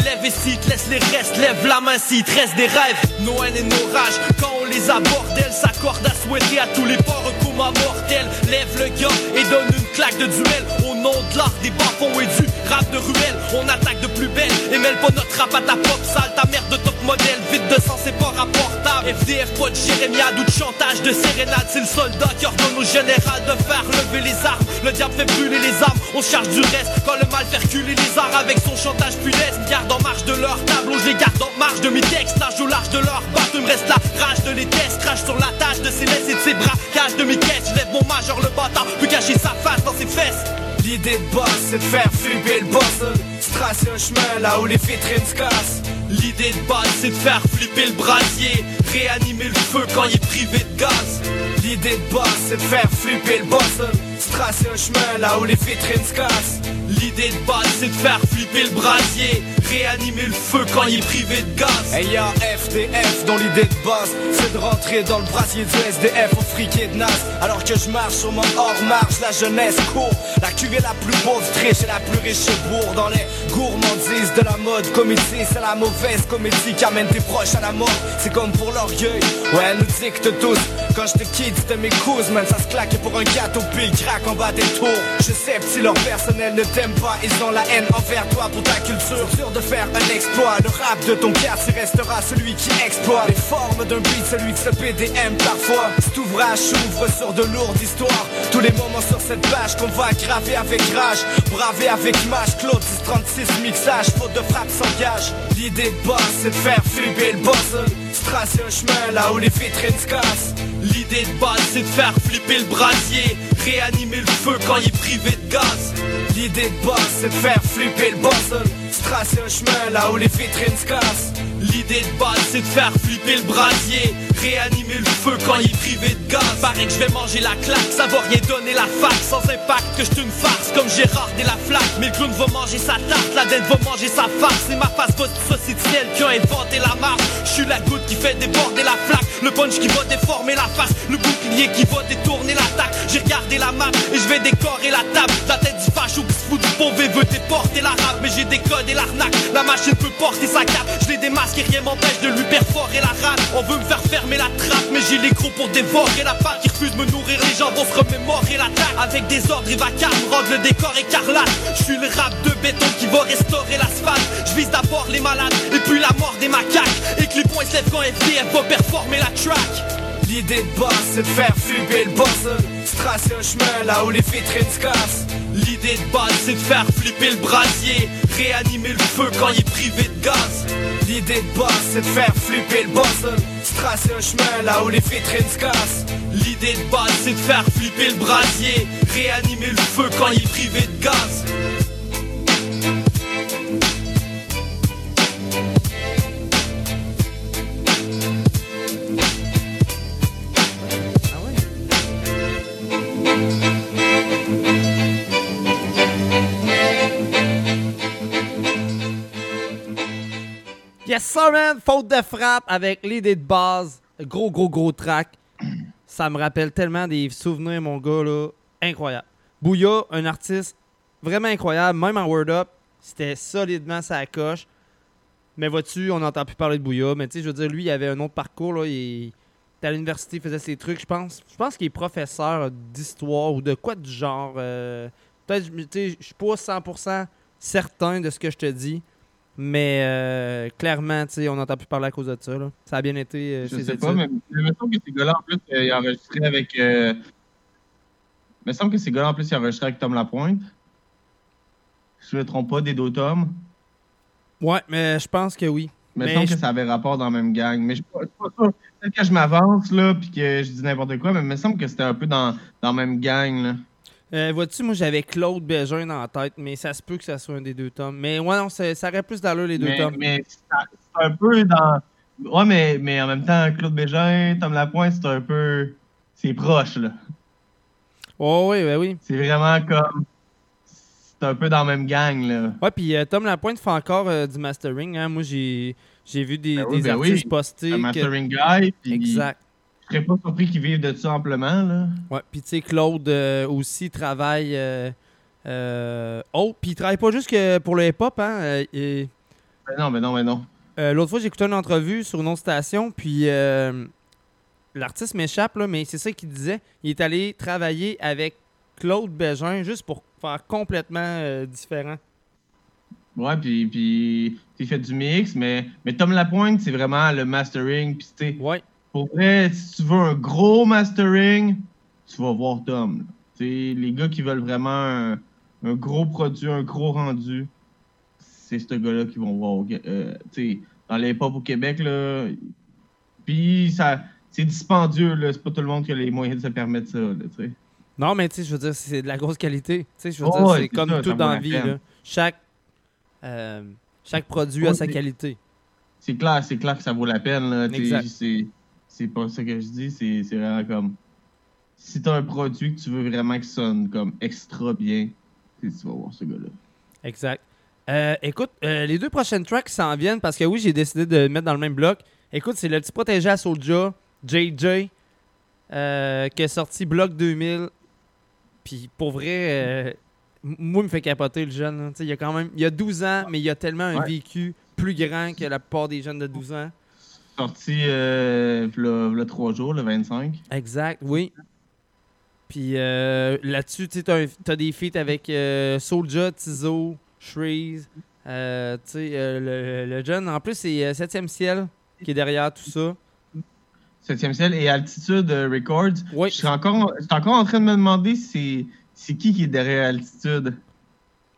S28: lèvres et te laisse les restes, lève la main s'il te reste des rêves. Haines et nos rages, quand on les aborde, elles s'accordent à souhaiter à tous les ports un coma mortel. Lève le gars et donne une claque de duel au nom de l'art des bas-fonds et du rap de ruelle. On attaque de plus belle et mêle pas notre rap à ta pop sale, ta merde de top modèle, vide de sang, c'est pas rapportable. FDF, pas de jérémiade ou de chantage de sérénade, c'est le soldat qui ordonne au général de faire lever les armes. Le diable fait brûler les armes, on se charge du reste. Quand le mal fait reculer les arts avec son chantage funeste. Garde en marge de leur tableau, je les garde en marge de mes textes, nage au large de leur il me reste la rage de les tests, crache sur la tâche de ses laisses et de ses bras, cage de mes caisses, je lève mon majeur le bâtard, peut cacher sa face dans ses fesses.
S9: L'idée de boss, c'est de faire flipper le boss. Se tracer un chemin là où les vitrines se cassent.
S28: L'idée de base c'est de faire flipper le brasier. Réanimer le feu quand il est privé de gaz.
S9: L'idée de boss, c'est de faire flipper le boss Se tracer un chemin là où les vitrines se cassent
S28: L'idée de base c'est de faire flipper le brasier. Réanimer le feu quand il est privé de gaz.
S9: Hey y'a FDF dont l'idée de base. C'est de rentrer dans le brasier du SDF au friquet de nas. Alors que je marche sur mon hors marche La jeunesse court. La cuvée la plus du triche et la plus riche bourg Dans les gourmandises de la mode Comédie c'est la mauvaise comédie qui amène tes proches à la mort. C'est comme pour l'orgueil. Ouais nous dicte tous. Quand je te quitte c'était mes cousins Man ça se claque pour un gâteau il craque en bas des tours. Je sais si leur personnel ne t'aime Ils ont la haine envers toi pour ta culture. Sûr de faire un exploit Le rap de ton quartier restera celui qui exploite. Les formes d'un beat celui de ce PDM parfois. Cet ouvrage s'ouvre sur de lourdes histoires. Tous les moments sur cette page qu'on va graver avec rage. Braver avec mâche Claude 636 mixage Faute de frappe s'engage. L'idée de boss c'est de faire flipper le boss. Tracer un chemin là où les vitrines se cassent.
S28: L'idée de base c'est de faire flipper le brasier. Réanimer le feu quand il est privé de gaz
S9: L'idée de boss c'est de faire flipper le boss. Tracer un chemin là où les vitrines se cassent
S28: L'idée de base c'est de faire flipper le brasier. Réanimer le feu quand il est privé de gaz. Paraît que je vais manger la claque, ça va rien donner la fac Sans impact que je une farce comme Gérard et la flaque. Mais le clown va manger sa tarte, la dette va manger sa farce. C'est ma face votre société qui a inventé la marque. Je suis la goutte qui fait déborder la flaque. Le punch qui va déformer la face. Le bouclier qui va détourner l'attaque. J'ai regardé la map et je vais décorer la table. La tête du facho qui se fout du pauvre veut déporter l'arabe. Mais j'ai décodé l'arnaque, la machine peut porter sa cape. Je l'ai démasqué, rien m'empêche de lui perforer la rate On veut me faire fermer la trappe Mais j'ai les gros pour dévorer la pâte qui refuse de me nourrir. Les gens vont se remémorer l'attaque Avec des ordres il va calme, le décor écarlate. Je suis le rap de béton qui va restaurer l'asphalte. Je vise d'abord les malades et puis la mort des macaques. Et se lèvent quand FDF va performer la track
S29: L'idée de base, c'est de faire flipper le boss. Se tracer un chemin là où les vitrines se cassent. L'idée de base, c'est de faire flipper le brasier. Réanimer le feu quand il est privé de gaz. L'idée de base, c'est de faire flipper le boss. Se tracer un chemin là où les vitrines se cassent. L'idée de base, c'est de faire flipper le brasier. Réanimer le feu quand il est privé de gaz.
S1: Yes, man! Faute de frappe avec l'idée de base. Gros, gros, gros track. Ça me rappelle tellement des souvenirs, mon gars, là. Incroyable. Bouya, un artiste vraiment incroyable. Même en Word Up, c'était solidement sa coche. Mais vois-tu, on n'entend plus parler de Bouya. Mais tu sais, je veux dire, lui, il avait un autre parcours, là. Il était à l'université, il faisait ses trucs, je pense. Je pense qu'il est professeur d'histoire ou de quoi du genre. euh, Peut-être, tu sais, je suis pas 100% certain de ce que je te dis. Mais euh, clairement, tu sais, on n'entend plus parler à cause de ça. là. Ça a bien été. euh,
S2: Je sais pas, mais il me semble que ces gars-là, en plus, euh, ils enregistraient avec. euh, Il me semble que ces gars-là, en plus, ils enregistraient avec Tom Lapointe. Je ne me trompe pas, des deux Tom.
S1: Ouais, mais je pense que oui.
S2: Il me
S1: Mais
S2: semble
S1: je-
S2: que ça avait rapport dans la même gang. Mais je suis pas, je suis pas sûr. Peut-être que je m'avance, là, puis que je dis n'importe quoi, mais il me semble que c'était un peu dans, dans la même gang, là.
S1: Euh, Vois-tu, moi j'avais Claude Bégin dans la tête, mais ça se peut que ça soit un des deux tomes. Mais ouais, non, ça aurait plus d'allure les deux
S2: mais,
S1: tomes.
S2: mais c'est un peu dans. Ouais, mais, mais en même temps, Claude Bégin, Tom Lapointe, c'est un peu. C'est proche, là.
S1: Oh, oui, oui, oui.
S2: C'est vraiment comme. C'est un peu dans la même gang, là.
S1: Ouais, puis euh, Tom Lapointe fait encore euh, du mastering. Hein. Moi j'ai j'ai vu des,
S2: Ben oui,
S1: des
S2: ben oui.
S1: artistes poster.
S2: Un
S1: que-
S2: mastering guy,
S1: Exact.
S2: Je serais pas surpris qu'ils vivent de ça amplement, là.
S1: Ouais, puis tu sais, Claude euh, aussi travaille. Euh, euh, oh, puis il travaille pas juste que pour le hip-hop, hein. et-
S2: Ben non, ben non, ben non.
S1: L'autre fois, j'ai écouté une entrevue sur une autre station, puis l'artiste m'échappe, là, mais c'est ça qu'il disait. Il est allé travailler avec Claude Bégin juste pour faire complètement euh, différent.
S2: Ouais, puis, puis il fait du mix, mais, mais Tom Lapointe, c'est vraiment le mastering. Puis,
S1: ouais.
S2: Pour vrai, si tu veux un gros mastering, tu vas voir Tom. les gars qui veulent vraiment un, un gros produit, un gros rendu, c'est ce gars-là qui vont voir. euh, dans les pop au Québec, là. Puis, ça, c'est dispendieux, là. C'est pas tout le monde qui a les moyens de se permettre ça, là.
S1: Non, mais tu sais, je veux dire, c'est de la grosse qualité. Tu sais, je veux
S2: Oh,
S1: dire, c'est
S2: c'est
S1: comme
S2: ça,
S1: tout
S2: ça
S1: dans la vie. là. Chaque, euh, chaque produit a sa
S2: c'est-
S1: qualité.
S2: C'est clair, c'est clair que ça vaut la peine. Là. T'sais,
S1: Exact.
S2: C'est, c'est pas ça que je dis, c'est, c'est vraiment comme. Si t'as un produit que tu veux vraiment qu'il sonne comme extra bien, tu vas voir ce gars-là.
S1: Exact. Euh, écoute, euh, les deux prochaines tracks s'en viennent parce que oui, j'ai décidé de le mettre dans le même bloc. Écoute, c'est le petit protégé à Soulja, JJ, euh, qui est sorti bloc 2000. Puis pour vrai, moi, il me fait capoter le jeune. là. Il y a quand même il y a 12 ans, mais il a tellement un vécu plus grand que la plupart des jeunes de 12 ans.
S2: Sorti euh, v'là, v'là trois jours, le 25.
S1: Exact, oui. Puis euh, là-dessus, tu t'as des feats avec euh, Soulja, Tizo, Shreeze. euh, euh, le, le jeune. En plus, c'est euh, 7e ciel qui est derrière tout ça.
S2: 7e ciel et Altitude Records.
S1: Oui.
S2: Je suis encore, encore en train de me demander si c'est qui qui est derrière Altitude.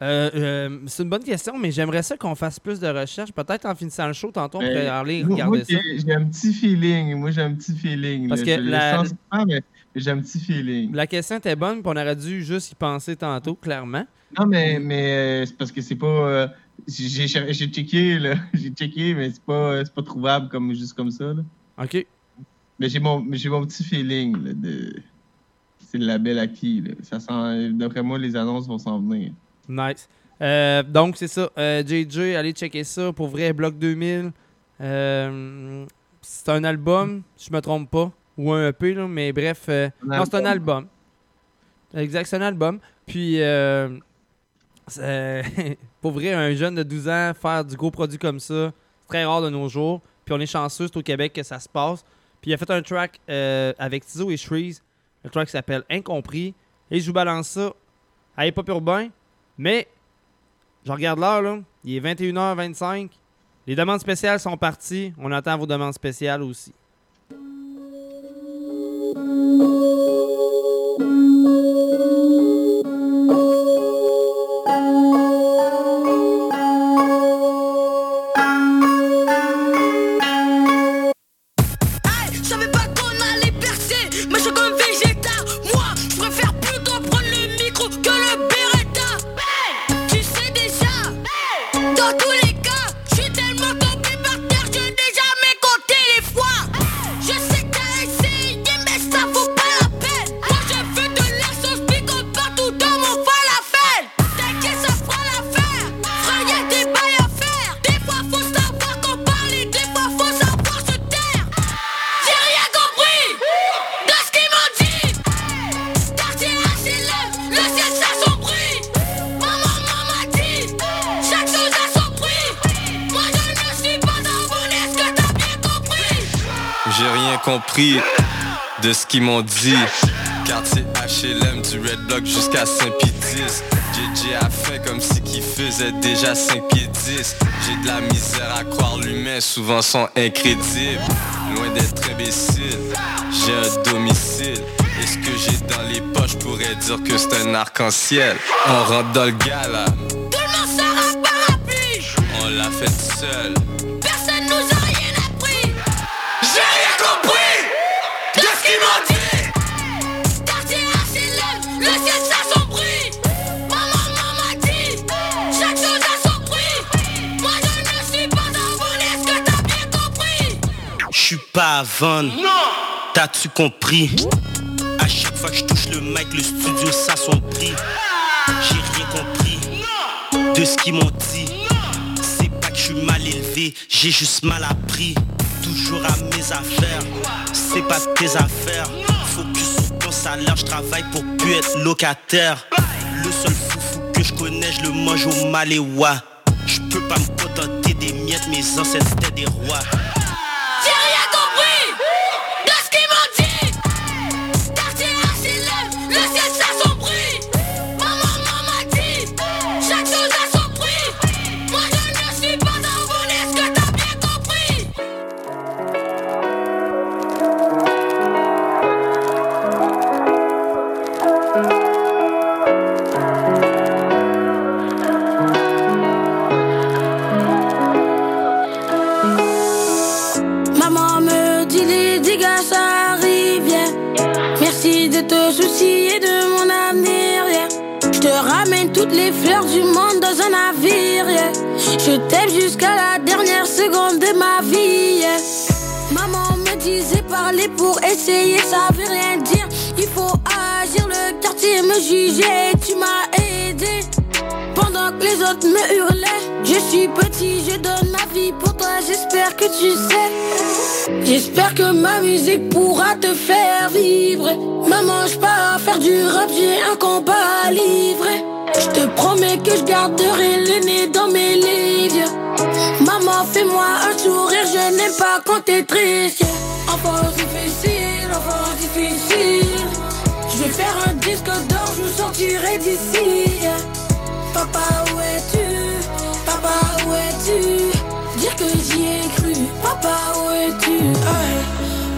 S1: Euh, euh, c'est une bonne question, mais j'aimerais ça qu'on fasse plus de recherches. Peut-être en finissant le show, tantôt, on pourrait aller regarder
S2: moi,
S1: ça.
S2: j'ai, un petit feeling. Moi, j'ai un petit feeling.
S1: Parce
S2: là.
S1: que
S2: Je le
S1: la-
S2: sens pas, mais mais j'ai un petit feeling.
S1: La question était bonne, puis on aurait dû juste y penser tantôt, clairement.
S2: Non, mais, mais euh, c'est parce que c'est pas. j'ai, checké, là. [laughs] J'ai checké, mais c'est pas, c'est pas trouvable comme, juste comme ça, là.
S1: OK.
S2: Mais j'ai mon, mon petit feeling, là, de. C'est le label acquis, là. Ça sent, d'après moi, les annonces vont s'en venir.
S1: Nice. Euh, donc, c'est ça. Euh, JJ, allez checker ça. Pour vrai, Bloc 2000. Euh, c'est un album, si je me trompe pas. Ou un EP, là, mais bref. euh,
S2: Un
S1: non, c'est un
S2: album?
S1: Exact, c'est un album. Puis, euh, [laughs] pour vrai, un jeune de 12 ans, faire du gros produit comme ça, c'est très rare de nos jours. Puis, on est chanceux, c'est au Québec que ça se passe. Puis, il a fait un track euh, avec Tizo et Shreeze. Le track s'appelle Incompris. Et je vous balance ça à Hip Hop Urbain. Mais, je regarde l'heure, là. Il est 21h25. Les demandes spéciales sont parties. On attend vos demandes spéciales aussi.
S30: Qu'ils m'ont dit. Quartier HLM
S31: du Red Block jusqu'à Saint-Pédis. JJ a fait comme si qu'il faisait déjà 5 pieds 10. J'ai de la misère à croire l'humain, souvent sont incrédibles. Loin d'être imbécile, j'ai un domicile. Et ce que j'ai dans les poches pourrait dire que c'est un arc-en-ciel? On rentre dans le gala,
S30: Tout le monde sera parapluie.
S31: on l'a fait seul.
S30: Pas
S32: à vendre. T'as-tu compris? À chaque fois que je touche le mic, le studio s'assombrit. J'ai rien compris de ce qu'ils m'ont dit. C'est pas que je suis mal élevé, j'ai juste mal appris. Toujours à mes affaires, c'est pas tes affaires. Focus sur ton salaire, je travaille pour plus être locataire. Le seul foufou que je connais, je le mange au maléwa. Je peux pas me contenter des miettes, mes ancêtres étaient des rois.
S30: Jusqu'à la dernière seconde de ma vie. Maman me disait parler pour essayer ça veut rien dire Il faut agir le quartier me jugeait Tu m'as aidé pendant que les autres me hurlaient. Je suis petit, je donne ma vie pour toi, j'espère que tu sais. J'espère que ma musique pourra te faire vivre. Maman, je pars faire du rap, j'ai un combat à livrer. Je te promets que je garderai le nez dans mes livres. Fais-moi un sourire, je n'aime pas quand t'es triste. Enfance difficile, enfance difficile. Je vais faire un disque d'or, je vous sortirai d'ici. Papa, où es-tu? Papa, où es-tu? Dire que j'y ai cru. Papa, où es-tu?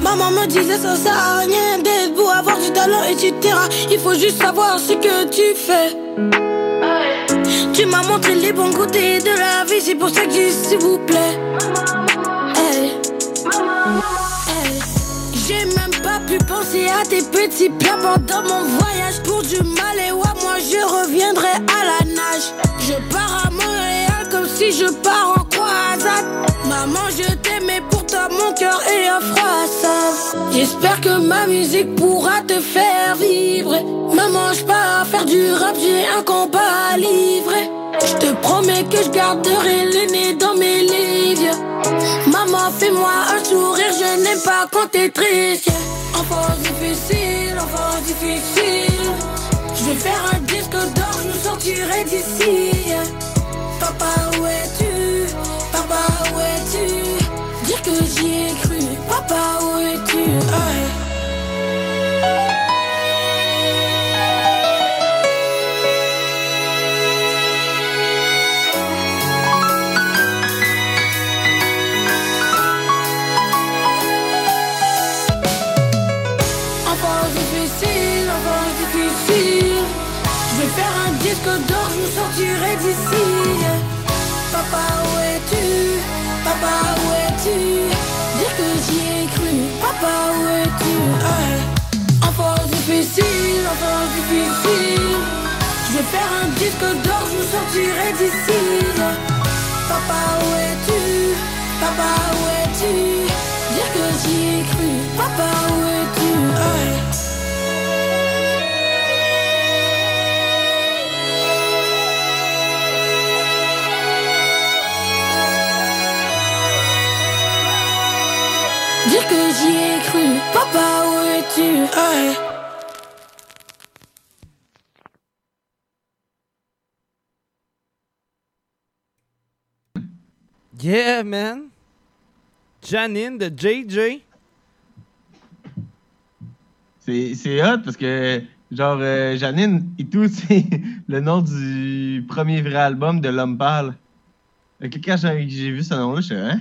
S30: Maman me disait ça sert à rien d'être beau, avoir du talent, etc. Il faut juste savoir ce que tu fais. Tu m'as montré les bons côtés de la vie, c'est pour ça que dis s'il vous plaît. J'ai même pas pu penser à tes petits plats pendant mon voyage pour du mal et ouais, moi je reviendrai à la nage. Je pars à Montréal comme si je pars en croisade. Maman, je t'aimais est. J'espère que ma musique pourra te faire vivre. Maman, je pars faire du rap, j'ai un combat à livrer. Je te promets que je garderai le nez dans mes livres. Maman, fais-moi un sourire, je n'aime pas quand t'es triste. Enfance difficile, enfance difficile. Je vais faire un disque d'or, je nous sortirai d'ici. Papa, où es-tu? Que j'y ai cru. Papa, où es-tu? Hey. Enfance difficile, enfance difficile. Je vais faire un disque d'or, je vous sortirai d'ici. Papa, où es-tu? Papa, où es-tu difficile, enfant difficile. Je vais faire un disque d'or, je sortirai d'ici. Papa, où es-tu? Papa, où es-tu? Dire que j'y ai cru. Papa, où es-tu? Hey. Dire que j'y ai cru. Papa, où es-tu?
S1: Yeah, man. Janine de JJ.
S2: C'est hot parce que, genre, euh, Janine et tout, [laughs] c'est le nom du premier vrai album de L'Homme Pâle. Quand j'ai vu ce nom-là, je suis hein?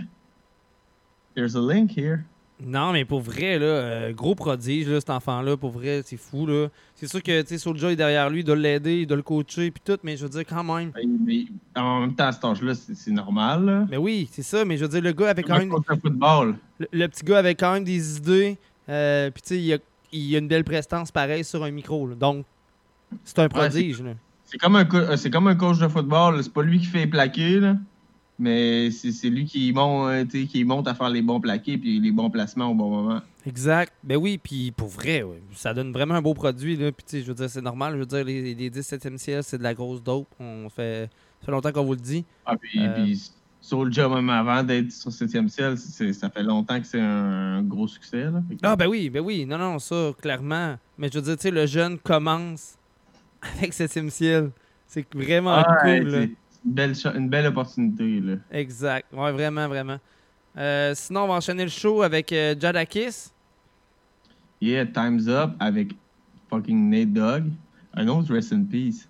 S2: There's a link here.
S1: Non, mais pour vrai, là, euh, gros prodige, là, cet enfant-là, pour vrai, c'est fou, là. C'est sûr que, Soulja est derrière lui, il doit l'aider, il doit le coacher, puis tout, mais je veux dire, quand même.
S2: Mais en même temps, à cet âge-là, c'est c'est normal. Là.
S1: Mais oui, c'est ça, mais je veux dire, le gars avait quand même.
S2: Un football.
S1: Le, le petit gars avait quand même des idées, euh, puis tu sais, il a, il a une belle prestance pareille sur un micro, là. Donc, c'est un prodige, là.
S2: C'est comme, un euh, c'est comme un coach de football. C'est pas lui qui fait plaquer, là. Mais c'est lui qui monte, euh, qui monte à faire les bons plaqués puis les bons placements au bon moment.
S1: Exact. Ben oui, puis pour vrai, ouais, ça donne vraiment un beau produit. Là. Puis je veux dire, c'est normal. Je veux dire, les, les 17e ciel, c'est de la grosse dope. On fait, ça fait longtemps qu'on vous le dit.
S2: Ah, puis,
S1: Euh,
S2: puis Soulja, même avant d'être sur 7e ciel, ça fait longtemps que c'est un gros succès. Là. Que-
S1: Ah ben oui, ben oui. Non, non, ça, clairement. Mais je veux dire, tu sais, le jeune commence [laughs] avec 7e ciel. C'est vraiment
S2: Ah,
S1: cool.
S2: Belle, une belle opportunité. Là.
S1: Exact. Ouais, vraiment, vraiment. Euh, sinon, on va enchaîner le show avec euh, Jadakis.
S2: Yeah, Time's Up avec fucking Nate Dogg. Un autre Rest in Peace.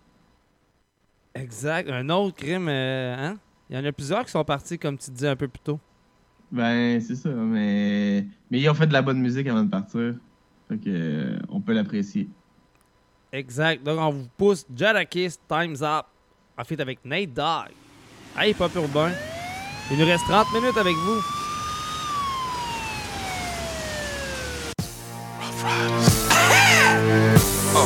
S1: Exact. Un autre crime, euh, hein? Il y en a plusieurs qui sont partis, comme tu disais un peu plus tôt.
S2: Ben, c'est ça, mais... mais ils ont fait de la bonne musique avant de partir. Fait que, euh, on peut l'apprécier.
S1: Exact. Donc, on vous pousse Jadakis, Time's Up, en fait avec Nate Dogg. Hey, Pop Urbain. Il nous reste 30 minutes avec vous. [laughs]
S3: Uh,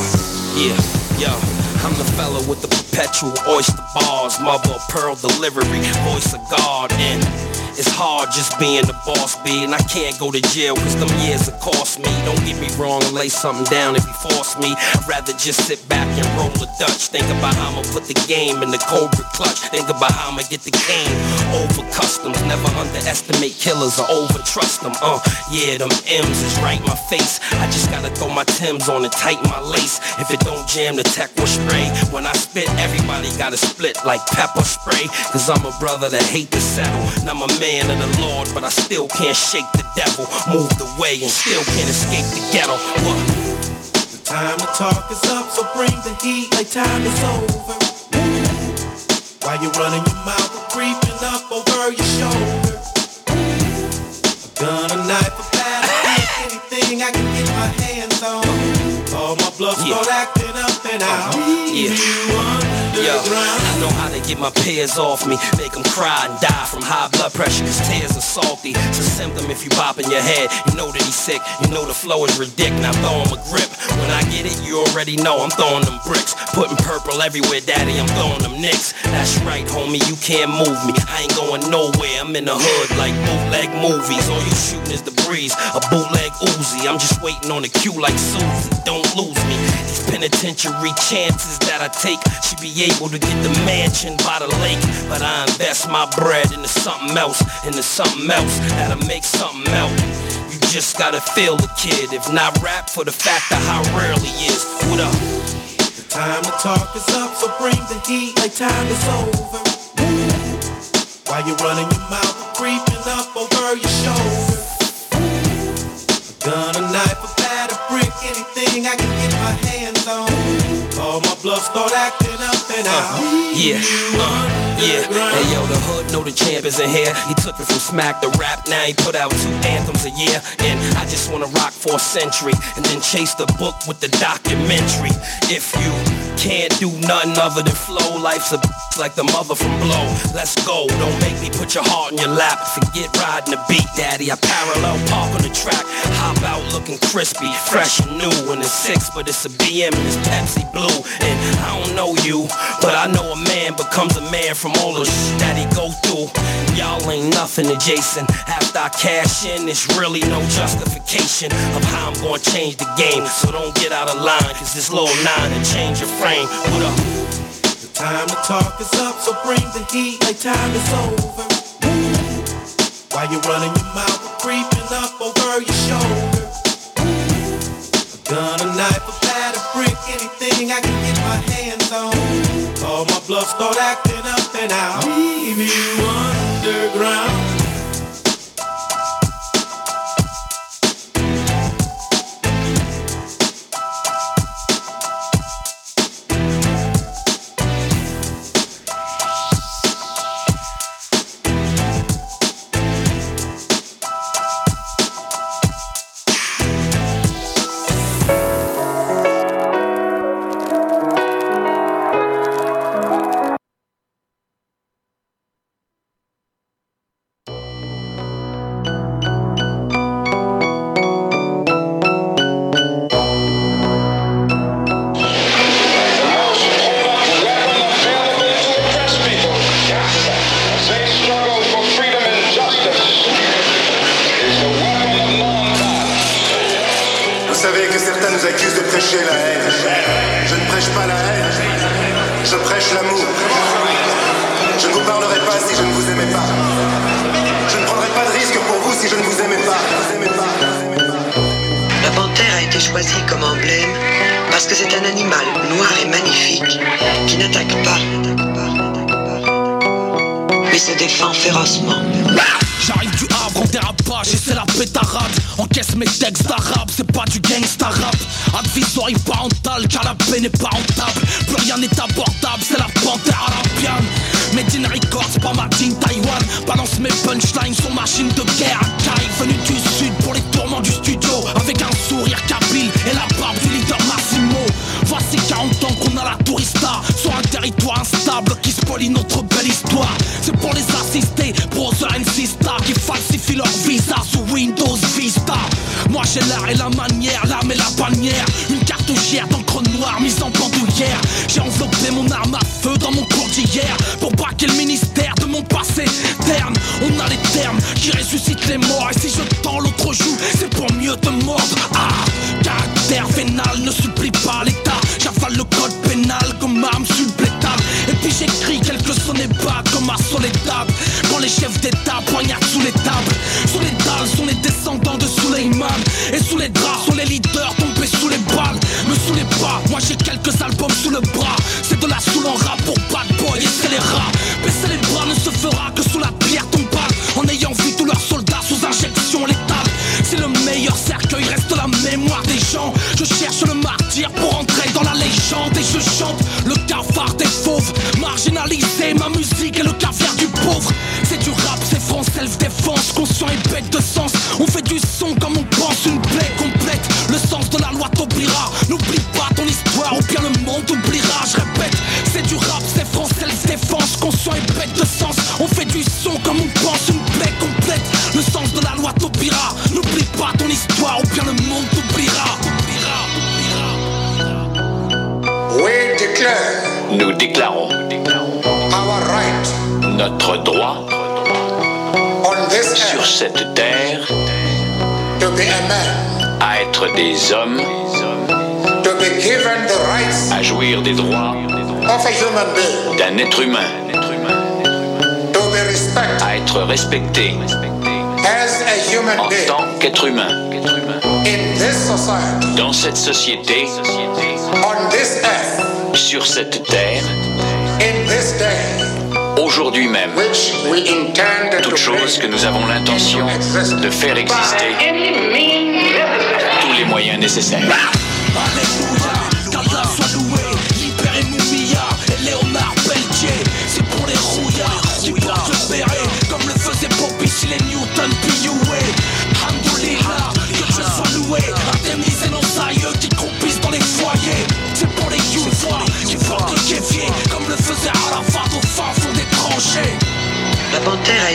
S3: yeah. I'm the fella with the perpetual oyster bars, mother of pearl delivery, voice of God, and it's hard just being the boss, B, and I can't go to jail cause them years have cost me. Don't get me wrong, lay something down if you force me. I'd rather just sit back and roll a Dutch. Think about how I'ma put the game in the Cobra clutch. Think about how I'ma get the game over customs. Never underestimate killers or over trust them. Uh, yeah, them M's is right my face. I just gotta throw my Timbs on and tighten my lace. If it don't jam, the tech will spray. When I spit, everybody gotta split like pepper spray. Cause I'm a brother that hate to settle. I'm a man of the Lord, but I still can't shake the devil. Moved away and still can't escape the ghetto. What?
S33: The time to talk is up, so bring the heat like time is over. While you're running your mouth, we're creeping up over your shoulder. A gun, a knife, a bat, a stick, anything I can get my hands on. All my blood start acting up and out.
S3: Yeah.
S33: You
S3: Yo,
S33: underground.
S3: I know how to get my peers off me, make them cry and die from high blood pressure, cause tears are salty. It's a symptom if you pop in your head, you know that he's sick, you know the flow is ridiculous. Now throw him a grip. When I get it, you already know I'm throwing them bricks. Putting purple everywhere, daddy, I'm throwing them nicks. That's right, homie, you can't move me. I ain't going nowhere, I'm in the hood like bootleg movies. All you shooting is the breeze, a bootleg Uzi. I'm just waiting on the cue like Susie, don't lose me. These penitentiary chances that I take should be able to get the mansion by the lake. But I invest my bread into something else, into something else that'll make something else. You just gotta feel the kid, if not rap for the fact of how rare he is. What up?
S33: The time to talk is up, so bring the heat like time is over. While you're running your mouth, creeping up over your shoulder. A gun, a knife, anything I can get my hands on. All my blood start acting uh,
S3: yeah, uh, yeah. Hey yo, the hood know the champ is in here. He took it from smack to rap. Now he put out two anthems a year, and I just wanna rock for a century, and then chase the book with the documentary. If you
S29: can't do nothing other than flow, life's a like the mother from Blow. Let's go, don't make me put your heart in your lap. Forget riding the beat, daddy. I parallel park on the track. Hop out looking crispy, fresh and new in the six, but it's a BM and it's Pepsi Blue, and I don't know you. But I know a man becomes a man from all the shit that he go through. Y'all ain't nothing to Jason. After I cash in, there's really no justification of how I'm gonna change the game. So don't get out of line, cause this little nine will change your frame. What up?
S33: The time to talk is up, so bring the heat like time is over. While you're running your mouth, creeping up over your shoulder. A gun, a knife, a I can get my hands on. All my bluff start acting up and I'll leave you underground.
S34: être en tant qu'être humain. Dans cette société, sur cette terre, aujourd'hui même, toute chose que nous avons l'intention de faire exister, tous les moyens nécessaires.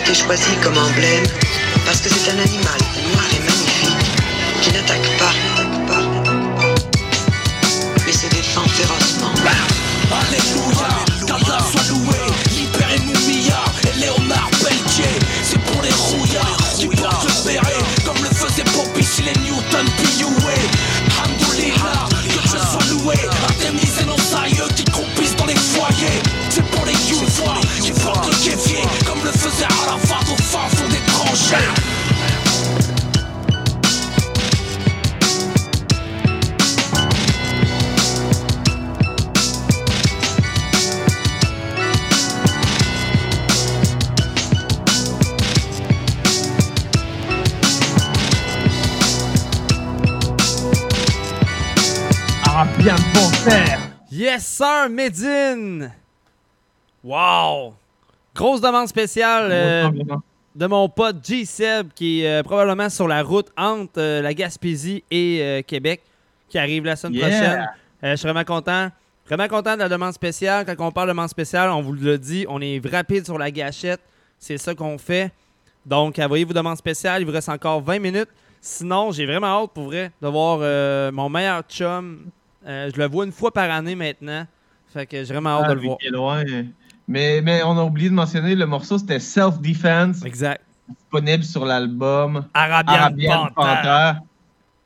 S35: Été choisi comme emblème parce que c'est un animal noir et magnifique qui n'attaque
S1: Yes, sir, Medine! Wow! Grosse demande spéciale euh, de mon pote G-Seb qui est euh, probablement sur la route entre euh, la Gaspésie et Québec qui arrive la semaine
S2: Yeah!
S1: prochaine. Je suis vraiment content. Vraiment content de la demande spéciale. Quand on parle de demande spéciale, on vous le dit, on est rapide sur la gâchette. C'est ça qu'on fait. Donc, envoyez vos demandes spéciales. Il vous reste encore 20 minutes. Sinon, j'ai vraiment hâte pour vrai de voir euh, mon meilleur chum. Euh, je le vois une fois par année maintenant. Fait que j'ai vraiment hâte
S2: Ah,
S1: de le
S2: lui
S1: voir.
S2: loin. Mais, mais on a oublié de mentionner, le morceau c'était Self Defense.
S1: Exact.
S2: Disponible sur l'album
S1: Arabian Panther.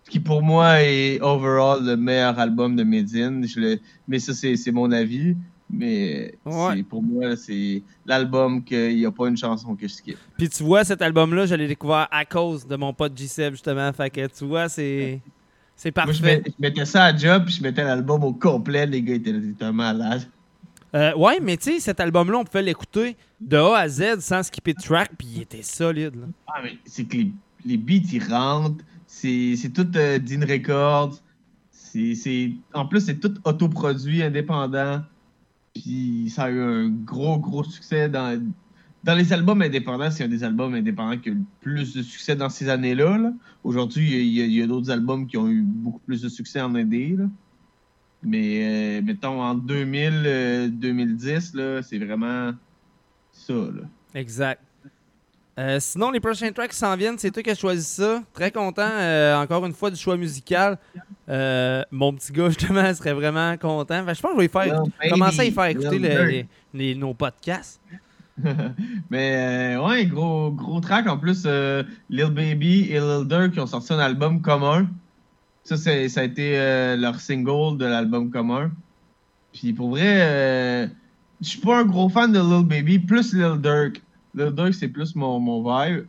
S2: Ce qui pour moi est overall le meilleur album de Medine. Je le- Mais ça, c'est mon avis. Mais pour moi, c'est l'album qu'il n'y a pas une chanson que je skip.
S1: Puis tu vois, cet album-là, je l'ai découvert à cause de mon pote G-Seb, justement. Fait que tu vois, c'est. C'est
S2: Moi, je,
S1: parfait.
S2: je mettais ça à job, puis je mettais l'album au complet. Les gars étaient, étaient malades.
S1: Euh, ouais, mais tu sais, cet album-là, on pouvait l'écouter de A à Z sans skipper de track, puis il était solide. Là.
S2: Ah, mais c'est que les, les beats, ils rentrent. C'est tout euh, Dean Records. C'est- En plus, c'est tout autoproduit, indépendant. Puis ça a eu un gros, gros succès dans, dans les albums indépendants. C'est un des albums indépendants qui a eu le plus de succès dans ces années-là. là. Aujourd'hui, il y a- d'autres albums qui ont eu beaucoup plus de succès en indé. là. Mais euh, mettons, en 2000, euh, 2010, là, c'est vraiment ça. Là.
S1: Exact. Euh, sinon, les prochains tracks qui s'en viennent, c'est toi qui as choisi ça. Très content, euh, encore une fois, du choix musical. Euh, mon petit gars, justement, serait vraiment content. Que je pense que je vais faire, commencer à y faire écouter
S2: little
S1: le-
S2: bird.
S1: les- les- nos podcasts. [laughs]
S2: Mais euh, ouais, gros, gros track. En plus, euh, Lil Baby et Lil Durk qui ont sorti un album commun. Ça, c'est- ça a été euh, leur single de l'album commun. Puis pour vrai, euh, je suis pas un gros fan de Lil Baby, plus Lil Durk. Lil Durk, c'est plus mon, mon vibe.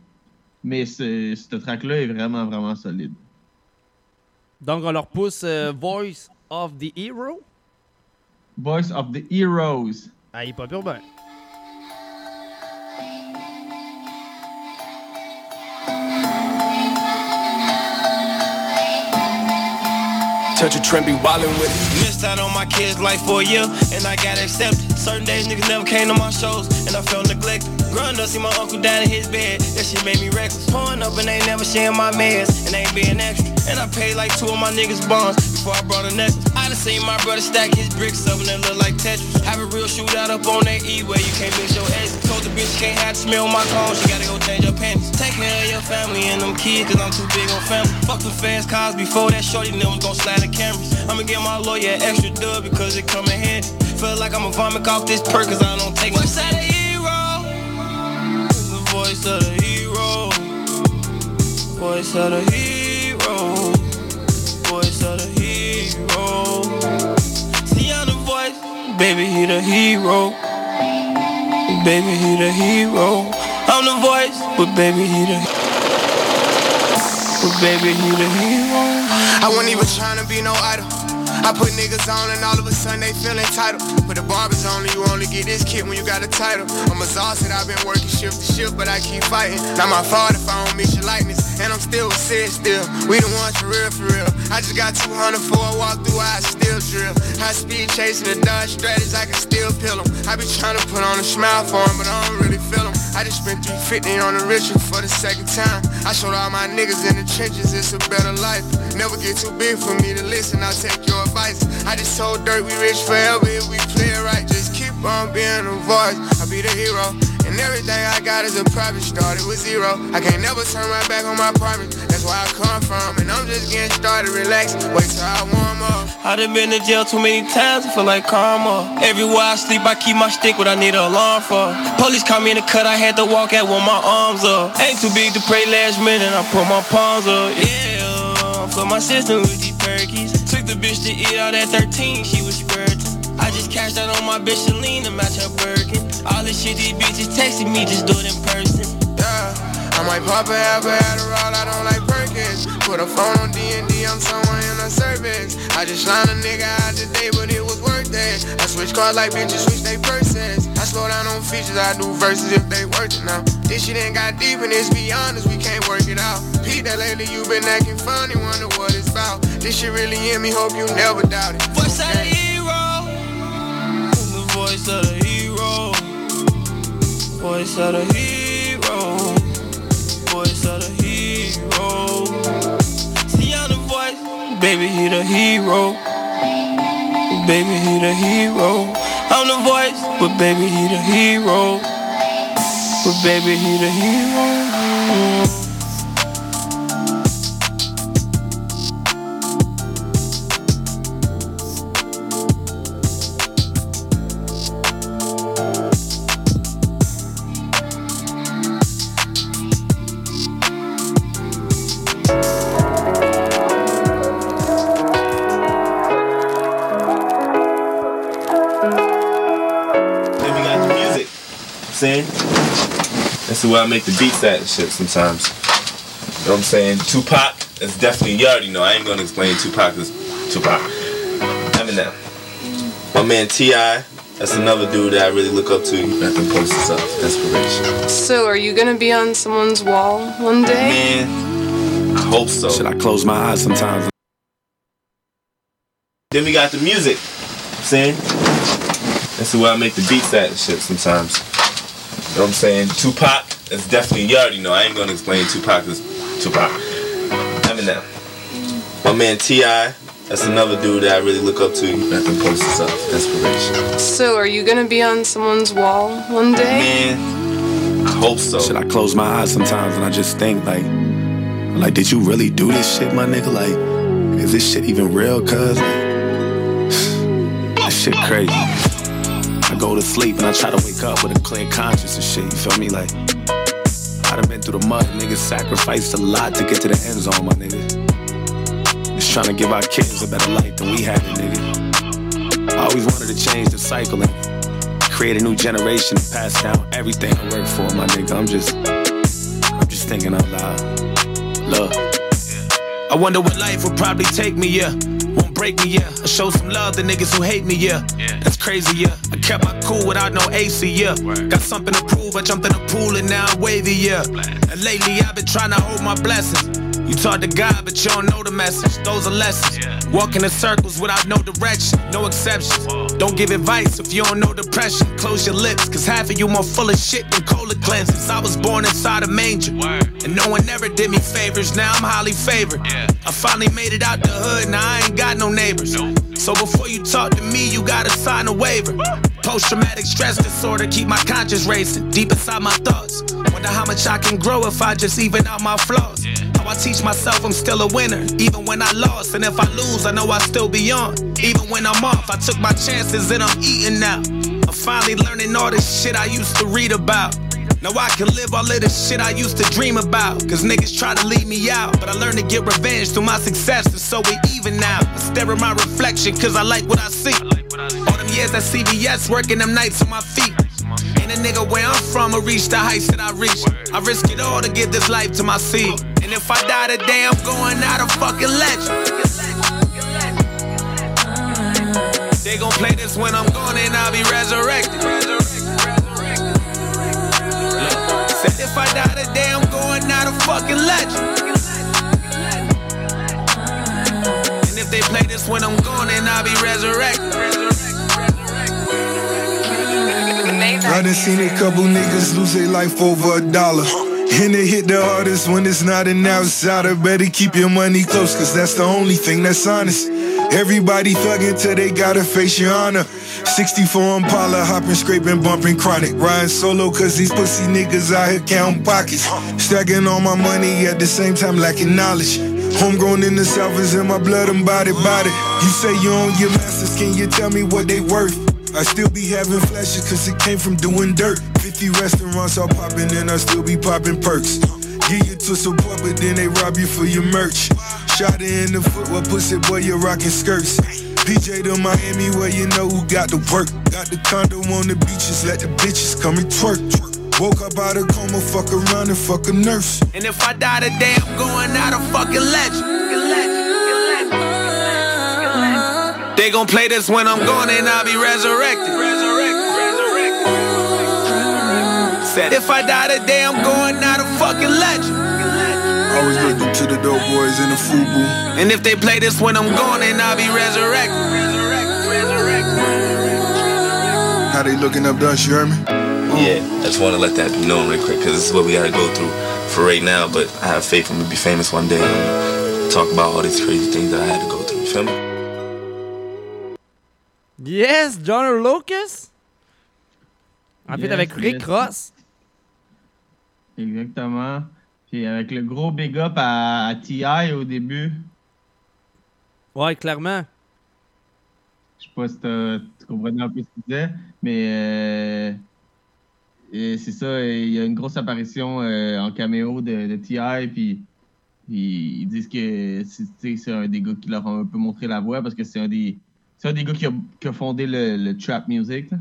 S2: Mais ce, ce track-là est vraiment, vraiment solide.
S1: Donc, on leur pousse Voice of the Hero?
S2: Voice of the Heroes.
S1: Ah, il est pas pire, ben.
S29: Touch a trend, be wildin' with it. Missed out on my kids' life for a year, and I got accepted. Certain days niggas never came to my shows, and I felt neglected. Growing up, see my uncle down in his bed, that shit made me reckless. Pouring up and ain't never sharing my meds, and ain't being extra. And I paid like two of my niggas' bonds before I brought a necklace. Seen my brother stack his bricks up and they look like Tetris. Have a real shootout up on that E where you can't mix your exes. Told the bitch can't have to smell my cologne, she gotta go change her panties. Take care of your family and them kids, cause I'm too big on family. Fuck the fast cars before that shorty was gon' slide the cameras. I'ma give my lawyer extra dub because it come in handy. Feel like I'ma vomit off this perk cause I don't take Voice of the hero. The voice of the hero. Voice of the hero. Voice of the hero. Baby, he the hero. Baby, he the hero. I'm the voice, but baby, he the But baby, he the hero.
S36: I wasn't even trying to be no idol. I put niggas on and all of a sudden they feel entitled. Put the barbers on and you only get this kid when you got a title. I'm exhausted, I've been working shift to shift, but I keep fighting. Not my fault if I don't meet your likeness. And I'm still Sid still. We the ones for real, for real. I just got 200 for a walk through, I still drill. High speed chasing the Dodge strategies, I can still peel them. I be trying to put on a smile for for 'em, but I don't really feel them. I just spent 350 on the ritual for the second time. I showed all my niggas in the trenches, it's a better life. Never get too big for me to listen, I'll take your advice. I just told Dirt we rich forever if we play it right. Just keep on being a voice. I'll be the hero, and everything I got is a profit. Started with zero. I can't never turn my back on my promise. That's where I come from. And I'm just getting started. Relax. Wait till I warm up.
S32: I done been to jail too many times, I feel like karma. Everywhere I sleep, I keep my stick, what I need an alarm for. Police caught me in the cut, I had to walk out with my arms up. Ain't too big to pray last minute, I put my palms up. Yeah, for my sister with these perkies. Took the bitch to eat out at 13, she was spurting. I just cashed out on my bitch Celine to match her Birkin. All this shit these bitches texting me, just do it in person.
S36: Yeah, I might pop a half a Adderall, I don't like Perkins. Put a phone on D&D, I'm somewhere in a service. I just lined a nigga out today, but it was worth it. I switch cars like bitches switch they purses. I slow down on features, I do verses if they worth it now. This shit ain't got deep and it's beyond us, we can't work it out. Pete, that lately you been acting funny, wonder what it's about. This shit really in me, hope you never doubt it.
S32: Voice of the hero. The voice of the hero. Voice of the hero. Voice of the hero. See I'm the voice. Baby, he the hero. Baby, he the hero. I'm the voice, but baby, he the hero. But baby, he the hero.
S37: Saying that's where I make the beats at and shit sometimes. You know what I'm saying? Tupac, that's definitely you already know. I ain't gonna explain Tupac is Tupac. Eminem. My man T.I. That's another dude that I really look up to. That can post this up. Inspiration.
S38: So, are you gonna be on someone's wall one day?
S37: Man, I hope so.
S39: Should I close my eyes sometimes?
S37: Then we got the music. Saying that's where I make the beats at and shit sometimes. You know what I'm saying? Tupac, that's definitely you already know. I ain't gonna explain Tupac is Tupac. Eminem. My man T.I. That's another dude that I really look up to. That can post this up. Inspiration.
S38: So, are you gonna be on someone's wall one day?
S37: Man, I hope so.
S39: Should I close my eyes sometimes and I just think like, like, did you really do this shit, my nigga? Like, is this shit even real? Cause [sighs] that shit crazy. Go to sleep and I try to wake up with a clear conscience and shit. You feel me? Like, I done been through the mud. Niggas sacrificed a lot to get to the end zone, my nigga. Just trying to give our kids a better life than we had nigga. I always wanted to change the cycle and create a new generation and pass down everything I work for, my nigga. I'm just, I'm just thinking out loud. Love. I wonder what life would probably take me, yeah. Won't break me, yeah. I show some love to niggas who hate me, yeah. That's crazy, yeah. I kept my cool without no AC, yeah. Got something to prove, I jumped in the pool and now I'm wavy, yeah. And lately I've been trying to hold my blessings. You talk to God, but you don't know the message. Those are lessons. Walking in circles without no direction, no exceptions. Don't give advice if you don't know depression. Close your lips, cause half of you more full of shit than cola cleanses. I was born inside a manger, and no one ever did me favors. Now I'm highly favored. I finally made it out the hood, now I ain't got no neighbors. So before you talk to me, you gotta sign a waiver. Post traumatic stress disorder, keep my conscience racing deep inside my thoughts. Wonder how much I can grow if I just even out my flaws. How I teach myself I'm still a winner, even when I lost. And if I lose, I know I still be on. Even when I'm off, I took my chances and I'm eating now. I'm finally learning all this shit I used to read about. Now I can live all of this shit I used to dream about. Cause niggas try to leave me out. But I learned to get revenge through my success, and so we even now. I stare at my reflection cause I like what I see. All them years at CVS, working them nights on my feet. Ain't a nigga where I'm from will reach the heights that I reached. I risk it all to give this life to my seed. And if I die today, I'm going out a fucking legend. They gon' play this when I'm gone and I'll be resurrected. If I die today, I'm going out a fucking legend. And if they play this when I'm gone, then I'll be resurrected.
S40: I done seen a couple niggas lose their life over a dollar. And it hit the hardest when it's not an outsider. Better keep your money close, cause that's the only thing that's honest. Everybody thugging till they gotta face your honor. 64 Impala, hopping, scraping, bumping chronic. Riding solo cause these pussy niggas out here counting pockets. Stacking all my money at the same time lacking knowledge. Homegrown in the south is in my blood and body, body. You say you own your masters, can you tell me what they worth? I still be having flashes cause it came from doing dirt. 50 restaurants all popping and I still be popping perks. Give you to support, but then they rob you for your merch. Shot it in the foot, what pussy boy, you rocking skirts. PJ to Miami, where you know who got the work. Got the condo on the beaches, let the bitches come and twerk. Woke up out of coma, fuck around and fuck a nurse.
S9: And if I die today, I'm going out a fucking legend. They gon' play this when I'm gone and I'll be resurrected. Said if I die today, I'm going out a fucking legend.
S40: I was looking to the dope boys in the FUBU.
S9: And if they play this when I'm gone, then I'll be resurrected.
S40: How they looking up dust, you heard me?
S37: Yeah, I just want to let that be known real quick because this is what we gotta go through for right now. But I have faith I'm gonna be famous one day and talk about all these crazy things that I had to go through. You feel me?
S1: Yes, John Lucas. Ah, en fait,
S2: Yes,
S1: avec Rick
S2: yes.
S1: Ross.
S2: Exactement. Puis avec le gros big up à, à T.I. au début.
S1: Ouais, clairement.
S2: Je sais pas si tu comprenais un peu ce qu'il disait, mais euh, c'est ça, il y a une grosse apparition euh, en caméo de, de T.I. Puis, ils disent que c'est un des gars qui leur a un peu montré la voie parce que c'est un des c'est un des gars qui a, qui a fondé le, le trap music. là.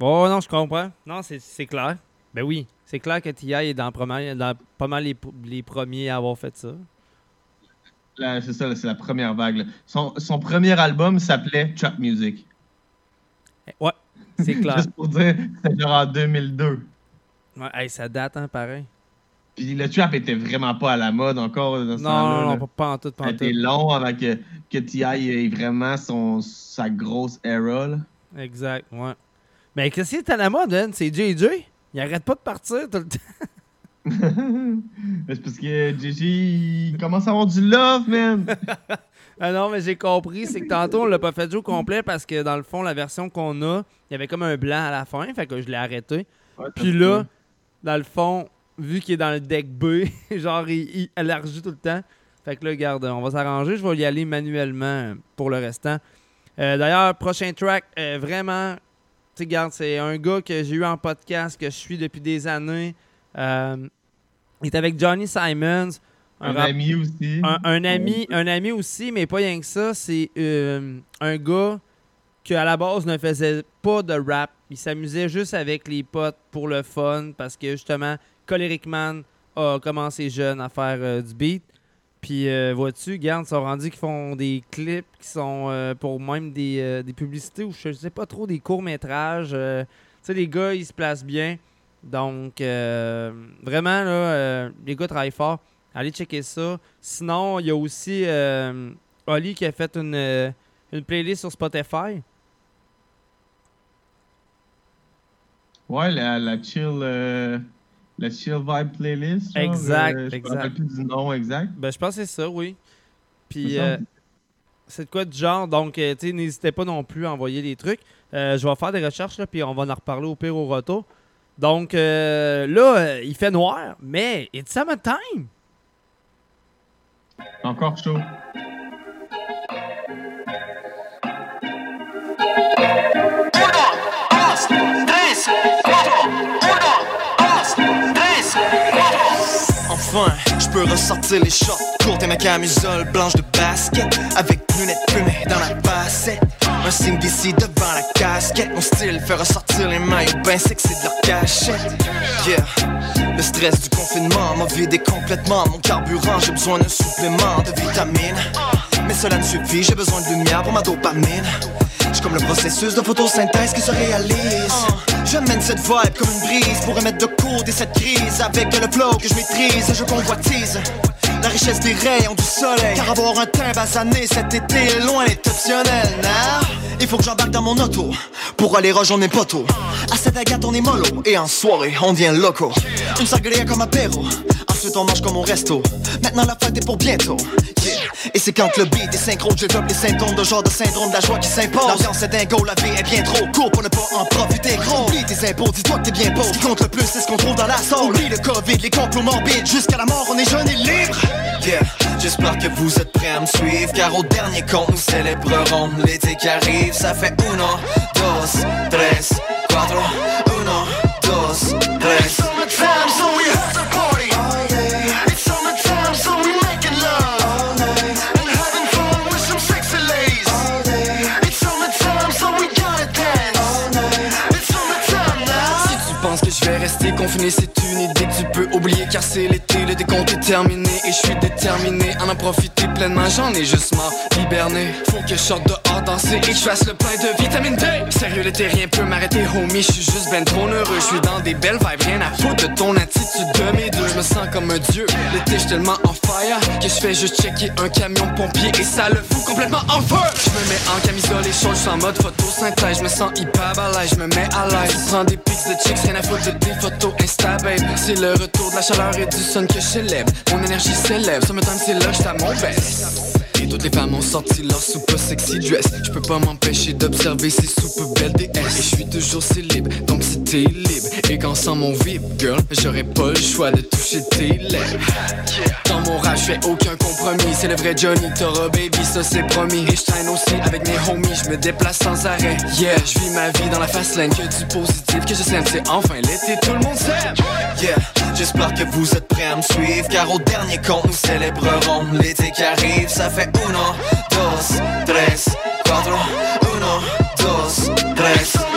S1: Oh non, je comprends. Non, c'est clair. Ben oui, c'est clair que T.I. est dans, premier- dans pas mal les, les premiers à avoir fait ça.
S2: C'est ça, c'est la première vague. Son, son premier album s'appelait Trap Music.
S1: Ouais, c'est [laughs] clair.
S2: Juste pour dire, c'était genre en 2002.
S1: Ouais, hey, ça date, hein, pareil.
S2: Puis le trap était vraiment pas à la mode encore dans ce
S1: Non, non,
S2: là.
S1: non, pas, en tout, pas en tout.
S2: long avant que, que T.I. ait vraiment son, sa grosse era. Là.
S1: Exact, ouais. Mais qu'est-ce qui est à la mode, hein? C'est JJ. Il arrête pas de partir tout le temps.
S2: C'est parce que Gigi, il commence à avoir du love, man. [laughs]
S1: Ah non, mais j'ai compris. C'est que tantôt, on l'a pas fait jouer au complet parce que dans le fond, la version qu'on a, il y avait comme un blanc à la fin. Fait que je l'ai arrêté. Puis là, dans le fond, vu qu'il est dans le deck B, [laughs] genre, il, élargit tout le temps. Fait que là, regarde, on va s'arranger. Je vais y aller manuellement pour le restant. Euh, D'ailleurs, prochain track, euh, vraiment, tu regarde, c'est un gars que j'ai eu en podcast, que je suis depuis des années. Euh, il est avec Johnny Simons.
S2: Un
S1: rap-
S2: ami aussi.
S1: Un, un ami, un ami aussi, mais pas rien que ça. C'est euh, un gars qui, à la base, ne faisait pas de rap. Il s'amusait juste avec les potes pour le fun parce que, justement, Choleric Man a commencé jeune à faire euh, du beat. Puis, euh, vois-tu, regarde, ils sont rendus qu'ils font des clips qui sont euh, pour même des, euh, des publicités ou je sais pas trop, des courts-métrages. tu sais, les gars, ils se placent bien. Donc, vraiment, là, les gars travaillent fort. Allez checker ça. Sinon, il y a aussi Oli qui a fait une, une playlist sur Spotify.
S2: Ouais, la, la chill. La chill vibe playlist. genre,
S1: Exact,
S2: euh, je
S1: exact.
S2: rappelle plus du nom exact.
S1: Ben, je pense que c'est ça, oui. Puis,
S2: C'est
S1: euh, c'est de quoi du genre? Donc, euh, tu sais, n'hésitez pas non plus à envoyer des trucs. Euh, je vais faire des recherches, là, puis on va en reparler au pire au retour. Donc, là, il fait noir, mais it's summertime.
S2: Encore chaud.
S16: Enfin, je peux ressortir les shorts courtes et ma camisole blanche de basket Avec lunettes fumées dans la bassette Un signe d'ici devant la casquette Mon style fait ressortir les maillots ben sexy de leur cachette. Yeah, le stress du confinement m'a vidé complètement Mon carburant, j'ai besoin d'un supplément de vitamines Mais cela ne suffit, j'ai besoin de lumière pour ma dopamine. J'suis comme le processus de photosynthèse qui se réalise. J'amène cette vibe comme une brise Pour remettre de côté cette crise Avec le flow que je maîtrise, je convoitise La richesse des rayons du soleil. Car avoir un teint basané cet été est loin est optionnel nah? Il faut que j'embarque dans mon auto Pour aller rejoindre mes potos. À cette agate on est mollo Et en soirée on devient loco. Une sangria comme apéro Ensuite on mange comme au resto Maintenant la fête est pour bientôt.
S10: Et c'est quand le beat est synchro, je développe les symptômes de genre de syndrome de la joie qui s'impose. L'ambiance est dingo, la vie est bien trop courte pour ne pas en profiter gros. Oublie tes impôts, dis-toi que t'es bien pauvre. Ce qui compte le plus, c'est ce qu'on trouve dans la sauce. Oublie le Covid, les complots morbides. Jusqu'à la mort, on est jeune et libre. Yeah, j'espère que vous êtes prêts à me suivre. Car au dernier compte, nous célébrerons l'été qui arrive. Ça fait uno, dos, tres, cuatro. Uno, dos, tres.
S24: Confiné, c'est une idée tu peux oublier car c'est l'été, le décompte est terminé et je suis déterminé à en profiter pleinement. J'en ai juste marre d'hiberner. Faut que je sorte dehors danser et que je fasse le plein de vitamine D. Sérieux, l'été, rien peut m'arrêter, homie. Je suis juste ben trop heureux. Je suis dans des belles vibes, rien à foutre de ton attitude de mes deux. Je me sens comme un dieu. L'été, je tellement en fire que je fais juste checker un camion pompier et ça le fout complètement en feu. Je me mets en camisole et chaud, je en mode photosynthèse. Je me sens hyper balèze, je me mets à l'aise. Prends des pics de chicks, rien à foutre de tes photos C'est le retour de la chaleur et du sun que je célèbre. Mon énergie s'élève, summertime c'est là que j'étais à mon best. Et toutes les femmes ont sorti leur soupe sexy dress. Je peux pas m'empêcher d'observer ces soupes belles DS. Et je suis toujours célèbre, donc si t'es libre. Et qu'ensemble on vibre, girl, j'aurais pas le choix de toucher tes lèvres. Dans mon rap, je fais aucun compromis. C'est le vrai Johnny, Tara baby, ça c'est promis. Et je traîne aussi avec mes homies, je me déplace sans arrêt. Yeah, je vis ma vie dans la fast lane, que du positif que je sème. C'est enfin l'été, tout le monde
S10: j'espère que vous êtes prêts à me suivre Car au dernier compte nous célébrerons l'été qui arrive. Ça fait uno, dos, tres, cuatro Uno, dos, tres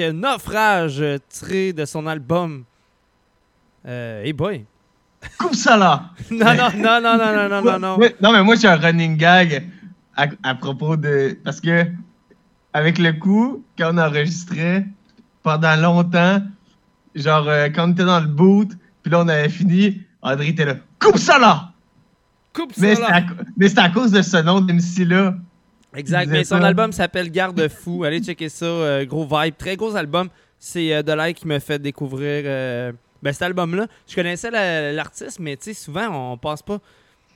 S41: Naufrage,
S1: euh, tiré de son album. Euh, hey boy!
S2: Coupe ça là! [laughs]
S1: non, non, non, non, non, non, non, non. Non,
S2: mais moi, j'ai un running gag à, propos de. Parce que, avec le coup, quand on enregistrait, pendant longtemps, genre, euh, quand on était dans le boot, puis là, on avait fini, André était là. Coupe ça là!
S1: Coupe ça là!
S2: Mais c'était à, cause de ce nom d'MC
S1: là.
S2: Exact,
S1: mais son album s'appelle Garde Fou. [laughs] Allez checker ça, euh, gros vibe, très gros album. C'est euh, Delay qui m'a fait découvrir euh, ben, cet album-là. Je connaissais la- l'artiste, mais souvent on pense pas.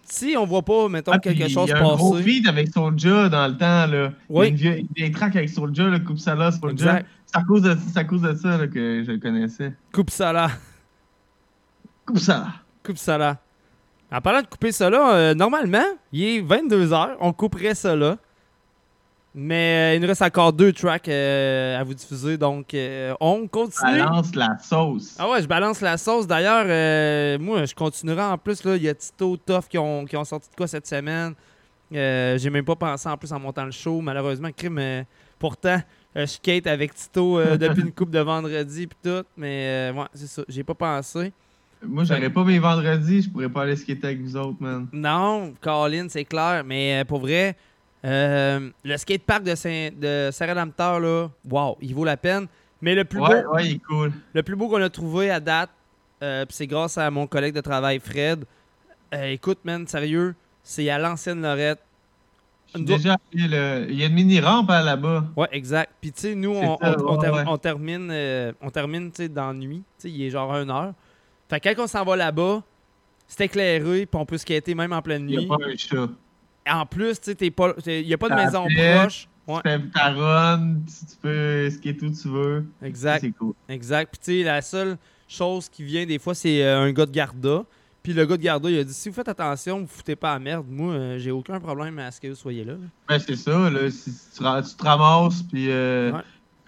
S1: Si on voit pas, mettons,
S2: Ah,
S1: quelque chose
S2: Il y a un gros
S1: passer.
S2: feat avec Soulja dans le temps. Là.
S1: Oui.
S2: Il y a une vieille, une vieille track avec Soulja, le Coupe ça là, Soulja. C'est à cause de, à cause de ça là, que je le connaissais.
S1: Coupe ça là.
S2: Coupe ça là.
S1: Coupe ça là. En parlant de couper ça là, euh, normalement, il est 22h, on couperait ça là. Mais euh, il nous reste encore deux tracks euh, à vous diffuser, donc euh, on continue.
S2: Balance la sauce.
S1: Ah ouais, je balance la sauce. D'ailleurs, euh, moi, je continuerai en plus. Il y a Tito, Toff qui ont, qui ont sorti de quoi cette semaine. J'ai même pas pensé en plus en montant le show. Malheureusement, crime. pourtant, je skate avec Tito [laughs] depuis une coupe de vendredi puis tout. Mais ouais, c'est ça. J'ai pas pensé.
S2: Moi, j'aurais pas mes vendredis, je pourrais pas aller skater avec vous autres, man.
S1: Non, Colin, c'est clair. Mais pour vrai, euh, le skatepark de, Saint, de Saint-Rédempteur, là, wow, il vaut la peine. Mais le plus
S2: Ouais,
S1: beau,
S2: ouais, il est cool.
S1: le plus beau qu'on a trouvé à date, euh, c'est grâce à mon collègue de travail, Fred. Euh, écoute, man, sérieux, c'est à l'ancienne Lorette.
S2: Déjà le- Il y a une mini-rampe hein, là-bas.
S1: Ouais, exact. Puis tu sais, nous, on,
S2: ça,
S1: on- on
S2: ouais,
S1: ter-
S2: ouais.
S1: on termine, euh, on termine, tu sais, dans la nuit. Tu sais, il est genre 1 heure. Fait que quand on s'en va là-bas, c'est éclairé, puis on peut skater même en pleine
S2: Il
S1: nuit.
S2: y a pas un chat.
S1: En plus, tu sais, il n'y a pas de maison
S2: fait,
S1: proche. Ouais.
S2: Tu fais ta run, tu, tu peux skater où tu veux.
S1: Exact.
S2: C'est cool.
S1: Exact. Puis, tu sais, la seule chose qui vient des fois, c'est euh, un gars de Garda. Puis, le gars de Garda, il a dit si vous faites attention, vous foutez pas à merde. Moi, euh, j'ai aucun problème à ce que vous soyez là.
S2: Ben, c'est ça, là. Si tu, te ramasses, puis. euh,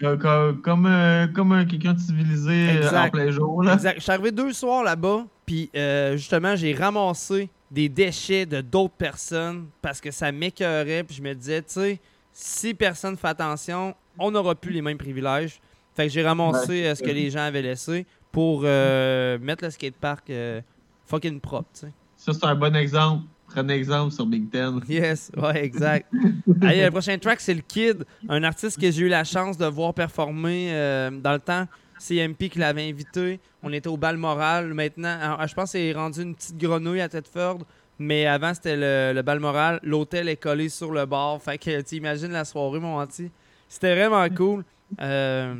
S2: co- co- comme euh, comme un- quelqu'un de civilisé en plein jour, là.
S1: Exact. Je suis arrivé deux soirs là-bas, puis euh, justement, j'ai ramassé des déchets de d'autres personnes parce que ça m'écœurait. Puis je me disais, tu sais, si personne fait attention, on n'aura plus les mêmes privilèges. Fait que j'ai ramassé
S2: Ouais,
S1: euh, ce que les gens avaient laissé pour euh, mettre le skatepark euh, fucking propre, tu sais.
S2: Ça, c'est un bon exemple. Prenez exemple sur Big Ten. [laughs]
S1: Yes, ouais, exact. Allez, le prochain track, c'est le Kid, un artiste que j'ai eu la chance de voir performer euh, dans le temps. CMP qui l'avait invité. On était au bal moral. Maintenant, alors, je pense que c'est rendu une petite grenouille à Tedford. Mais avant, c'était le, le bal moral. L'hôtel est collé sur le bar. Fait que tu imagines la soirée, mon anti. C'était vraiment cool. Euh,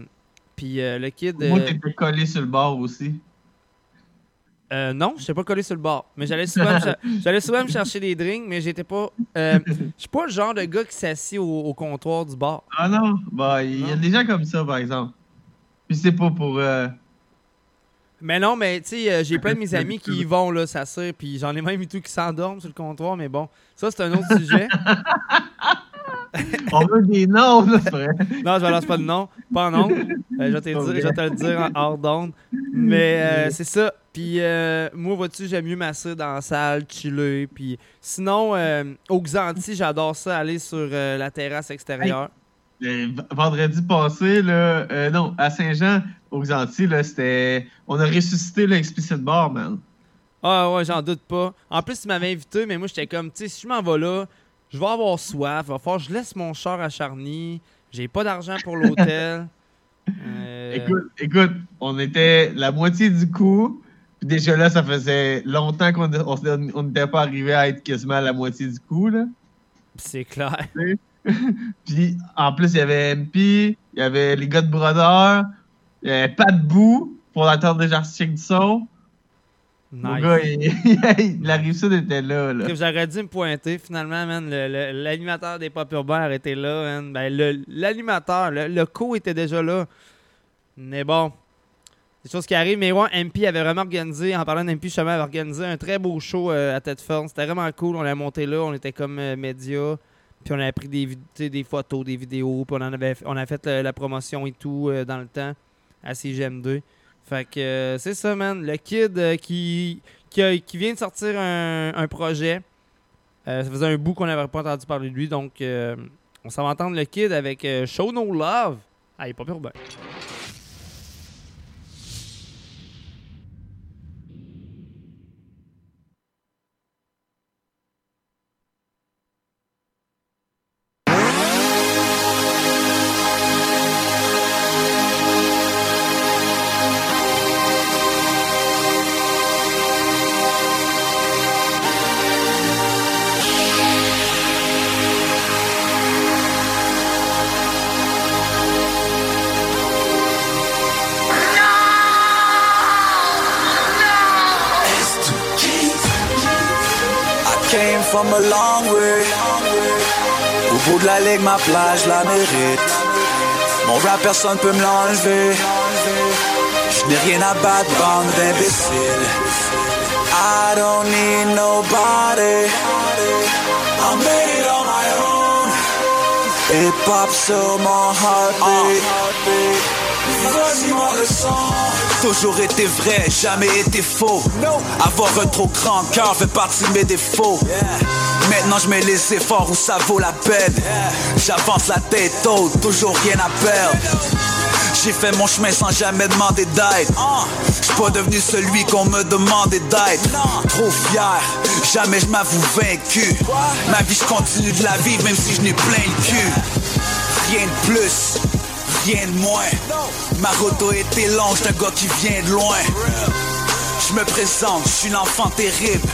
S1: Puis euh, le Kid.
S2: Moi,
S1: euh,
S2: t'étais collé sur le bord aussi.
S1: euh, non, je pas collé sur le bar. Mais j'allais souvent, [laughs] j'allais souvent me chercher des drinks, mais j'étais pas. euh, je suis pas le genre de gars qui s'assied au, au comptoir du bar.
S2: Ah non, bah, il y a des gens comme ça, par exemple. Puis c'est pas pour. euh,
S1: Mais non, mais tu sais, euh, j'ai plein de mes [laughs] amis qui y vont, là, ça sert, puis j'en ai même eu tout qui s'endorment sur le comptoir, mais bon, ça c'est un autre sujet.
S2: On veut des noms, là, c'est vrai. [laughs]
S1: non, je balance pas de nom, pas en ondes. Euh, je, vais te le dire, je vais te le dire en hors d'onde. Mais euh, c'est ça. Puis euh, moi, vois-tu, j'aime mieux m'asseoir dans la salle, chiller. Puis sinon, euh, au Xanti, j'adore ça, aller sur la terrasse extérieure.
S2: Vendredi passé, là, euh, non, à Saint-Jean, aux Antilles, là, c'était. On a ressuscité l'Explicit Bar, man.
S1: Ah ouais, j'en doute pas. En plus, tu m'avais invité, mais moi, j'étais comme, tu sais, si je m'en vais là, je vais avoir soif. Va falloir que je laisse mon char à Charny. J'ai pas d'argent pour l'hôtel. [laughs] Euh,
S2: Écoute, écoute, on était la moitié du coup. Puis déjà là, ça faisait longtemps qu'on on s'était- on n'était pas arrivé à être quasiment à la moitié du coup, là.
S1: C'est clair. [laughs]
S2: Puis en plus, il y avait MP, il y avait les gars de Brodeur, il y avait pas de bout pour l'attendre des articles du son. Mon
S1: Nice.
S2: gars, il, [laughs] la rive-sud était là,
S1: J'aurais dû me pointer. Finalement, man, le- le- l'animateur des Pop Urbains était là. man. Ben, le- l'animateur, le, le co était déjà là. Mais bon, des choses qui arrivent. Mais ouais, MP avait vraiment organisé, en parlant d'MP, justement, avait organisé un très beau show euh, à Tedford. C'était vraiment cool. On l'a monté là. On était comme euh, média. Puis on avait pris des, photos, des vidéos. Puis on, avait, a fait le- la promotion et tout euh, dans le temps à CGM2. Fait que euh, c'est ça, man. Le kid euh, qui, qui, vient de sortir un, projet. Euh, ça faisait un bout qu'on n'avait pas entendu parler de lui. Donc, euh, on s'en va entendre le kid avec euh, Show No Love. Ah, il est pas pire, ben.
S42: From a long way. Au bout de la ligue, ma plage la mérite. Mon rap, personne peut me l'enlever. Je n'ai rien à battre, bande d'imbéciles. I don't need nobody. I made it on my own. Hip hop sur mon heartbeat. Vas-y, mon leçon. Toujours été vrai, jamais été faux. Avoir un trop grand cœur fait partie de mes défauts. Maintenant je mets les efforts où ça vaut la peine. J'avance la tête haute, toujours rien à perdre. J'ai fait mon chemin sans jamais demander d'aide. J'suis pas devenu celui qu'on me demandait d'être. Trop fier, jamais je m'avoue vaincu. Ma vie, je continue de la vivre même si je n'ai plein le cul. Rien de plus, rien de moins. Ma route a été longue, j'suis un gars qui vient de loin. Je me présente, je suis l'enfant terrible.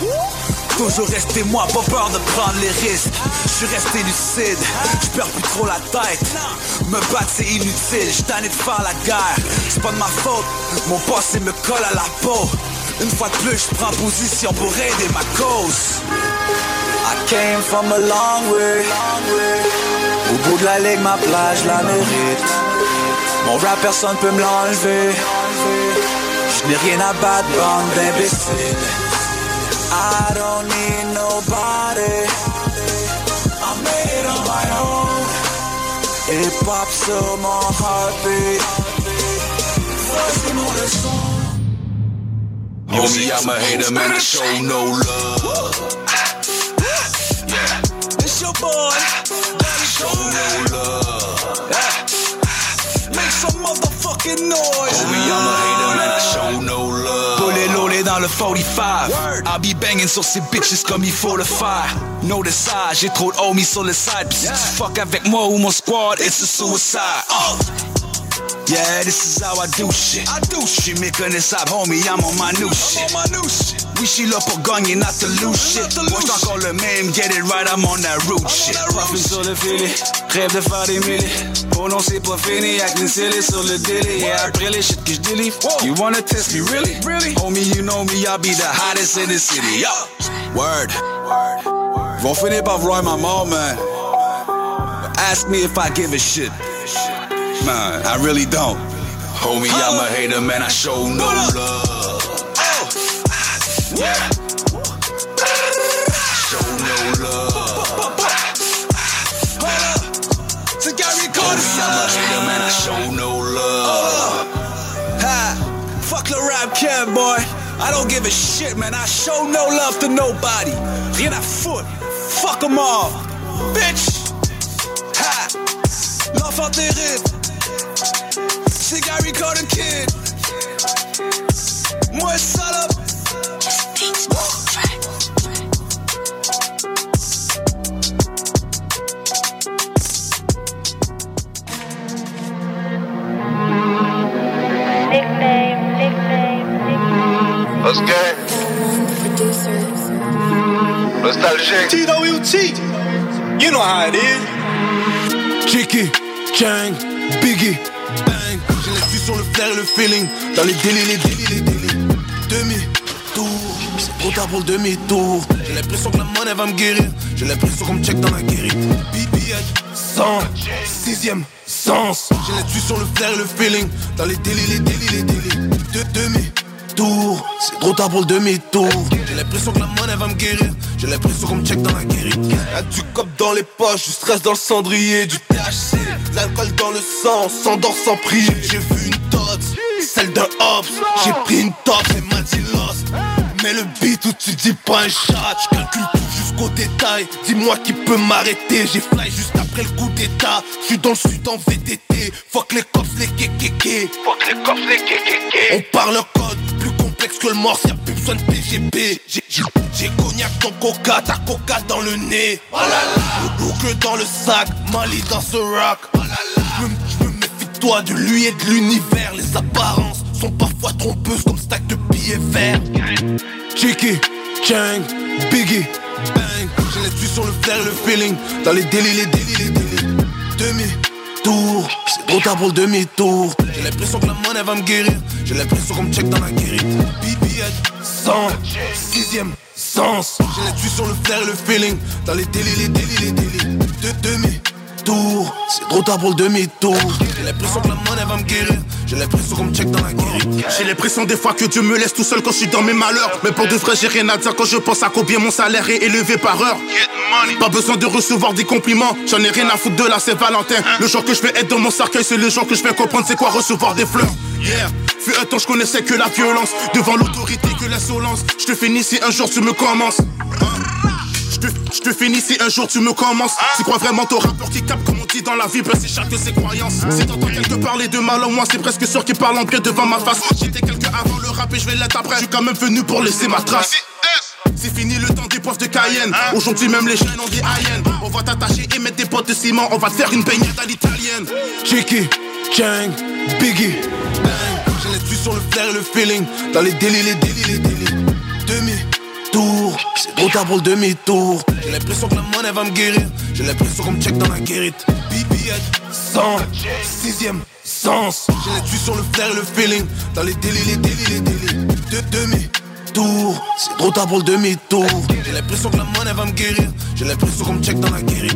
S42: Toujours resté moi, pas peur de prendre les risques. Je suis resté lucide, je perds plus trop la tête. Me battre c'est inutile, je tanné de faire la guerre. C'est pas de ma faute, mon passé me colle à la peau. Une fois de plus, je prends position pour aider ma cause. I came from a long way. Au bout de la ligue, ma plage la mérite. Mon rap, personne peut me l'enlever. Je n'ai rien à battre, bande d'imbéciles. I don't need nobody. I made it on my own. Hip hop sur mon heartbeat. Mon leçon.
S7: I'm a hater, man, I show no love. Yeah.
S42: It's your boy.
S7: Show no love.
S42: Make some motherfucking noise.
S7: Homie, I'm a hater, man, I show no love.
S42: Bullet loaded dans le 45. I'll be banging sur ces bitches comme il faut le faire. No the size, j'ai trop de homies sur le side. Pis si tu fuck avec moi ou mon squad, it's a suicide. Uh. Yeah, this is how I do shit. I do shit. méconnaissable, homie, I'm on my new shit. I'm On my new shit. Je suis là pour gagner, not to lose shit. Moi, j'suis encore le même, get it right, I'm on that root shit. Puffin' sur le filet, rêve de faire des milliers. Oh non, c'est pas fini, acting silly sur le délai. Et après les shit que je délivre, you wanna test me, really? Really? Homie, you know me, I'll be the hottest in the city. Yo!
S7: Word. Ils vont finir par vouloir ma mort, man. But ask me if I give a shit. Man, I really don't. Homie, I'm a hater, man, I show no love. Yeah. Show no love.
S42: C'est Gary
S7: Homie, I'm a hater, man, I show no love.
S42: Ha! Fuck le rap can, boy. I don't give a shit, man. I show no love to nobody. Get à foot. Fuck them all. Bitch! Ha! L'enfant terrible. C'est Gary Carter Kid. Moi, salope.
S12: What's good? Nostalgique.
S28: TWT. You know how it is.
S3: Chicky, Chang, Biggie, Bang. J'ai la vue sur le flair et le feeling. Dans les délits, les délits, les délits. Demi-tour, c'est trop tard pour le demi-tour. J'ai l'impression que la monnaie va me guérir. J'ai l'impression qu'on me check dans la guérite. BB 100, sixième sens. J'ai la vue sur le flair et le feeling. Dans les délits, les délits, les délits. De demi-tour, c'est trop tard pour le demi-tour. J'ai l'impression que la monnaie va me guérir. J'ai l'impression qu'on me check dans la guérite. Y'a du cop dans les poches, du stress dans le cendrier, du THC, l'alcool dans le sang, on s'endort sans prier. J'ai vu une dot, celle d'un Hobbs. J'ai pris une top et m'a dit lost. Mais le beat où tu dis pas un shot, je calcule tout jusqu'au détail. Dis-moi qui peut m'arrêter, j'ai fly juste après le coup d'état. Je suis dans le sud en VTT, fuck les cops, les kékéké. Fuck les cops, les kékéké. On parle code complexe que le morse, y'a plus besoin de PGP. J'ai- cognac dans coca, t'as coca dans le nez. Oh. Boucle dans le sac, Mali dans ce rock. Oh. Je me- méfie de toi, de lui et de l'univers. Les apparences sont parfois trompeuses comme stack de billets verts. Chicky, Chang, Biggie, Bang. J'ai les sur le flair le feeling. Dans les délits, les délits, les délits. Demi-tour, c'est trop tard pour le demi-tour. J'ai l'impression que la monnaie va me guérir. J'ai l'impression qu'on me check dans la guérite. BB 100, sixième sens. J'ai sur le flair et le feeling. Dans les délits, les délits, les délits. De demi. Tour, c'est trop tard pour le demi-tour. J'ai l'impression que la monnaie va me guérir. J'ai l'impression qu'on me check dans la guérite. J'ai l'impression des fois que Dieu me laisse tout seul quand je suis dans mes malheurs. Mais pour de vrai, j'ai rien à dire quand je pense à combien mon salaire est élevé par heure. Pas besoin de recevoir des compliments. J'en ai rien à foutre de la Saint-Valentin. Le jour que je vais être dans mon cercueil, c'est le jour que je vais comprendre c'est quoi recevoir des fleurs. Yeah. Fut un temps, je connaissais que la violence. Devant l'autorité, que l'insolence. Je te finis si un jour tu me commences. Je te, finis si un jour tu me commences. Tu crois vraiment ton rapport qui capte comme on dit dans la vie, ben c'est chaque de ses croyances. Si t'entends quelqu'un parler de mal en moi, c'est presque sûr qu'il parle en bien devant ma face. J'étais quelqu'un avant le rap et je vais l'être après. Je suis quand même venu pour laisser ma trace. C'est fini le temps des poivres de Cayenne. Aujourd'hui, même les jeunes ont des hyènes. On va t'attacher et mettre des potes de ciment. On va te faire une baignade à l'italienne. Cheeky, Chang, Biggie, Bang. J'ai les sur le flair et le feeling. Dans les délits, les délits, les délits. Demi-tour, c'est trop tard pour le demi-tour. J'ai l'impression que la monnaie va me guérir. J'ai l'impression qu'on me check dans la guérite. BBH, 100, sixième sens. J'ai sur le flair et le feeling. Dans les délits, les délits, les délits. De demi-tour, c'est trop tard pour le demi-tour. J'ai l'impression que la monnaie va me guérir. J'ai l'impression qu'on me check dans la guérite.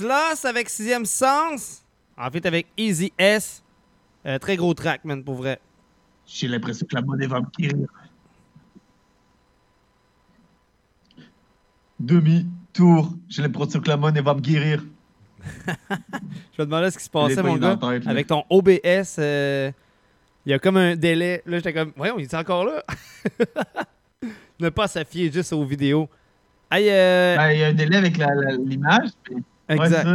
S1: Yes, Lost avec Sixième Sens. En fait, avec Easy S. Euh, très gros track, man, pour vrai.
S2: J'ai l'impression que la monnaie va me guérir. Demi-tour. J'ai l'impression que la monnaie va me guérir. [laughs]
S1: Je me demandais ce qui se passait, mon gars.
S2: tête,
S1: avec ton OBS, euh, il y a comme un délai. Là, j'étais comme, voyons, il est encore là? [laughs] ne pas s'affier juste aux vidéos. Hey, euh,
S2: Ben, Il y a un délai avec la- la- Ouais,
S1: Exact.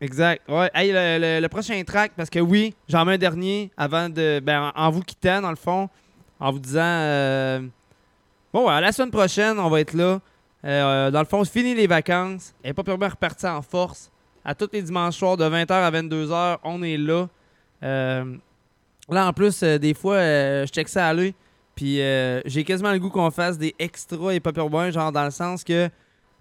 S1: Exact. Ouais. Hey, le, le- le prochain track, parce que oui, j'en mets un dernier avant de. Ben, en, vous quittant, dans le fond, en vous disant. euh, bon, ouais, la semaine prochaine, on va être là. Euh, dans le fond, fini les vacances. Elle est pas purement repartie en force. À tous les dimanches soirs, de 20h à 22h, on est là. Euh, là, en plus, euh, des fois, euh, je check ça à l'œil. Puis euh, j'ai quasiment le goût qu'on fasse des extras et pas purement, genre dans le sens que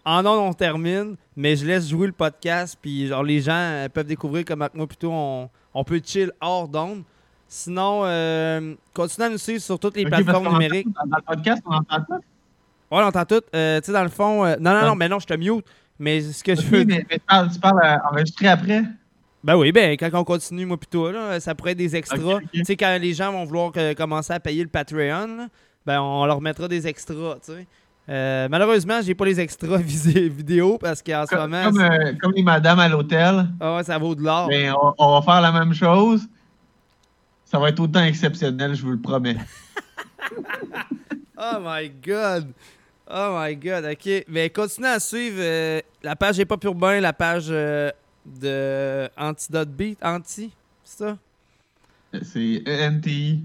S1: en ondes, on termine, mais je laisse jouer le podcast, puis genre les gens euh, peuvent découvrir comme avec moi plutôt on, on peut chill hors d'onde. Sinon, euh, continuez à nous suivre sur toutes les plateformes
S2: entend-
S1: numériques.
S2: Dans le podcast, on entend tout?
S1: Ouais, on entend tout. Euh, tu sais, dans le fond, euh, non, non, non, mais non, je te mute. Mais ce que je veux.
S2: Mais, parles, tu parles enregistré après?
S1: Ben oui, ben quand on continue, moi plutôt, là, ça pourrait être des extras. Tu sais, quand les gens vont vouloir commencer à payer le Patreon, là, ben on leur mettra des extras, tu sais. Euh, malheureusement, j'ai pas les extras [laughs] vidéo parce qu'en ce moment,
S2: comme, euh, comme les madames à l'hôtel.
S1: ah ouais, ça vaut de l'or.
S2: Mais on, on va faire la même chose. Ça va être autant exceptionnel, je vous le promets. [laughs]
S1: Oh my god! Oh my god, ok. Mais continuez à suivre euh, la page est pas urbain, la page euh, de Antidote Beat, Anti, c'est ça?
S2: C'est ENTI.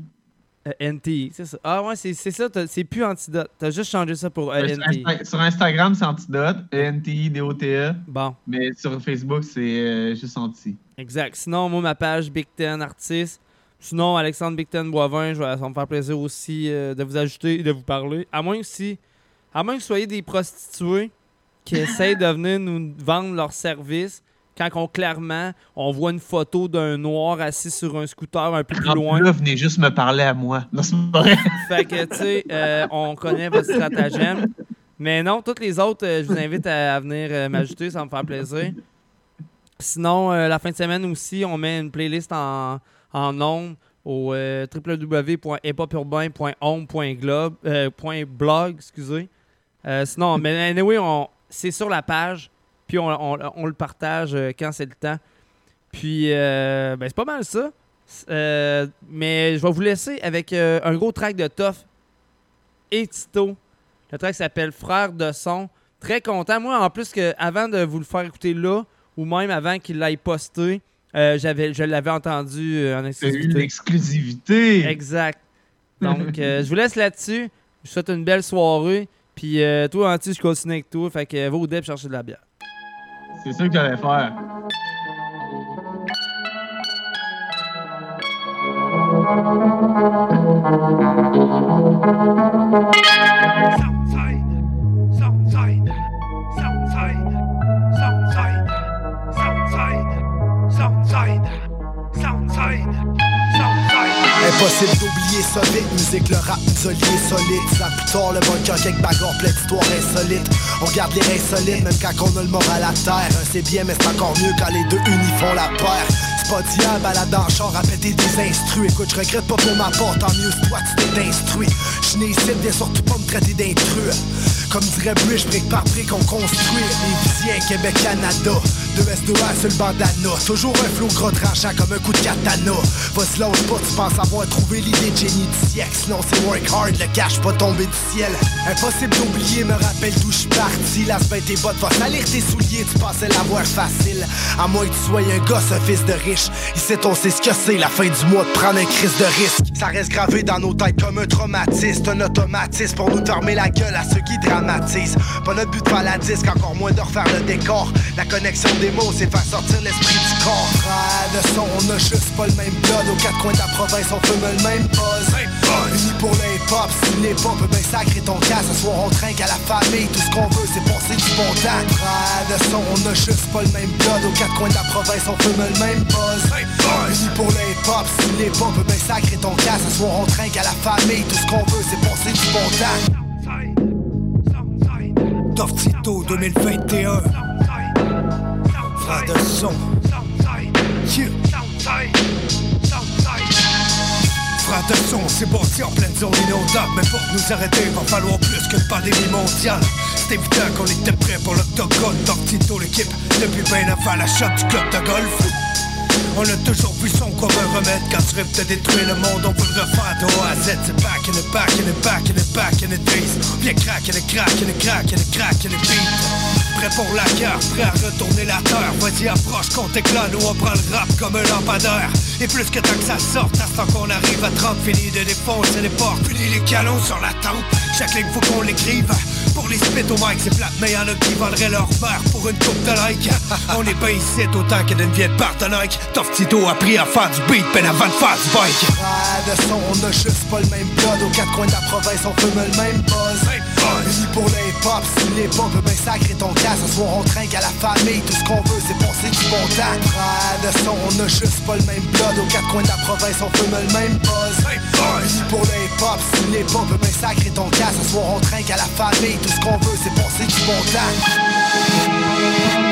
S1: Euh, NTI, c'est ça. Ah ouais, c'est c'est ça, c'est plus Antidote. T'as juste changé ça pour euh, NTI.
S2: Insta- sur Instagram, c'est Antidote. ENTI, D-O-T-E.
S1: Bon.
S2: Mais sur Facebook, c'est euh, juste Anti.
S1: Exact. Sinon, moi, ma page Big Ten Artiste. Sinon, Alexandre Big Ten Boivin, je vais, ça va me faire plaisir aussi euh, de vous ajouter et de vous parler. À moins que si, à moins que vous soyez des prostituées qui [laughs] essayent de venir nous vendre leurs services, quand on, clairement, on voit une photo d'un noir assis sur un scooter un peu plus loin.
S2: Là, venez juste me parler à moi. Non, vrai. [laughs]
S1: Fait que, tu sais, euh, on connaît votre stratagème. Mais non, toutes les autres, euh, je vous invite à, à venir euh, m'ajouter, ça va me faire plaisir. Sinon, la fin de semaine aussi, on met une playlist en, en ondes au euh, www.hiphopurbain.home.blog, euh, point blog, excusez. Sinon, mais anyway, on, c'est sur la page, puis on, on- on le partage euh, quand c'est le temps. Puis, euh, ben, c'est pas mal ça. Euh, mais je vais vous laisser avec euh, un gros track de Toff et Tito. Le track s'appelle Frère de son. Très content. Moi, en plus, que avant de vous le faire écouter là, ou même avant qu'il l'aille j'avais, je l'avais entendu en exclusivité.
S2: une exclusivité.
S1: Exact. Donc, [laughs] je vous laisse là-dessus. Je vous souhaite une belle soirée. Puis toi, Anti, je continue avec toi. Fait que va au dep chercher de la bière.
S2: C'est ça que j'allais faire.
S28: Impossible d'oublier solide, musique, le rap liés solide. Ça tard, le bunker quelques bagarres, plein d'histoires insolites. On garde les reins solides, même quand on a le moral à terre. Un, C'est bien, mais c'est encore mieux quand les deux unis font la paire pas diable, balade en char, à péter des instrus Écoute, je regrette pas pour ma part, tant mieux, c'est toi tu t'es instruit. J'suis né ici, bien surtout pas me traiter d'intrus. Comme dirait Bush, brique par brique, on construit. Les visiens, Québec, Canada. De S2A sur le bandana. Toujours un flot gros tranchant comme un coup de katana. Vas-y lâche pas, tu penses avoir trouvé l'idée de génie du siècle. Sinon c'est work hard, le cash pas tomber du ciel. Impossible d'oublier, me rappelle d'où je parti. La semaine tes bottes, va salir tes souliers, tu pensais l'avoir facile. À moins que tu sois un gosse, fils de riche Ici on sait ce que c'est, la fin du mois de prendre un crise de risque Ça reste gravé dans nos têtes comme un traumatisme Un automatisme pour nous fermer la gueule à ceux qui dramatisent Pas notre but de faire la disque, encore moins de refaire le décor La connexion des mots, c'est faire sortir l'esprit du corps. De son, on a juste pas le même blood. Aux quatre coins de la province, on fume le même buzz. Unis pour le hip-hop, si l'hip-hop peut bien sacrer ton cas. Ce soir, on trinque à la famille. Tout ce qu'on veut, c'est passer du bon temps. Son, on a juste pas le même blood. Aux quatre coins de la province, on fume le même buzz. Unis pour le hip-hop, si l'hip-hop peut bien sacrer ton cas. Ce soir, on trinque à la famille. Tout ce qu'on veut, c'est passer du bon temps. Tito 2021 Frère de son Yeah. Frère de son, c'est bâti en pleine zone inondable Mais pour nous arrêter, va falloir plus qu'une pandémie mondiale C'est évident qu'on était prêt pour l'octogone Tito l'équipe, depuis bien avant la shot du club de golf on a toujours vu son comme un remède Quand tu rêves de détruire le monde On peut le refaire de A à Z. C'est back in the back in the back in the back in the days. Viens crack in the crack in the crack in the crack in the beat. Prêt pour la guerre, prêt à retourner la terre. Vas-y approche qu'on t'éclate Nous on prend le rap comme un lampadaire. Et plus que tant que ça sorte À ce temps qu'on arrive à 30 Fini de défoncer les portes. Fini les canons sur la tempe. Chaque ligne faut qu'on l'écrive pour les spit au mic, c'est plate, mais y'en a qui vendraient leur verre pour une coupe de like. [laughs] On est pas ici autant que d'une vieille Nike. Tough Tito a appris à faire du beat, ben avant de faire du bike. Frère de son, on a juste pas le même blood. Aux quatre coins de la province, on fume le même buzz. Unis pour le hip-hop, si l'hip-hop peut bien sacrer ton cas. Ce soir, on trinque à la famille. Tout ce qu'on veut, c'est passer du bon temps. Frère de son, on a juste pas le même blood. Aux quatre coins de la province, on fume le même buzz. Unis pour le hip-hop, si l'hip-hop peut bien sacrer ton cas. Ce soir, on trinque à la famille. Tout ce qu'on veut, c'est du bon temps.